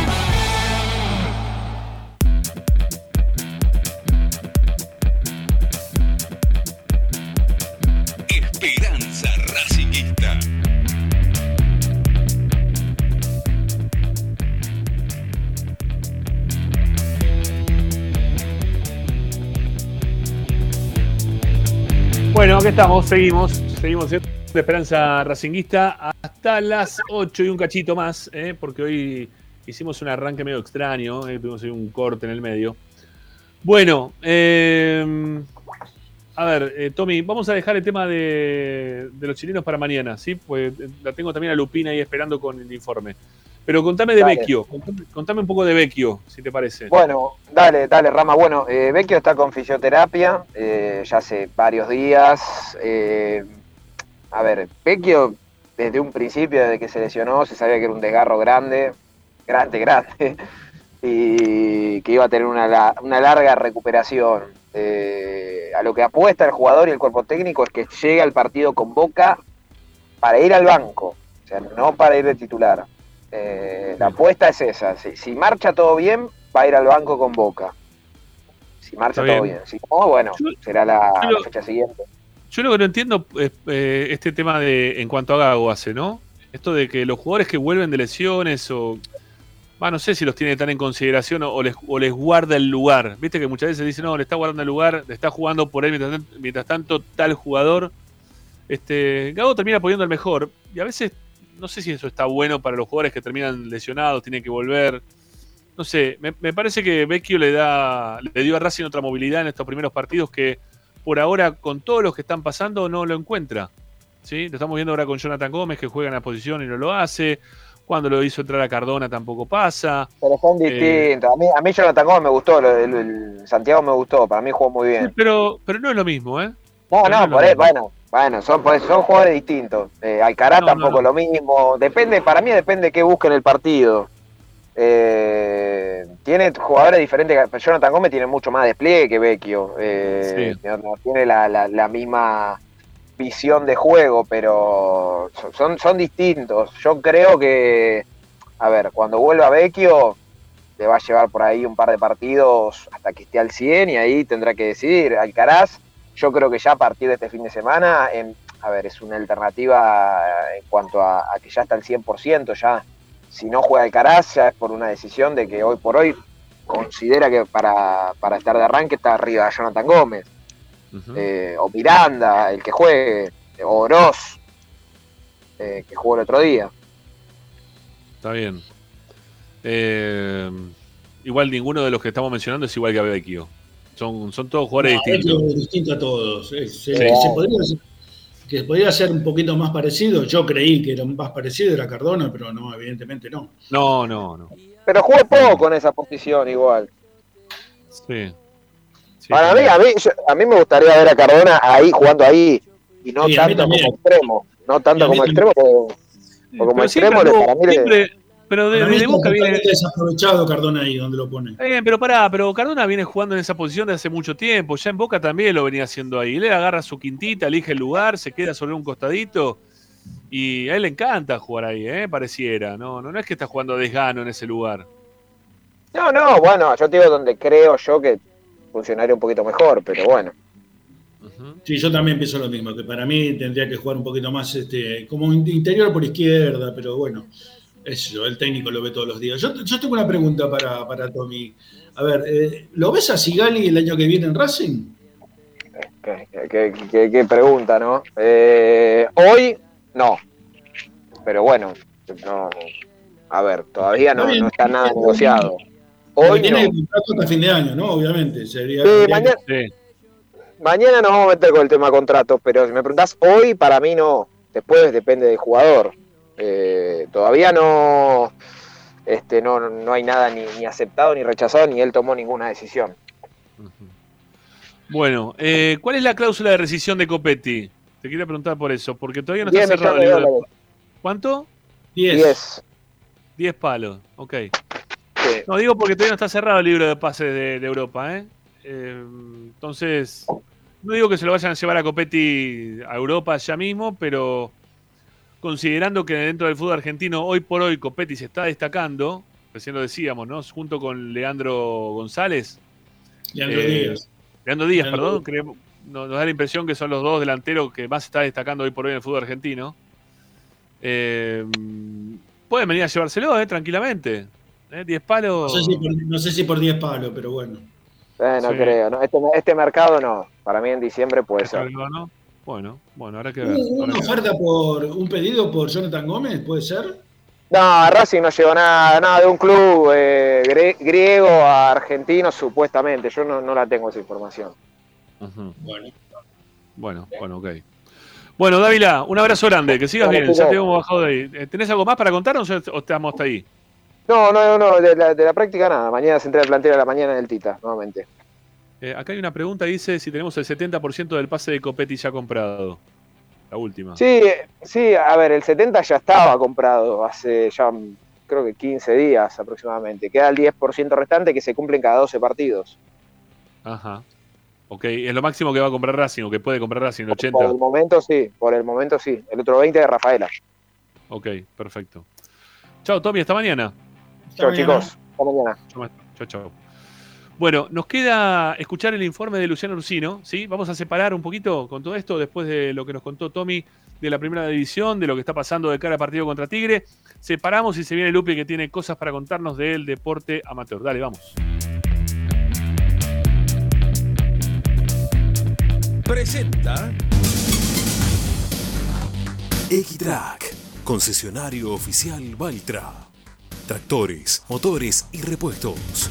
Bueno, aquí estamos, seguimos, seguimos en Esperanza Racinguista hasta las 8 y un cachito más, ¿eh? porque hoy hicimos un arranque medio extraño, ¿eh? tuvimos ahí un corte en el medio. Bueno, eh, a ver, eh, Tommy, vamos a dejar el tema de, de los chilenos para mañana, ¿sí? Pues la tengo también a Lupina ahí esperando con el informe. Pero contame de Dale. Vecchio, contame, contame un poco de Vecchio, si te parece. Bueno, dale, dale, Rama. Bueno, eh, Vecchio está con fisioterapia eh, ya hace varios días. Eh, a ver, Vecchio, desde un principio, desde que se lesionó, se sabía que era un desgarro grande, grande, <laughs> grande, y que iba a tener una, una larga recuperación. Eh, a lo que apuesta el jugador y el cuerpo técnico es que llegue al partido con Boca para ir al banco, o sea, no para ir de titular. Eh, la apuesta es esa. Si, si marcha todo bien, va a ir al banco con Boca. Si marcha todo bien. bien. Si no, bueno, será la fecha siguiente. Yo lo que no entiendo es eh, este tema de en cuanto a Gago hace, ¿no? Esto de que los jugadores que vuelven de lesiones o. No sé si los tiene tan en consideración o, les, guarda el lugar. Viste que muchas veces dicen, no, le está guardando el lugar, le está jugando por él mientras tanto tal jugador. Este, Gago termina poniendo el mejor. Y a veces, no sé si eso está bueno para los jugadores que terminan lesionados, tienen que volver. No sé, me, me parece que Vecchio le da le dio a Racing otra movilidad en estos primeros partidos que por ahora, con todos los que están pasando, no lo encuentra. ¿sí? Lo estamos viendo ahora con Jonathan Gómez, que juega en la posición y no lo hace. Cuando lo hizo entrar a Cardona tampoco pasa. Pero son Eh, distintos. A mí, a mí Jonathan Gómez me gustó, el, el Santiago me gustó, para mí jugó muy bien. Pero, pero no es lo mismo, ¿eh? No, pero no por eso, mismo. bueno, bueno, son, por eso, son jugadores distintos. Eh, Alcaraz No, no, tampoco no. lo mismo. Depende, para mí depende de qué busquen el partido. Eh, tiene jugadores diferentes. pero Jonathan Gómez tiene mucho más despliegue que Vecchio. Eh, Sí. no, no tiene la, la- la misma visión de juego, pero son, son distintos. Yo creo que, a ver, cuando vuelva Vecchio, le va a llevar por ahí un par de partidos hasta que esté al 100 y ahí tendrá que decidir. Alcaraz, yo creo que ya a partir de este fin de semana, en- a ver, es una alternativa en cuanto a, a que ya está al 100%, ya si no juega Alcaraz ya es por una decisión de que hoy por hoy considera que para, para estar de arranque está arriba Jonathan Gómez, eh, o Miranda, el que juegue, o Oroz, eh, que jugó el otro día. Está bien. Eh, igual ninguno de los que estamos mencionando es igual que a. Son, son todos jugadores No, distintos. es distinto a todos. Es- se- Sí. se podría que podría ser un poquito más parecido. Yo creí que era más parecido, era Cardona, pero no, evidentemente no. No, no, no. Pero jugó poco en esa posición igual. Sí. Sí, Para mí, a mí, yo- a mí me gustaría ver a Cardona ahí jugando ahí y no Sí, tanto como extremo, no tanto como también. extremo, porque, porque como extremo anduvo- para mí siempre- pero de, está Boca viene. totalmente desaprovechado Cardona ahí donde lo pone. Está bien, pero pará, pero Cardona viene jugando en esa posición de hace mucho tiempo. Ya en Boca también lo venía haciendo ahí. Él agarra su quintita, elige el lugar, se queda sobre un costadito. Y a él le encanta jugar ahí, ¿eh? Pareciera. No, no, no es que está jugando a desgano en ese lugar. No, no, bueno, yo te digo donde creo yo que funcionaría un poquito mejor, pero bueno. Sí, yo también pienso lo mismo, que para mí tendría que jugar un poquito más este, como interior por izquierda, pero bueno, eso, el técnico lo ve todos los días. Yo, yo tengo una pregunta para, para Tommy. A ver, eh, ¿lo ves a Sigali el año que viene en Racing? Qué, pregunta, ¿no? Eh, hoy, no. Pero bueno, no, a ver, todavía no, Está bien. no está nada negociado. Hoy tiene no. contrato hasta fin de año, ¿no? Obviamente. Sería, Sí, mañana, Sí. Mañana nos vamos a meter con el tema contratos, pero si me preguntás hoy, para mí no. Después depende del jugador. Eh, todavía no, este, no, no hay nada ni, ni aceptado ni rechazado, ni él tomó ninguna decisión. Bueno, eh, ¿cuál es la cláusula de rescisión de Copetti? Te quería preguntar por eso, porque todavía no está 10 cerrado el libro de-. ¿Cuánto? 10. 10. 10 palos, ok. Sí. No, digo porque todavía no está cerrado el libro de pases de, de Europa, ¿eh? Eh, Entonces, no digo que se lo vayan a llevar a Copetti a Europa ya mismo, pero considerando que dentro del fútbol argentino hoy por hoy Copetti se está destacando, recién lo decíamos, ¿no? Junto con Leandro González. Leandro Eh, Díaz. Leandro Díaz, Leandro perdón, creemos- nos, nos da la impresión que son los dos delanteros que más se está destacando hoy por hoy en el fútbol argentino. Eh, pueden venir a llevárselo, ¿eh? Tranquilamente. ¿Eh? 10 No palos. sé, si por, no sé si por 10 palos, pero bueno. Eh, no Sí. creo. ¿no? Este, este mercado no. Para mí en diciembre puede ¿Está ser. algo, no? Bueno, bueno, habrá que ver. ¿Hubo habrá una oferta por un pedido por Jonathan Gómez? ¿Puede ser? No, Racing no llegó nada, nada de un club eh, griego a argentino, supuestamente. Yo no, no la tengo esa información. Bueno. Bueno, bueno, ok. Bueno, Dávila, un abrazo grande, que sigas bien, ya te hemos bajado de ahí. Eh, ¿Tenés algo más para contarnos o o estamos hasta ahí? No, no, no, de la, de la práctica nada. Mañana se entra el plantel a la mañana del Tita, nuevamente. Eh, acá hay una pregunta, dice si tenemos el 70% del pase de Copetti ya comprado. La última. Sí, sí, a ver, el 70 ya estaba comprado hace ya mm, creo que 15 días aproximadamente. Queda el 10% restante que se cumplen cada 12 partidos. Ajá. Ok, es lo máximo que va a comprar Racing o que puede comprar Racing, el 80. Por el momento sí, por el momento sí. El otro 20 de Rafaela. Ok, perfecto. Chao, Tommy, hasta mañana. Chao chicos, hasta mañana. Chao, chao. Bueno, nos queda escuchar el informe de Luciano Ursino, ¿sí? Vamos a separar un poquito con todo esto después de lo que nos contó Tommy de la primera división, de lo que está pasando de cara a partido contra Tigre. Separamos y se viene Lupe que tiene cosas para contarnos del deporte amateur. Dale, vamos. Presenta Equitrack, concesionario oficial Valtra. Tractores, motores y repuestos.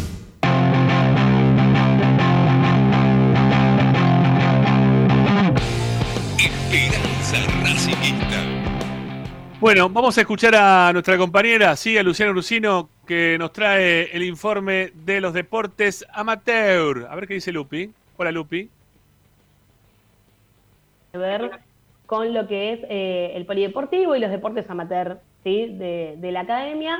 Bueno, vamos a escuchar a nuestra compañera, sí, a Luciana Rusino, que nos trae el informe de los deportes amateur. A ver qué dice Lupi. Hola, Lupi. ver con lo que es eh, el polideportivo y los deportes amateur ¿sí? de, la academia.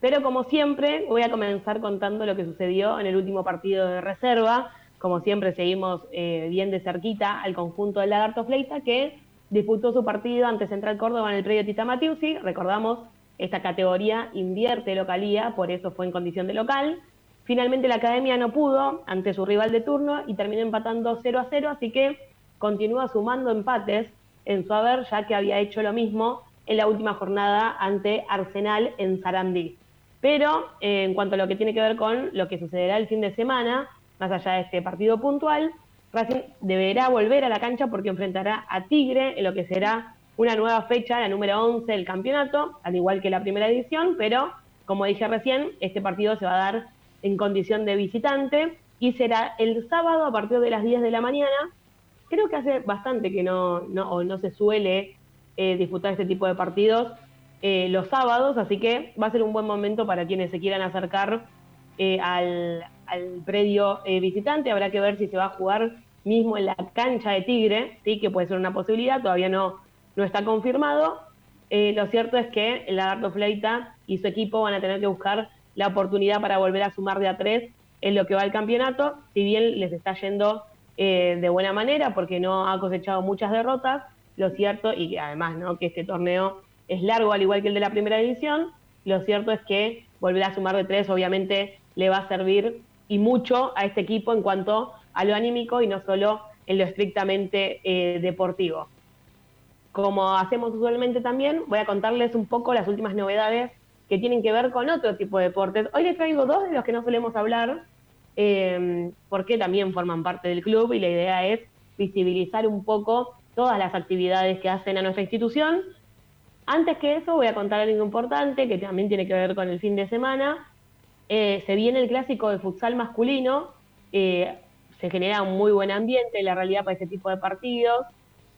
Pero como siempre, voy a comenzar contando lo que sucedió en el último partido de reserva. Como siempre, seguimos eh, bien de cerquita al conjunto del Lagarto Fleita, que disputó su partido ante Central Córdoba en el predio Tita Matiusi. Recordamos, esta categoría invierte localía, por eso fue en condición de local. Finalmente la academia no pudo ante su rival de turno y terminó empatando 0 a 0, así que continúa sumando empates en su haber, ya que había hecho lo mismo en la última jornada ante Arsenal en Sarandí. Pero eh, en cuanto a lo que tiene que ver con lo que sucederá el fin de semana, más allá de este partido puntual, Racing deberá volver a la cancha porque enfrentará a Tigre en lo que será una nueva fecha, la número 11 del campeonato, al igual que la primera edición, pero como dije recién, este partido se va a dar en condición de visitante y será el sábado a partir de las 10 de la mañana. Creo que hace bastante que no, no, no se suele eh, disputar este tipo de partidos eh, los sábados, así que va a ser un buen momento para quienes se quieran acercar eh, al, al predio eh, visitante. Habrá que ver si se va a jugar mismo en la cancha de Tigre, sí, que puede ser una posibilidad, todavía no, no está confirmado. Eh, lo cierto es que el Lagarto Fleita y su equipo van a tener que buscar la oportunidad para volver a sumar de a tres en lo que va al campeonato, si bien les está yendo eh, de buena manera porque no ha cosechado muchas derrotas, lo cierto, y además ¿no? que este torneo es largo al igual que el de la primera edición, lo cierto es que volver a sumar de tres obviamente le va a servir y mucho a este equipo en cuanto a lo anímico y no solo en lo estrictamente eh, deportivo. Como hacemos usualmente también, voy a contarles un poco las últimas novedades que tienen que ver con otro tipo de deportes. Hoy les traigo dos de los que no solemos hablar, eh, porque también forman parte del club y la idea es visibilizar un poco todas las actividades que hacen a nuestra institución. Antes que eso, voy a contar algo importante que también tiene que ver con el fin de semana. Eh, se viene el clásico de futsal masculino, eh, se genera un muy buen ambiente, la realidad, para ese tipo de partidos,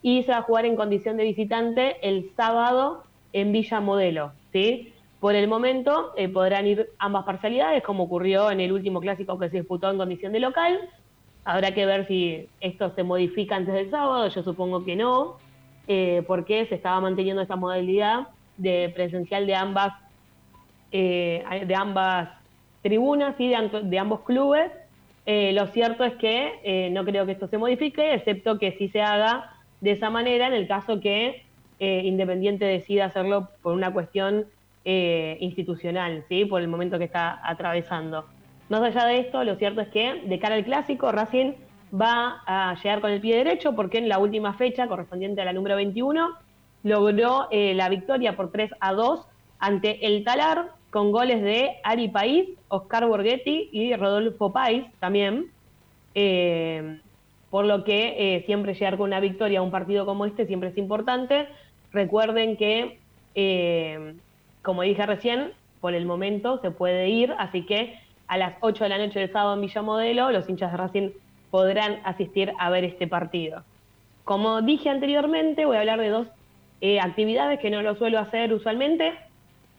y se va a jugar en condición de visitante el sábado en Villa Modelo. ¿sí? Por el momento eh, podrán ir ambas parcialidades, como ocurrió en el último clásico que se disputó en condición de local. Habrá que ver si esto se modifica antes del sábado, yo supongo que no, porque se estaba manteniendo esta modalidad de presencial de ambas, de ambas tribunas y de, ambos clubes. Eh, lo cierto es que eh, no creo que esto se modifique, excepto que sí se haga de esa manera en el caso que eh, Independiente decida hacerlo por una cuestión institucional, ¿sí? por el momento que está atravesando. Más allá de esto, lo cierto es que de cara al clásico, Racing va a llegar con el pie derecho porque en la última fecha, correspondiente a la número 21, logró la victoria por 3 a 2 ante el Talar, con goles de Ari País, Oscar Borghetti y Rodolfo País también. Eh, por lo que eh, siempre llegar con una victoria a un partido como este siempre es importante. Recuerden que, eh, como dije recién, por el momento se puede ir, así que a las 8 de la noche del sábado en Villa Modelo, los hinchas de Racing podrán asistir a ver este partido. Como dije anteriormente, voy a hablar de dos eh, actividades que no lo suelo hacer usualmente,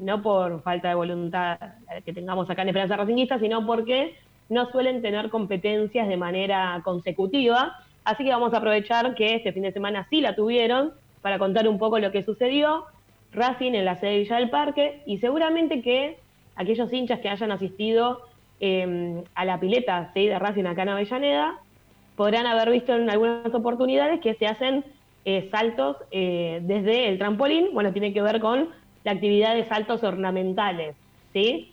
no por falta de voluntad que tengamos acá en Esperanza Racingista, sino porque no suelen tener competencias de manera consecutiva. Así que vamos a aprovechar que este fin de semana sí la tuvieron para contar un poco lo que sucedió. Racing en la sede de Villa del Parque y seguramente que aquellos hinchas que hayan asistido eh, a la pileta ¿sí? de Racing acá en Avellaneda podrán haber visto en algunas oportunidades que se hacen eh, saltos eh, desde el trampolín. Bueno, tiene que ver con la actividad de saltos ornamentales, ¿sí?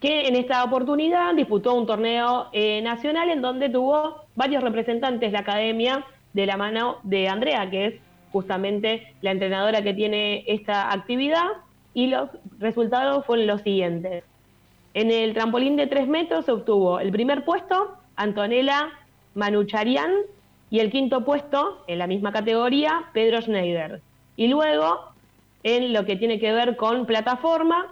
que en esta oportunidad disputó un torneo eh, nacional en donde tuvo varios representantes de la academia de la mano de Andrea, que es justamente la entrenadora que tiene esta actividad, y los resultados fueron los siguientes. En el trampolín de tres metros se obtuvo el primer puesto Antonella Manucharian Y el quinto puesto, en la misma categoría, Pedro Schneider. Y luego, en lo que tiene que ver con plataforma,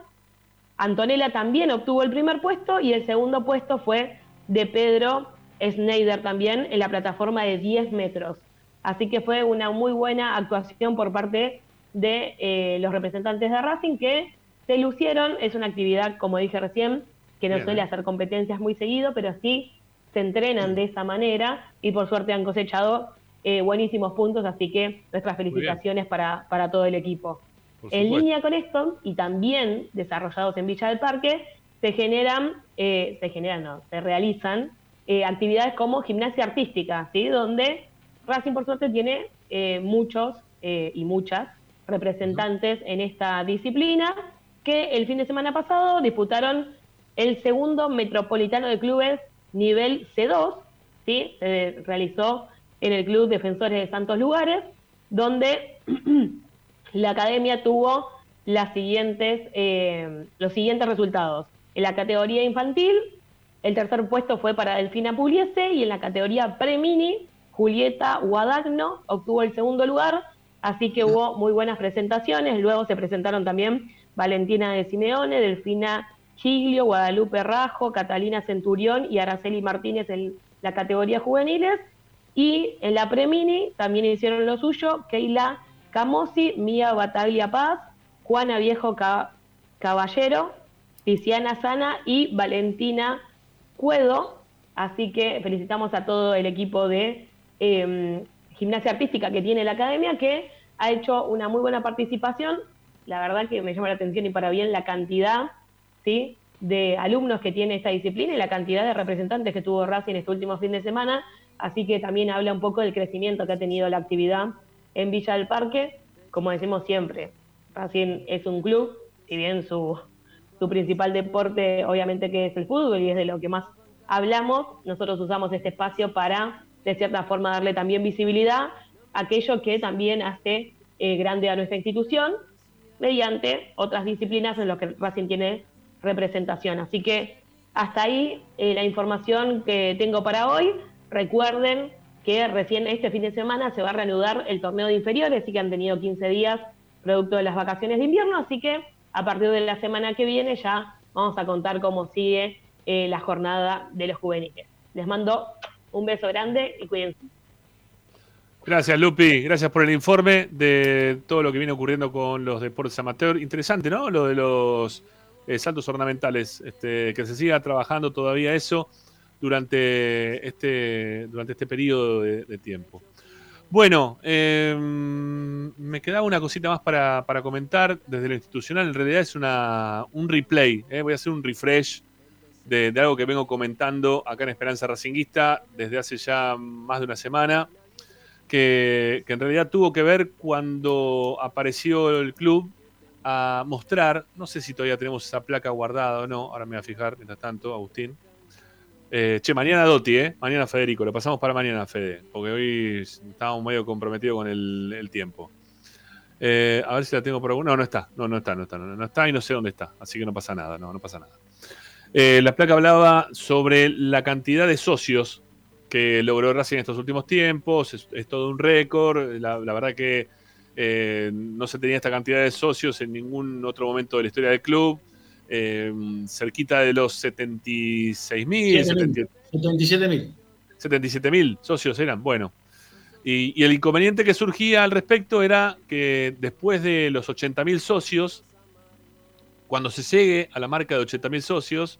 Antonella también obtuvo el primer puesto y el segundo puesto fue de Pedro Schneider también en la plataforma de 10 metros. Así que fue una muy buena actuación por parte de eh, los representantes de Racing que se lucieron. Es una actividad, como dije recién, que no suele hacer competencias muy seguido, pero sí se entrenan de esa manera y por suerte han cosechado eh, buenísimos puntos, así que nuestras felicitaciones para, para todo el equipo. En línea con esto, y también desarrollados en Villa del Parque, se generan, eh, se generan, no, se realizan eh, actividades como gimnasia artística, ¿sí? donde Racing por suerte tiene eh, muchos y muchas representantes en esta disciplina que el fin de semana pasado disputaron el segundo metropolitano de clubes nivel C2, ¿sí? se realizó en el Club Defensores de Santos Lugares, donde <clears throat> la academia tuvo eh, los siguientes resultados. En la categoría infantil, el tercer puesto fue para Delfina Pugliese y en la categoría pre-mini, Julieta Guadagno obtuvo el segundo lugar, así que hubo muy buenas presentaciones. Luego se presentaron también Valentina de Simeone, Delfina Giglio, Guadalupe Rajo, Catalina Centurión y Araceli Martínez en la categoría juveniles. Y en la pre-mini también hicieron lo suyo, Keila Camosi, Mía Bataglia Paz, Juana Viejo Caballero, Tiziana Sana y Valentina Cuedo. Así que felicitamos a todo el equipo de em, gimnasia artística que tiene la academia, que ha hecho una muy buena participación. La verdad que me llama la atención y para bien la cantidad ¿sí? de alumnos que tiene esta disciplina y la cantidad de representantes que tuvo Racing este último fin de semana. Así que también habla un poco del crecimiento que ha tenido la actividad en Villa del Parque, como decimos siempre, Racing es un club, si bien su, su principal deporte obviamente que es el fútbol y es de lo que más hablamos, nosotros usamos este espacio para, de cierta forma, darle también visibilidad a aquello que también hace eh, grande a nuestra institución mediante otras disciplinas en las que Racing tiene representación. Así que hasta ahí eh, la información que tengo para hoy. Recuerden que recién este fin de semana se va a reanudar el torneo de inferiores, y que han tenido 15 días producto de las vacaciones de invierno, así que a partir de la semana que viene ya vamos a contar cómo sigue eh, la jornada de los juveniles. Les mando un beso grande y cuídense. Gracias, Lupi. Gracias por el informe de todo lo que viene ocurriendo con los deportes amateur. Interesante, ¿no? Lo de los eh, saltos ornamentales. Este, que se siga trabajando todavía eso durante este, durante este periodo de, tiempo. Bueno, em, me quedaba una cosita más para, comentar desde lo institucional. En realidad es una, un replay. Eh. Voy a hacer un refresh de, algo que vengo comentando acá en Esperanza Racinguista desde hace ya más de una semana. Que, que en realidad tuvo que ver cuando apareció el club a mostrar, no sé si todavía tenemos esa placa guardada o no, ahora me voy a fijar mientras tanto, Agustín, eh, che, mañana Doti, ¿eh? Mañana Federico, lo pasamos para mañana, Fede, porque hoy estábamos medio comprometidos con el, tiempo. Eh, a ver si la tengo por alguna. No, no está, no, no está, no está, no, está y no sé dónde está, así que no pasa nada, no, no pasa nada. Eh, la placa hablaba sobre la cantidad de socios que logró Racing en estos últimos tiempos, es, todo un récord, la, verdad que no se tenía esta cantidad de socios en ningún otro momento de la historia del club. Em, cerquita de los 76 mil. 77 mil. 77 mil socios eran, bueno. Y, el inconveniente que surgía al respecto era que después de los 80 mil socios, cuando se llegue a la marca de 80 mil socios,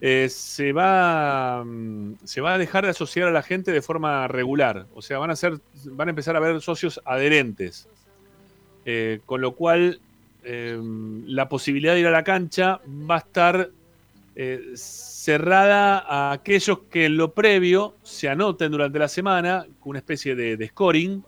eh, se, va, mm, se va a dejar de asociar a la gente de forma regular. O sea, van a, ser, van a empezar a haber socios adherentes. Eh, con lo cual Em, la posibilidad de ir a la cancha va a estar eh, cerrada a aquellos que en lo previo se anoten durante la semana con una especie de, scoring.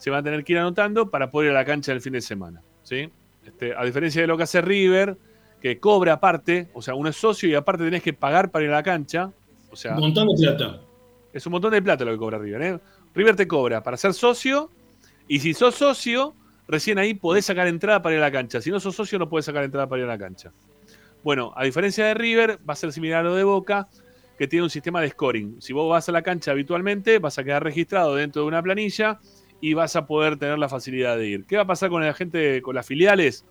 Se van a tener que ir anotando para poder ir a la cancha el fin de semana. ¿sí? Este, a diferencia de lo que hace River, que cobra aparte, o sea, uno es socio y aparte tenés que pagar para ir a la cancha. O sea, un montón de plata. Es un montón de plata lo que cobra River. ¿eh? River te cobra para ser socio y si sos socio recién ahí podés sacar entrada para ir a la cancha. Si no sos socio, no podés sacar entrada para ir a la cancha. Bueno, a diferencia de River, va a ser similar a lo de Boca, que tiene un sistema de scoring. Si vos vas a la cancha habitualmente, vas a quedar registrado dentro de una planilla y vas a poder tener la facilidad de ir. ¿Qué va a pasar con la gente, con las filiales,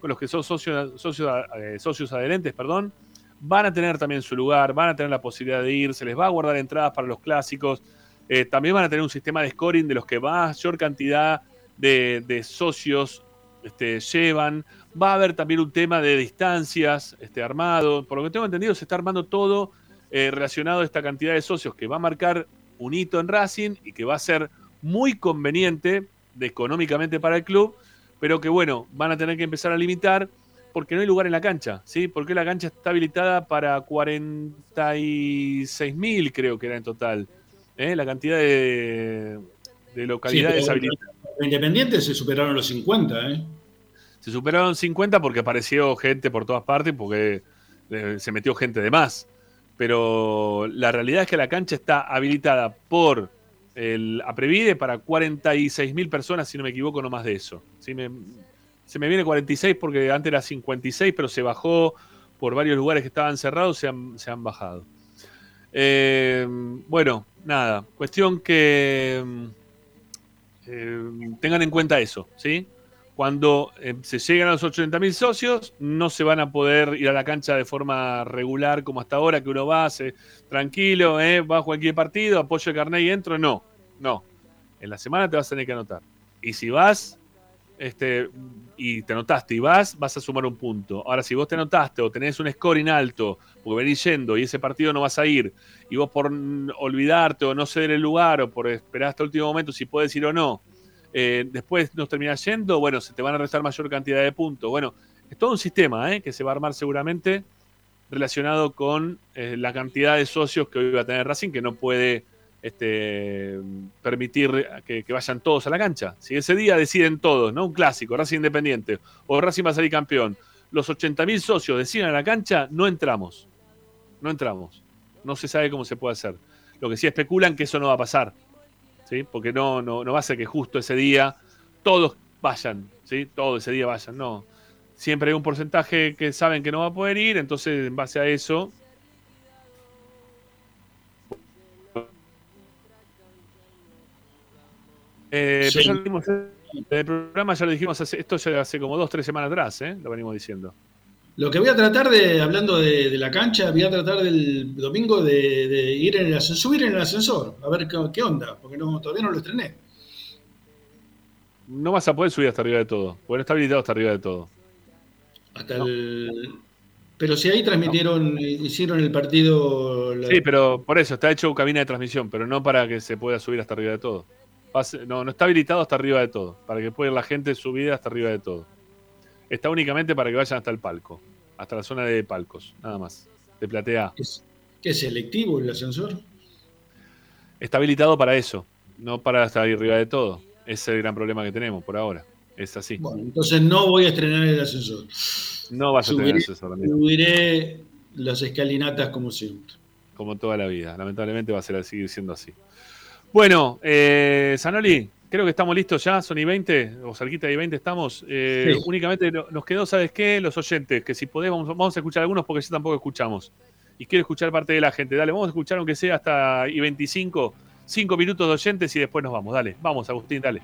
con los que son socios, socios, eh, socios adherentes, perdón? Van a tener también su lugar, van a tener la posibilidad de ir, se les va a guardar entradas para los clásicos, eh, también van a tener un sistema de scoring de los que mayor cantidad de, socios este, llevan. Va a haber también un tema de distancias este, armado. Por lo que tengo entendido, se está armando todo eh, relacionado a esta cantidad de socios que va a marcar un hito en Racing y que va a ser muy conveniente económicamente para el club, pero que bueno, van a tener que empezar a limitar porque no hay lugar en la cancha, ¿sí? Porque la cancha está habilitada para 46 mil, creo que era en total, ¿eh? la cantidad de, localidades habilitadas. Independiente se superaron los 50, ¿eh? Se superaron 50 porque apareció gente por todas partes, porque eh, se metió gente de más. Pero la realidad es que la cancha está habilitada por el Aprevide para 46 mil personas, si no me equivoco, no más de eso. se me viene 46 porque antes era 56, pero se bajó por varios lugares que estaban cerrados, se han, se han bajado. Eh, bueno, nada, cuestión que eh, tengan en cuenta eso, ¿sí? Cuando eh, se llegan a los 80.000 socios, no se van a poder ir a la cancha de forma regular como hasta ahora, que uno va, se, tranquilo, ¿eh? va a cualquier partido, apoyo el carnet y entro. No, no. En la semana te vas a tener que anotar. Y si vas, este, y te anotaste y vas, vas a sumar un punto. Ahora, si vos te anotaste o tenés un scoring alto, porque venís yendo y ese partido no vas a ir, y vos por olvidarte o no ceder el lugar o por esperar hasta el último momento si puedes ir o no, eh, después no terminás yendo, bueno, se te van a restar mayor cantidad de puntos. Bueno, es todo un sistema ¿eh? que se va a armar seguramente relacionado con eh, la cantidad de socios que hoy va a tener Racing, que no puede este, permitir que, vayan todos a la cancha. Si ese día deciden todos, ¿no? Un clásico, Racing Independiente, o Racing va a campeón, los 80.000 socios deciden a la cancha, no entramos. No entramos. No se sabe cómo se puede hacer. Lo que sí especulan que eso no va a pasar. ¿sí? Porque no, no, no va a ser que justo ese día todos vayan, ¿sí? Todo ese día vayan, no. Siempre hay un porcentaje que saben que no va a poder ir, entonces en base a eso Eh, el programa ya lo dijimos, esto ya hace como dos, tres semanas atrás, ¿eh? lo venimos diciendo. Lo que voy a tratar de, hablando de, la cancha, voy a tratar del domingo de, ir en el ascensor, subir en el ascensor, a ver qué, onda, porque no, todavía no lo estrené. No vas a poder subir hasta arriba de todo, porque no está habilitado hasta arriba de todo. Hasta el. Pero si ahí transmitieron, hicieron el partido. Sí, pero por eso está hecho cabina de transmisión, pero no para que se pueda subir hasta arriba de todo no, no está habilitado hasta arriba de todo, para que pueda ir la gente subida hasta arriba de todo. Está únicamente para que vayan hasta el palco, hasta la zona de palcos, nada más, de platea. ¿Es, ¿Qué selectivo el ascensor? Está habilitado para eso, no para estar arriba de todo. Ese es el gran problema que tenemos por ahora. Es así. Bueno, entonces no voy a estrenar el ascensor. No vas a estrenar el ascensor. Subiré las escalinatas como siempre. Como toda la vida. Lamentablemente va a ser, seguir siendo así. Bueno, eh, Sanoli, creo que estamos listos ya, son y 20, o cerquita de 20 estamos. Eh, únicamente nos quedó, ¿sabes qué? Los oyentes, que si podemos, vamos a escuchar algunos porque ya tampoco escuchamos. Y quiero escuchar parte de la gente. Dale, vamos a escuchar aunque sea hasta y 25, 5 minutos de oyentes y después nos vamos. Dale, vamos, Agustín, dale.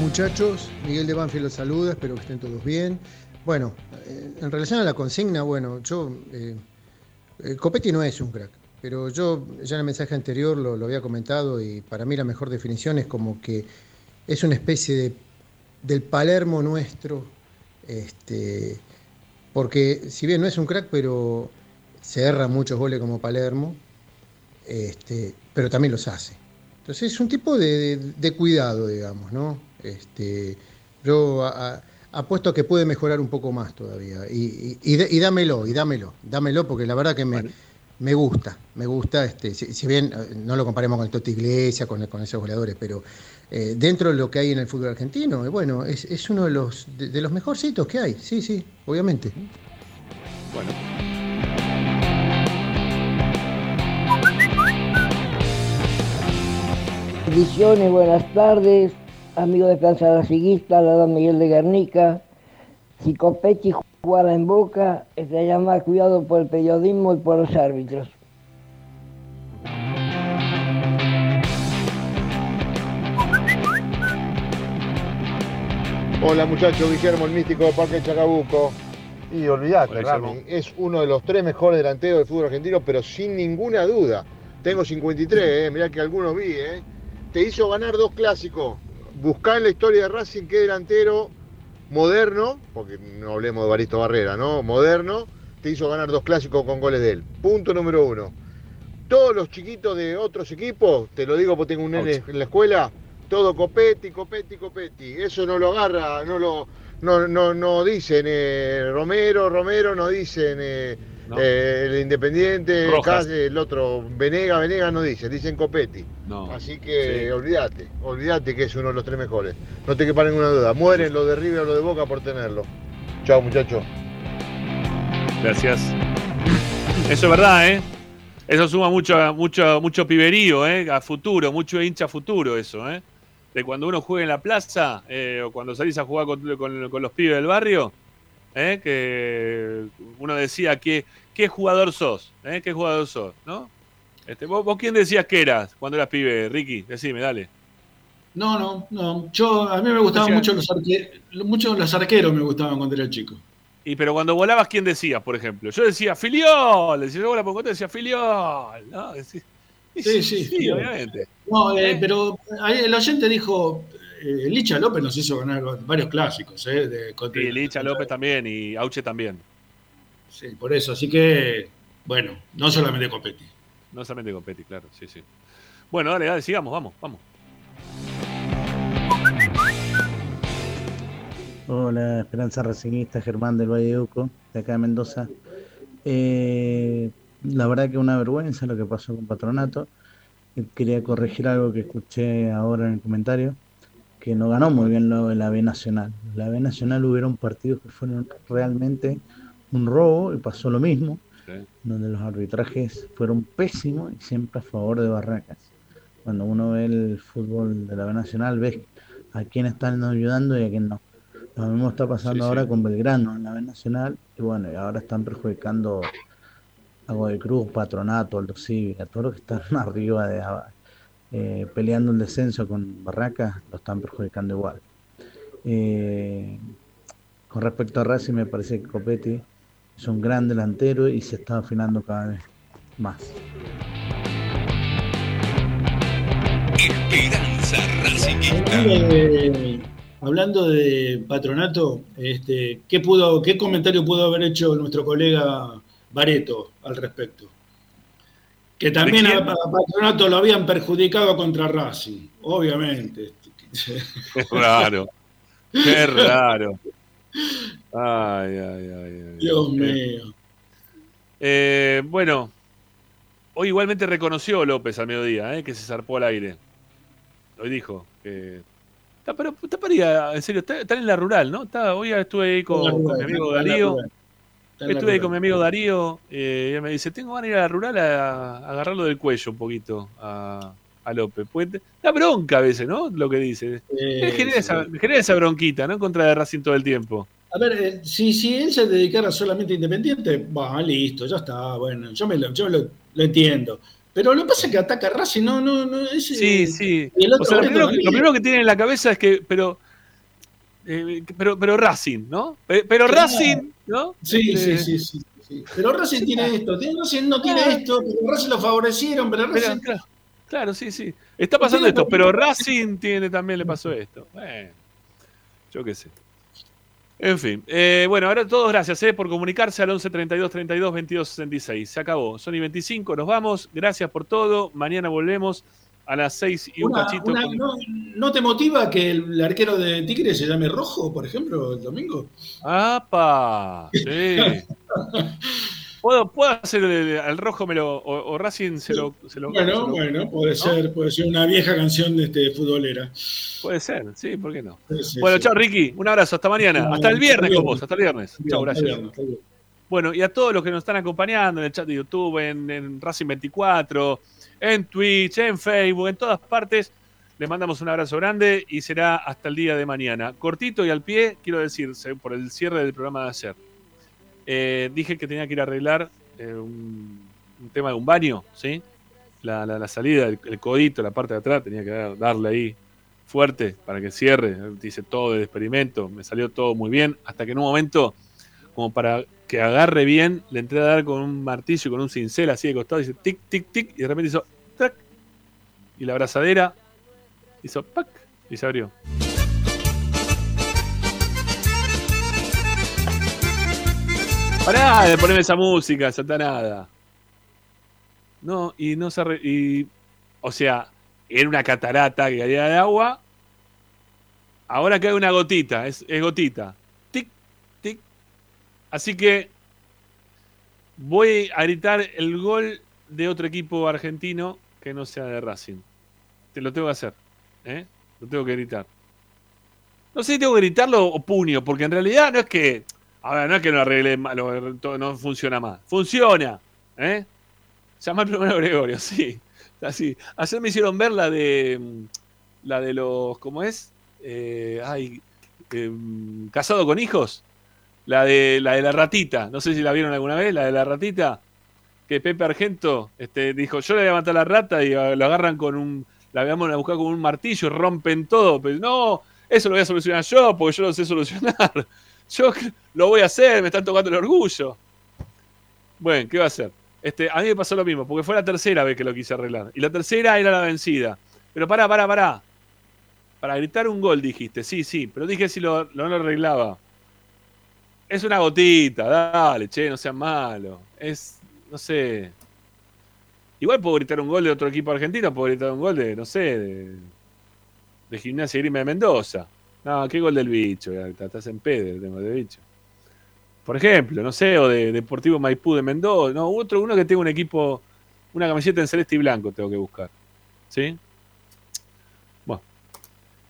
Muchachos, Miguel de Banfield los saluda, espero que estén todos bien. Bueno, eh, en relación a la consigna, bueno, yo. Eh, eh, Copetti no es un crack, pero yo ya en el mensaje anterior lo, había comentado y para mí la mejor definición es como que es una especie de, del Palermo nuestro, este, porque si bien no es un crack, pero se erra muchos goles como Palermo, este, pero también los hace. Entonces es un tipo de, cuidado, digamos, ¿no? Este, yo apuesto a que puede mejorar un poco más todavía. Y, dámelo, y dámelo, dámelo, porque la verdad que me, gusta, me gusta, este, si, bien eh, no lo comparemos con el Totti Iglesia, con, con esos goleadores, pero eh, dentro de lo que hay en el fútbol argentino, eh, bueno, es, uno de los, de, los mejorcitos que hay, sí, sí, obviamente. Bueno. Bendiciones, buenas tardes amigo de Plaza Raciguista, la don Miguel de Guernica. Si Copetti jugara en Boca, estaría más cuidado por el periodismo y por los árbitros. Hola muchachos, Guillermo el místico de Parque Chacabuco. Y olvidate. Rami, es uno de los tres mejores delanteros del fútbol argentino, pero sin ninguna duda. Tengo 53, eh, mirá que algunos vi, eh. Te hizo ganar dos clásicos. Buscar en la historia de Racing qué delantero moderno, porque no hablemos de Baristo Barrera, ¿no? Moderno, te hizo ganar dos clásicos con goles de él. Punto número uno. Todos los chiquitos de otros equipos, te lo digo porque tengo un nene en la escuela, todo Copetti, Copetti, Copetti. Eso no lo agarra, no lo no, no, no dicen eh, Romero, Romero, no dicen eh, No. eh, el Independiente, Rojas. Calle, el otro, Venega, Venega no dicen, dicen Copetti. No. Así que Sí. olvídate, olvídate que es uno de los tres mejores. No te quepa ninguna duda. Mueren los de River o los de Boca por tenerlo. Chao muchachos. Gracias. Eso es verdad, ¿eh? Eso suma mucho, mucho, mucho piberío, ¿eh? A futuro, mucho hincha futuro eso, ¿eh? De cuando uno juega en la plaza eh, o cuando salís a jugar con, con- con los pibes del barrio, ¿eh? Que uno decía, ¿qué, qué jugador sos? ¿eh? ¿Qué jugador sos? ¿No? Este, ¿vos, vos quién decías que eras cuando eras pibe, Ricky? Decime, dale. No, no, no. Yo, a mí me gustaban Decía- mucho los, arque- mucho los arqueros, me gustaban cuando era chico. Y pero cuando volabas, ¿quién decías, por ejemplo? Yo decía Filiol, decía yo la pongo decía Filiol, ¿no? Decí- y Sí, sí, sí, Filiol. obviamente. No, eh, pero ahí el oyente dijo, eh, Licha López nos hizo ganar varios clásicos, ¿eh? De, contra- Y Licha López también y Auche también. Sí, por eso. Así que, bueno, no solamente Copetti. No solamente con Petty, claro, sí, sí. Bueno, dale, dale, sigamos, vamos, vamos. Hola, Esperanza Racingista, Germán del Valle de Uco, de acá de Mendoza. Eh, la verdad que una vergüenza lo que pasó con Patronato. Quería corregir algo que escuché ahora en el comentario, que no ganó muy bien lo de la B Nacional. La B Nacional hubieron partidos que fueron realmente un robo y pasó lo mismo, donde los arbitrajes fueron pésimos y siempre a favor de Barracas. Cuando uno ve el fútbol de la B Nacional, ves a quién están ayudando y a quién no. Lo mismo está pasando Sí, sí. ahora con Belgrano en la B Nacional y bueno, y ahora están perjudicando a Godoy Cruz, Patronato, Aldo Civi, a todos los que están <laughs> arriba de eh, peleando el descenso con Barracas, lo están perjudicando igual. Eh, con respecto a Racing, me parece que Copetti es un gran delantero y se está afinando cada vez más. Esperanza Hablando de, hablando de patronato, este, ¿qué, pudo, ¿qué comentario pudo haber hecho nuestro colega Bareto al respecto? Que también ¿De a, Patronato lo habían perjudicado contra Racing, obviamente. <laughs> Qué raro. Qué raro. Ay, ay, ay. ay. Dios mío. eh, bueno, hoy igualmente reconoció López al mediodía, eh, que se zarpó al aire. Hoy dijo que. Está, pero está para ir a- en serio, está, está en la rural, ¿no? Está, hoy estuve ahí con, la con mi rural, amigo está rural. Estuve ahí con mi amigo Darío eh, y él me dice, tengo ganas de ir a la rural a, a agarrarlo del cuello un poquito a, a López. Pues, da bronca a veces, ¿no? Lo que dice. Me genera, sí. esa, genera esa bronquita, ¿no? En contra de Racing todo el tiempo. A ver, eh, si, si él se dedicara solamente a Independiente, va, listo, ya está, bueno, yo me lo, yo lo, lo entiendo. Pero lo que pasa es que ataca a Racing, no, no, no, es, Sí, eh, sí. O sea, lo primero, lo primero que tiene en la cabeza es que, pero, eh, pero, pero Racing, ¿no? Pe- Pero Claro. Racing, ¿no? Sí, sí, Este, sí, sí, sí. Pero Racing tiene esto, Racing no tiene esto, pero Racing lo favorecieron, pero Pero, Racing... claro, claro, sí, sí. Está pasando esto, pero Racing tiene, también le pasó esto. Bueno, yo qué sé. En fin, eh, bueno, ahora todos gracias eh, por comunicarse al 11 32 32 22 66. Se acabó. Son y 25, nos vamos. Gracias por todo. Mañana volvemos a las 6 y un cachito. una- con- no, ¿No te motiva que el arquero de Tigre se llame Rojo, por ejemplo, el domingo? ¡Apa! Sí. <laughs> ¿Puedo, puedo hacer el, al rojo me lo, o, o Racing se lo. se lo- se Bueno, lo- bueno, puede ¿no? ser, puede ser una vieja canción de este futbolera. Puede ser, sí, ¿por qué no? Sí, bueno, sí. chao Ricky, un abrazo, hasta mañana. Hasta el viernes con vos, hasta el viernes. Bien, Chao, gracias. bien. Bueno, y a todos los que nos están acompañando en el chat de YouTube, en, en Racing 24, en Twitch, en Facebook, en todas partes, Les mandamos un abrazo grande y será hasta el día de mañana. Cortito y al pie, quiero decir, por el cierre del programa de ayer. Eh, dije que tenía que ir a arreglar eh, un, tema de un baño, ¿sí? La, salida, el, codito, la parte de atrás, tenía que darle ahí fuerte para que cierre. Dice todo el experimento, me salió todo muy bien, hasta que en un momento, como para que agarre bien, le entré a dar con un martillo, con un cincel así de costado, dice tic, tic, tic, y de repente hizo trac, y la abrazadera hizo pac, y se abrió. Pará de ponerme esa música, satanada. No, y no se. y, o sea, era una catarata que caía de agua. Ahora cae una gotita, es, es gotita. Así que voy a gritar el gol de otro equipo argentino que no sea de Racing. Te lo tengo que hacer. ¿eh? Lo tengo que gritar. No sé si tengo que gritarlo o puño, porque en realidad no es que a ver, no es que no arregle malo, no funciona más. Funciona. ¿Eh? Llama al primero Gregorio, <laughs> sí. Así. Ayer me hicieron ver la de. La de los. ¿Cómo es? Eh, ay. Em, casado con hijos. La de, la de la ratita. No sé si la vieron alguna vez, la de la ratita. Que Pepe Argento este, dijo: Yo le voy a matar a la rata y lo agarran con un. La vamos a buscar con un martillo y rompen todo. Pero no, eso lo voy a solucionar yo porque yo lo sé solucionar. <laughs> Yo lo voy a hacer, me están tocando el orgullo. Bueno, ¿qué va a hacer? Este, a mí me pasó lo mismo, porque fue la tercera vez que lo quise arreglar. Y la tercera era la vencida. Pero pará, pará, pará. Para gritar un gol dijiste, sí, sí, pero dije si lo, no lo arreglaba. Es una gotita, dale, che, no seas malo. Es, no sé. Igual puedo gritar un gol de otro equipo argentino, puedo gritar un gol de, no sé, de, de Gimnasia Grima de Mendoza. No, qué gol del bicho, estás en pedo el del bicho. Por ejemplo, no sé, o de Deportivo Maipú de Mendoza, no, otro, uno que tenga un equipo, una camiseta en celeste y blanco tengo que buscar. ¿Sí? Bueno,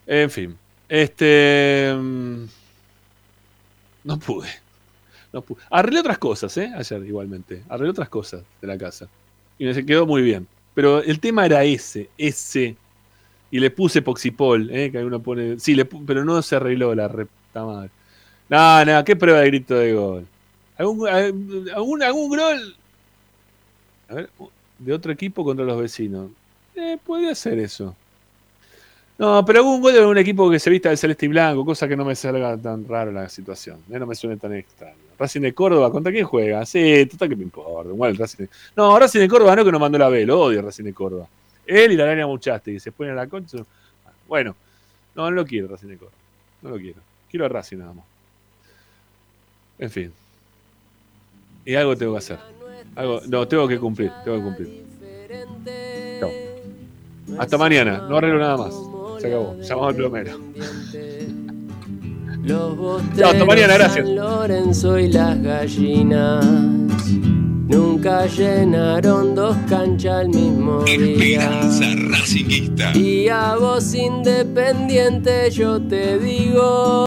en fin. Este. No pude. No pude. Arreglé otras cosas, ¿eh? Ayer igualmente. Arreglé otras cosas de la casa. Y me quedó muy bien. Pero el tema era ese, ese y le puse Poxipol, ¿eh? que uno pone. Sí, le, pero no se arregló la repta madre. No, no, qué prueba de grito de gol. ¿Algún, algún, algún gol? A ver, de otro equipo contra los vecinos. Eh, podría ser eso. No, pero algún gol de un equipo que se vista de celeste y blanco, cosa que no me salga tan raro la situación. Eh, no me suene tan extraño. Racing de Córdoba, ¿contra quién juega? Sí, total que me importa. Igual Racing No, Racing de Córdoba no que nos mandó la B, lo odio Racing de Córdoba. Él y la Lania Muchaste, que se ponen a la concha. Bueno, no, no lo quiero Racing de Córdoba. No lo quiero. Quiero a Racing nada más. En fin. Y algo tengo que hacer. Algo, no, tengo que cumplir. Tengo que cumplir. Hasta mañana. No arreglo nada más. Se acabó. Llamamos al plomero. Chao, hasta mañana. Gracias. Lorenzo y las gallinas. Nunca llenaron dos canchas al mismo Esperanza día. Y a vos independiente yo te digo.